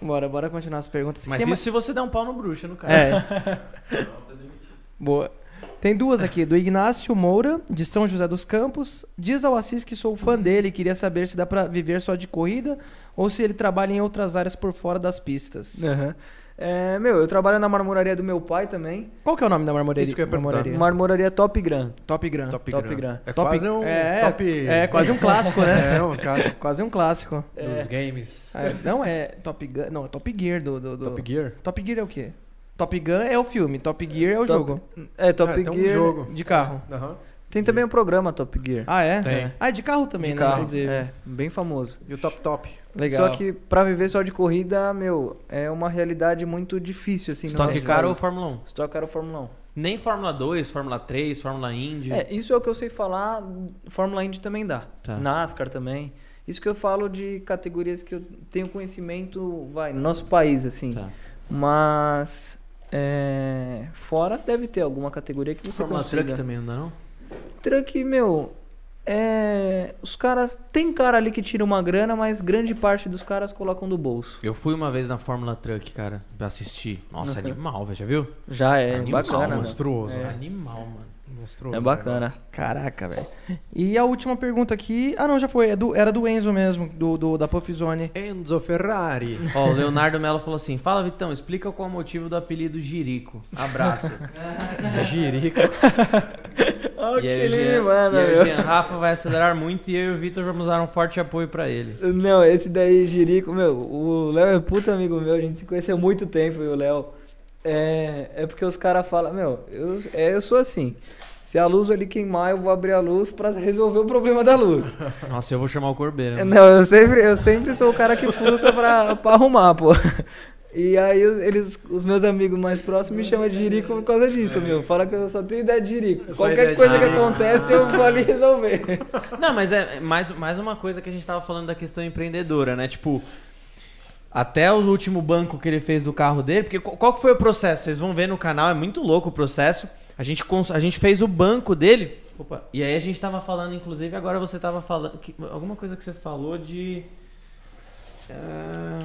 Bora, bora continuar as perguntas. Mas isso se você der um pau no bruxo, no cara. É. Boa. Tem duas aqui, do Ignácio Moura, de São José dos Campos. Diz ao Assis que sou fã dele e queria saber se dá pra viver só de corrida ou se ele trabalha em outras áreas por fora das pistas. Aham. É, meu, eu trabalho na marmoraria do meu pai também. Qual que é o nome da marmoraria? Isso que eu ia marmoraria? Marmoraria Top Gran. Top Gran. Top, Top Gran. Gran. É Top- quase um é, top... É quase um clássico, né? É, um cara Quase um clássico. dos games. É, não é Top Gun, não, é Top Gear do, do, do- Top Gear? Top Gear é o quê? Top Gun é o filme, Top Gear é o Top- jogo É, Top Ah, tem um Gear. jogo. de carro. Aham. Tem também o programa Top Gear. Ah, é? Tem. Ah, é de carro também, de né? carro. Inclusive. É, bem famoso. E o Top Top? Legal. Só que pra viver só de corrida, meu, é uma realidade muito difícil, assim. no Stock nosso Car ou. Fórmula 1? Stock Car ou Fórmula 1. Nem Fórmula 2, Fórmula 3, Fórmula Indy. É, isso é o que eu sei falar. Fórmula Indy também dá. Tá. NASCAR também. Isso que eu falo de categorias que eu tenho conhecimento, vai, no nosso país, assim. Tá. Mas. é, fora deve ter alguma categoria que você Fórmula consiga. Truck também não dá, não? Truck, meu. É. Os caras. Tem cara ali que tira uma grana, mas grande parte dos caras colocam do bolso. Eu fui uma vez na Fórmula Truck, cara, pra assistir. Nossa, Uhum. animal, velho, já viu? Já é Animal, bacana. meu. monstruoso. É. Animal, mano. Monstruoso É bacana. negócio. Caraca, velho. E a última pergunta aqui. Ah, não, já foi. é do- era do Enzo mesmo, do, do- da Puff Zone. Enzo Ferrari. Ó, o Leonardo Mello falou assim: Fala, Vitão, explica qual é o motivo do apelido Jirico. Abraço. Jirico. Olha e que lindo, mano. e o meu. Jean Rafa vai acelerar muito e eu e o Vitor vamos dar um forte apoio pra ele. Não, esse daí, Jirico, meu, o Léo é puta amigo meu, a gente se conheceu há muito tempo, e o Léo. É, é porque os caras falam, meu, eu, é, eu sou assim. Se a luz ali queimar, eu vou abrir a luz pra resolver o problema da luz. Nossa, eu vou chamar o Corbeiro. né? Não, eu sempre, eu sempre sou o cara que fusca pra, pra arrumar, pô. E aí eles, os meus amigos mais próximos me chamam de Jirico por causa disso, meu. Fala que eu só tenho ideia de Jirico. Qualquer coisa que acontece, eu vou ali resolver. Não, mas é mais, mais uma coisa que a gente tava falando da questão empreendedora, né? Tipo, até o último banco que ele fez do carro dele, porque qual que foi o processo? Vocês vão ver no canal, é muito louco o processo. A gente, cons- a gente fez o banco dele. Opa, e aí a gente tava falando, inclusive, agora você tava falando. que- alguma coisa que você falou de. ah,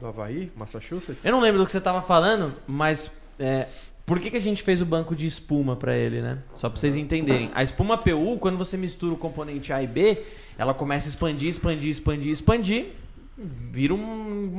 Do Havaí, Massachusetts? eu não lembro do que você tava falando, mas. é, por que, que a gente fez o banco de espuma pra ele, né? Só pra vocês entenderem. A espuma PU, quando você mistura o componente A e B, ela começa a expandir, expandir, expandir, expandir. Vira um,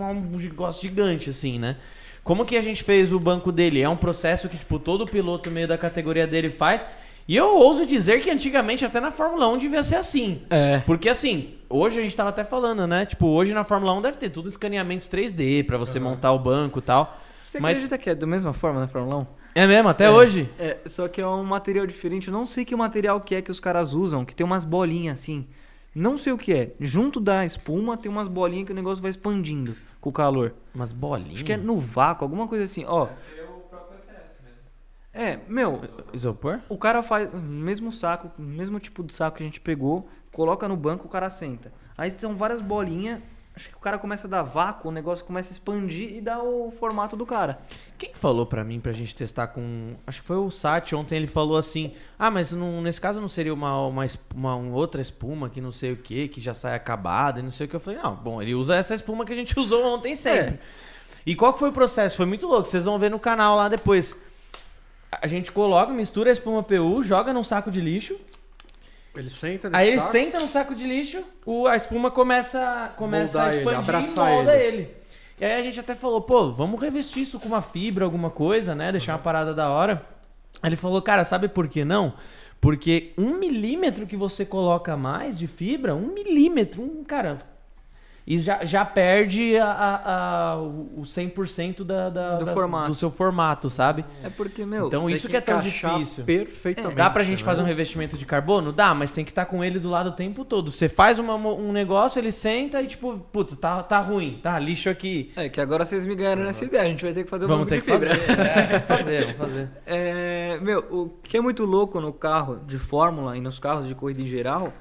um negócio gigante, assim, né? Como que a gente fez o banco dele? É um processo que, tipo, todo piloto meio da categoria dele faz. E eu ouso dizer que antigamente, até na Fórmula 1, devia ser assim. É. Porque assim, hoje a gente tava até falando, né? Tipo, hoje na Fórmula 1 deve ter tudo escaneamento 3D pra você montar o banco e tal. Você Mas- acredita que é da mesma forma na Fórmula 1? É mesmo, até É. hoje? É, só que é um material diferente. Eu não sei que material que é que os caras usam, que tem umas bolinhas assim. Não sei o que é. Junto da espuma tem umas bolinhas que o negócio vai expandindo com o calor. Umas bolinhas. Acho que é no vácuo, alguma coisa assim. Ó, Seria o próprio ETS mesmo. é, meu, Isopor? o cara faz o mesmo saco, o mesmo tipo de saco que a gente pegou, coloca no banco, o cara senta. Aí são várias bolinhas. Acho que o cara começa a dar vácuo, o negócio começa a expandir e dá o formato do cara. Quem falou pra mim pra gente testar com. Acho que foi o Sati ontem, ele falou assim: Ah, mas não- nesse caso não seria uma, uma, uma- um outra espuma que não sei o que, que já sai acabada e não sei o que. Eu falei: Não, bom, ele usa essa espuma que a gente usou ontem sempre. E qual que foi o processo? Foi muito louco, vocês vão ver no canal lá depois. A gente coloca, mistura a espuma PU, joga num saco de lixo. Ele senta nesse Aí ele saco. senta no saco de lixo, o, a espuma começa, começa a ele, expandir e molda ele. ele. E aí a gente até falou, pô, vamos revestir isso com uma fibra, alguma coisa, né? Deixar uma parada da hora. Aí ele falou, cara, sabe por que não? Porque um milímetro que você coloca mais de fibra, um milímetro, um, cara... E já, já perde a, a, a- o 100% da, da, Do da- formato. do seu formato, sabe? É porque, meu, Então isso que é tão difícil. Perfeitamente. Dá pra gente né? fazer um revestimento de carbono? Dá, mas tem que estar com ele do lado o tempo todo. Você faz uma um negócio, ele senta e tipo, putz, tá, tá ruim, tá lixo aqui. É que agora vocês me ganharam nessa ideia, a gente vai ter que fazer um Vamos ter que fazer. É, vamos fazer, vamos fazer. É, meu, o que é muito louco no carro de Fórmula e nos carros de corrida em geral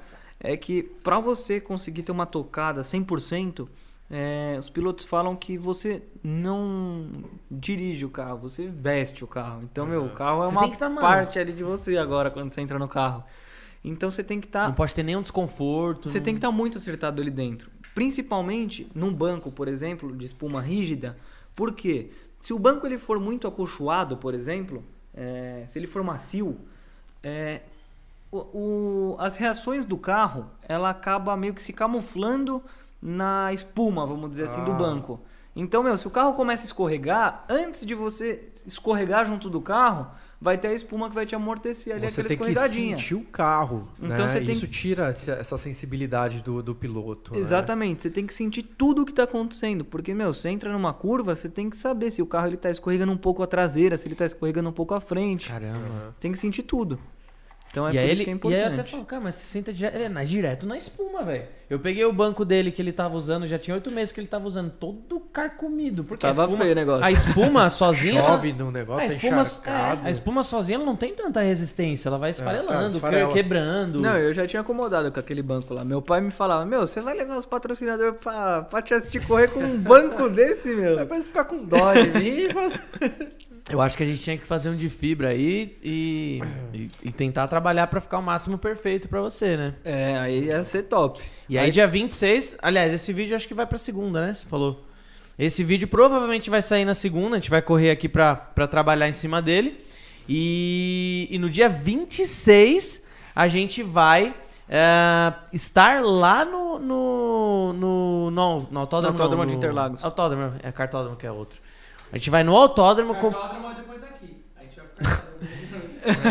é que pra você conseguir ter uma tocada 100%, é, os pilotos falam que você não dirige o carro, você veste o carro. Então, meu, o carro é Você uma tá, parte ali de você agora quando você entra no carro. Então você tem que estar Não pode ter nenhum desconforto. você não- tem que estar muito acertado ali dentro. Principalmente num banco, por exemplo, de espuma rígida. Por quê? Se o banco ele for muito acolchoado, por exemplo, é, se ele for macio, é, o- o- as reações do carro ela acaba meio que se camuflando na espuma, vamos dizer assim, do Ah. banco. Então, meu, se o carro começa a escorregar, antes de você escorregar junto do carro, vai ter a espuma que vai te amortecer ali, Você aquela tem que escorregadinha. sentir o carro. Então né? você tem Isso tira essa, sensibilidade do, do piloto. né? Exatamente, você tem que sentir tudo o que está acontecendo, porque meu, você entra numa curva, você tem que saber se o carro ele tá escorregando um pouco a traseira, se ele tá escorregando um pouco a frente. Caramba. Tem que sentir tudo. Então é e por aí isso ele, que é e aí importante. eu até falo, cara, mas você senta direto, é, mas direto na espuma, velho. Eu peguei o banco dele que ele tava usando, já tinha oito meses que ele tava usando, todo carcomido. Porque Tava a espuma, feio o negócio. A espuma sozinha. Chove no negócio, a tá espuma, é, a espuma sozinha ela não tem tanta resistência, ela vai esfarelando, esfarela. que- quebrando. Não, eu já tinha acomodado com aquele banco lá. Meu pai me falava, meu, você vai levar os patrocinadores pra, pra te assistir correr com um banco desse, meu? Depois ficar com dó de mim. Eu acho que a gente tinha que fazer um de fibra aí e, e, e tentar trabalhar pra ficar o máximo perfeito pra você, né? É, aí ia ser top. E aí, dia 26, aliás, esse vídeo acho que vai pra segunda, né? Você falou. Esse vídeo provavelmente vai sair na segunda, a gente vai correr aqui pra, pra trabalhar em cima dele. E, e no dia 26, a gente vai é, estar lá no. no, no, no, no autódromo. Autódromo não, de Interlagos. Autódromo, é cartódromo que é outro. A gente vai no autódromo com, é depois daqui. A gente vai pro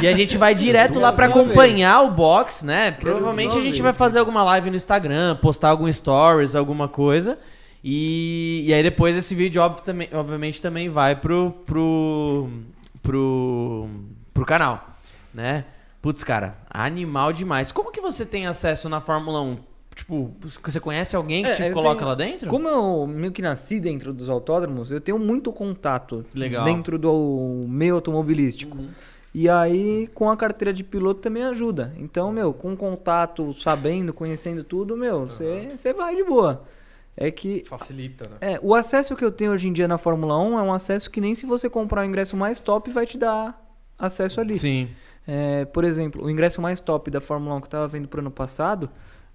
e a gente vai direto lá pra acompanhar o box, né? Provavelmente a gente vai fazer alguma live no Instagram, postar algum stories, alguma coisa. E, e aí depois esse vídeo, óbvio, também, obviamente, também vai pro, pro, pro, pro canal, né? Putz, cara, animal demais. Como que você tem acesso na Fórmula 1? Tipo, você conhece alguém que É, te coloca tenho- lá dentro? Como eu meio que nasci dentro dos autódromos, eu tenho muito contato Legal. dentro do meio automobilístico. E aí, com a carteira de piloto também ajuda. Então, meu, com contato, sabendo, conhecendo tudo, meu, você você vai de boa. É que Facilita, né? é, o acesso que eu tenho hoje em dia na Fórmula 1 é um acesso que nem se você comprar o ingresso mais top vai te dar acesso ali. Sim. É, por exemplo, o ingresso mais top da Fórmula 1 que eu tava vendo pro ano passado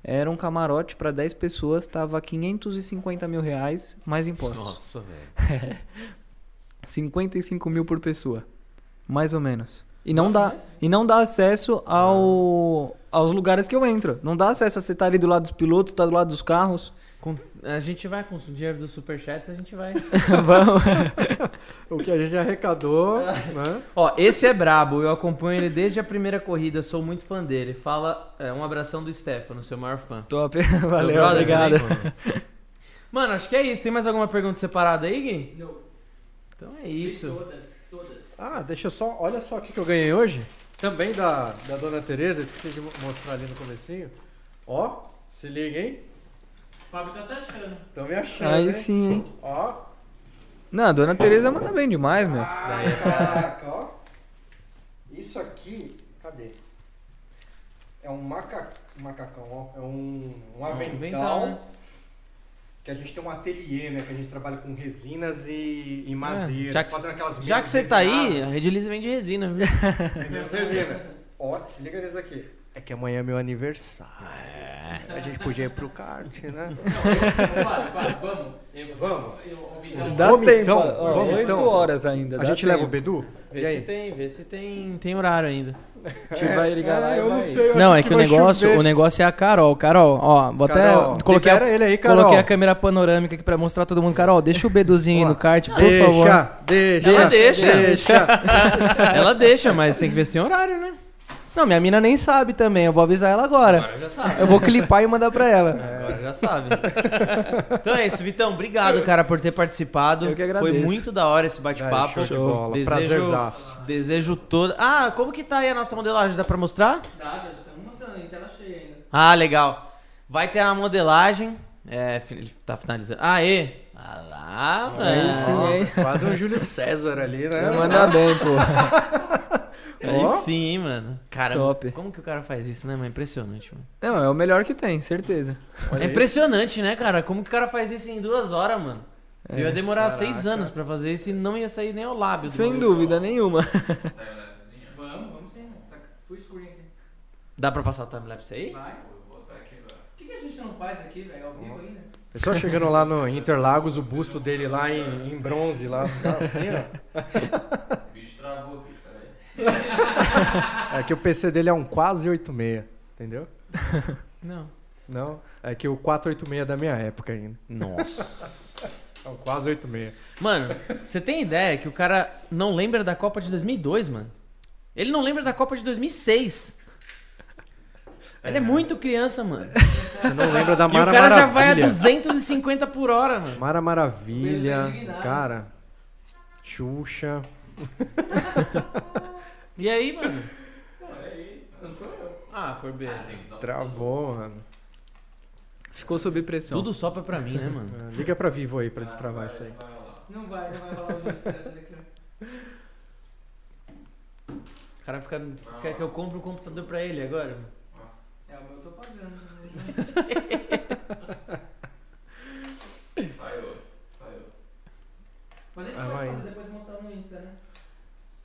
era um camarote para 10 pessoas, tava 550 mil reais, mais impostos. Nossa, velho. 55 mil por pessoa, mais ou menos. E não dá, e não dá acesso ao, aos lugares que eu entro. Não dá acesso a você estar ali do lado dos pilotos, tá do lado dos carros. Com- a gente vai com o dinheiro dos superchats, a gente vai. Vamos. O que a gente arrecadou, né? Ó, esse é brabo, eu acompanho ele desde a primeira corrida, sou muito fã dele. Fala, é, um abração do Stefano, seu maior fã. Top. Valeu, brother obrigado. também? Mano, acho que é isso. Tem mais alguma pergunta separada aí, Gui? Não. Então é isso. Todas, todas. Ah, deixa eu só. Olha só o que eu ganhei hoje. Também da, da dona Tereza, esqueci de mo- mostrar ali no comecinho. Ó, se liga, hein? O Fábio tá se achando. Tão me achando. Aí hein? sim, hein? Ó. Não, a dona Tereza manda bem demais, meu. daí é Caraca, ó. Isso aqui. Cadê? É um maca... macacão, ó. É um, um avental. avental, né? Que a gente tem um ateliê, né? Que a gente trabalha com resinas e, e madeira. É, já que- fazendo aquelas Já que você tá aí, a resinadas. Red Lease vende resina, viu? Vendemos resina. Ó, se liga nisso aqui. É que amanhã é meu aniversário. A gente podia ir pro kart, né? Vai, vamos. Eu- Vamos. Então. Dá Vamos tempo, então, ó, vamos oito então. horas ainda. A gente leva o tempo. Bedu? E Vê se aí? tem, vê se tem, tem horário ainda. A gente vai ligar lá e eu não sei. eu Não, é que, o vai negócio, chover. o negócio é a Carol. Carol, ó, vou Carol, até coloquei a, ele aí, Carol. coloquei a câmera panorâmica aqui pra mostrar todo mundo. Carol, deixa o Beduzinho aí no kart, por deixa, favor. Deixa, Ela deixa. deixa. Ela deixa, mas tem que ver se tem horário, né? Não, minha mina nem sabe também, eu vou avisar ela agora. Agora já sabe. Eu vou clipar e mandar pra ela. Agora já sabe. Então é isso, Vitão. Obrigado, cara, por ter participado. Eu que agradeço. Foi muito da hora esse bate-papo. Show de bola, prazerzaço. desejo todo. Ah, como que tá aí a nossa modelagem? Dá pra mostrar? Dá, já estamos mostrando em tela cheia ainda. Ah, legal. Vai ter a modelagem. É, tá finalizando. Aê! Ah lá, Aí mano. sim, hein? Quase um Júlio César ali, né? Vai mandar bem, pô. Aí Ó. sim, hein, mano. Cara, Top. como que o cara faz isso, né, mano? Impressionante, mano. Não, é o melhor que tem, certeza. é impressionante, né, cara? Como que o cara faz isso em duas horas, mano? É, Eu ia demorar caraca. seis anos pra fazer isso e não ia sair nem ao lábio. Sem dúvida nenhuma. Vamos, vamos sim. Tá full screen aqui. Dá pra passar o timelapse aí? Vai. O que, que a gente não faz aqui, velho? Ao vivo ainda? Pessoal chegando lá no Interlagos, o busto dele lá em, em bronze, lá assim, ó. O bicho travou aqui, peraí. É que o PC dele é um quase 86, entendeu? Não. Não, é que o 486 é da minha época ainda. Nossa. É um quase 86. Mano, você tem ideia que o cara não lembra da Copa de 2002, mano? Ele não lembra da Copa de 2006. Ele é muito criança, mano. Você não lembra da E o Mara cara já vai a Maravilha? 250 por hora, mano. Mara Maravilha, é cara. Xuxa. E aí, mano? Não sou eu. Ah, Corbê. Travou, mano. Ficou sob pressão. Tudo sopra pra mim, né, mano? Ah, Liga pra Vivo aí pra destravar isso aí. Não vai, não vai rolar o dessa daqui. O cara fica, quer que eu compre um computador pra ele agora? mano. É, o meu eu tô pagando. né? Falhou, falhou. Mas a gente Ah, pode vai. fazer depois e mostrar no Insta, né?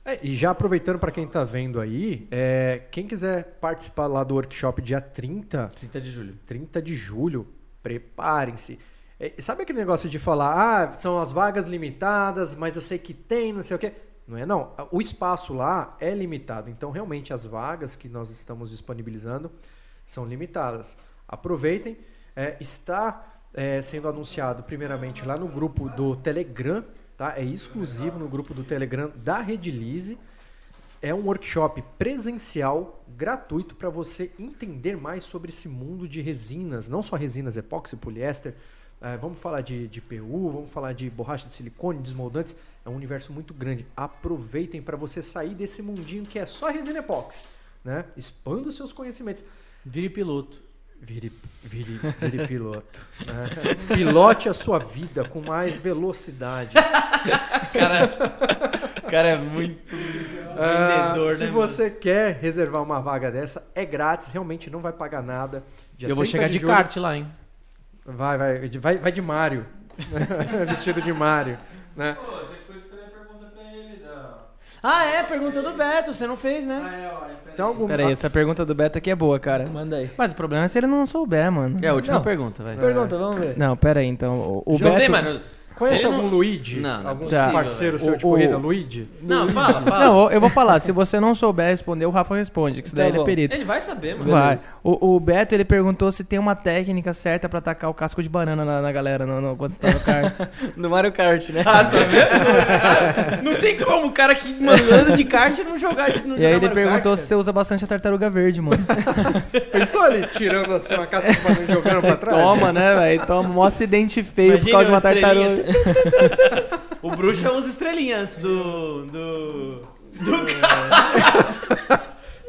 É, e já aproveitando pra quem tá vendo aí, é, quem quiser participar lá do workshop dia 30, 30 de julho. 30 de julho, preparem-se. É, sabe aquele negócio de falar, ah, são as vagas limitadas, mas eu sei que tem, não sei o quê. Não é não. O espaço lá é limitado. Então, realmente, as vagas que nós estamos disponibilizando são limitadas. Aproveitem. É, está é, sendo anunciado, primeiramente, lá no grupo do Telegram. Tá? É exclusivo no grupo do Telegram da Redilize. É um workshop presencial, gratuito, para você entender mais sobre esse mundo de resinas, não só resinas epóxi, poliéster. eh, vamos falar de, de PU, vamos falar de borracha de silicone, desmoldantes. É um universo muito grande. Aproveitem para você sair desse mundinho que é só resina epóxi. Né? Expanda os seus conhecimentos. Vire piloto. Vire, vire, vire piloto. né? Pilote a sua vida com mais velocidade. O cara é muito Ah, vendedor, se né? você quer reservar uma vaga dessa, é grátis, realmente não vai pagar nada. Dia Eu vou 30 chegar de, julho- kart lá, hein? Vai, vai, de- vai, vai de Mario. Vestido de Mario. Né? Pô, você foi fazer a pergunta pra ele da. Ah, é, pergunta do Beto, você não fez, né? Ah, é, ó. Peraí. Tem algum... Pera aí, essa pergunta do Beto aqui é boa, cara. Manda aí. Mas o problema é se ele não souber, mano. É a última Não. pergunta, vai. Pergunta, vamos ver. Não, pera aí, então. O, o Não Beto... tem, mano. Conhece ele algum não- Luigi? Não, não é algum possível, parceiro seu O- de corrida, o- Luigi? Não, fala, fala. Não, eu vou falar. Se você não souber responder, o Rafa responde, que isso Tá daí ele é bom. perito. Ele vai saber, mano. Vai. O, o Beto, ele perguntou se tem uma técnica certa pra tacar o casco de banana na, na galera no, no- quando você tá no kart. No Mario Kart, né? Ah, tá vendo? não tem como o cara que mano, anda de kart não jogar de não e aí ele Mario perguntou Kart, se você usa bastante a tartaruga verde, mano. Pensou ali, tirando assim uma casca de banana e jogando pra trás? Toma, né, velho? Toma um acidente feio por Imagina causa de uma tartaruga. O bruxo é uns estrelinhas antes do. do.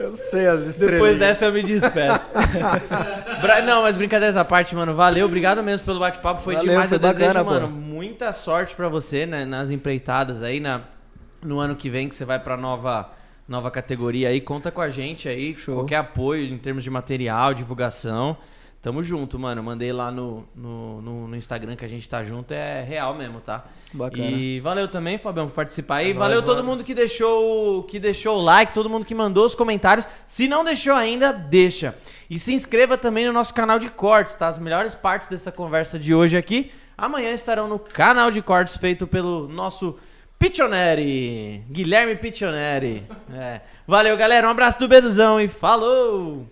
Eu sei as estrelas. Depois dessa eu me despeço. Não, mas brincadeiras à parte, mano. Valeu, obrigado mesmo pelo bate-papo. Foi Valeu, demais. foi eu desejo, bacana, pô. mano, muita sorte pra você né, nas empreitadas aí, na, no ano que vem que você vai pra nova, nova categoria aí. Conta com a gente aí. Show. Qualquer apoio em termos de material, divulgação. Tamo junto, mano. Mandei lá no, no, no- no Instagram que a gente tá junto. É real mesmo, tá? Bacana. E valeu também, Fabião, por participar aí. É valeu nóis, todo mano. mundo que deixou, que deixou o like, todo mundo que mandou os comentários. Se não deixou ainda, deixa. E se inscreva também no nosso canal de cortes, tá? As melhores partes dessa conversa de hoje aqui, amanhã estarão no canal de cortes feito pelo nosso Piccioneri, Guilherme Piccioneri. É. Valeu, galera. Um abraço do Beduzão e falou!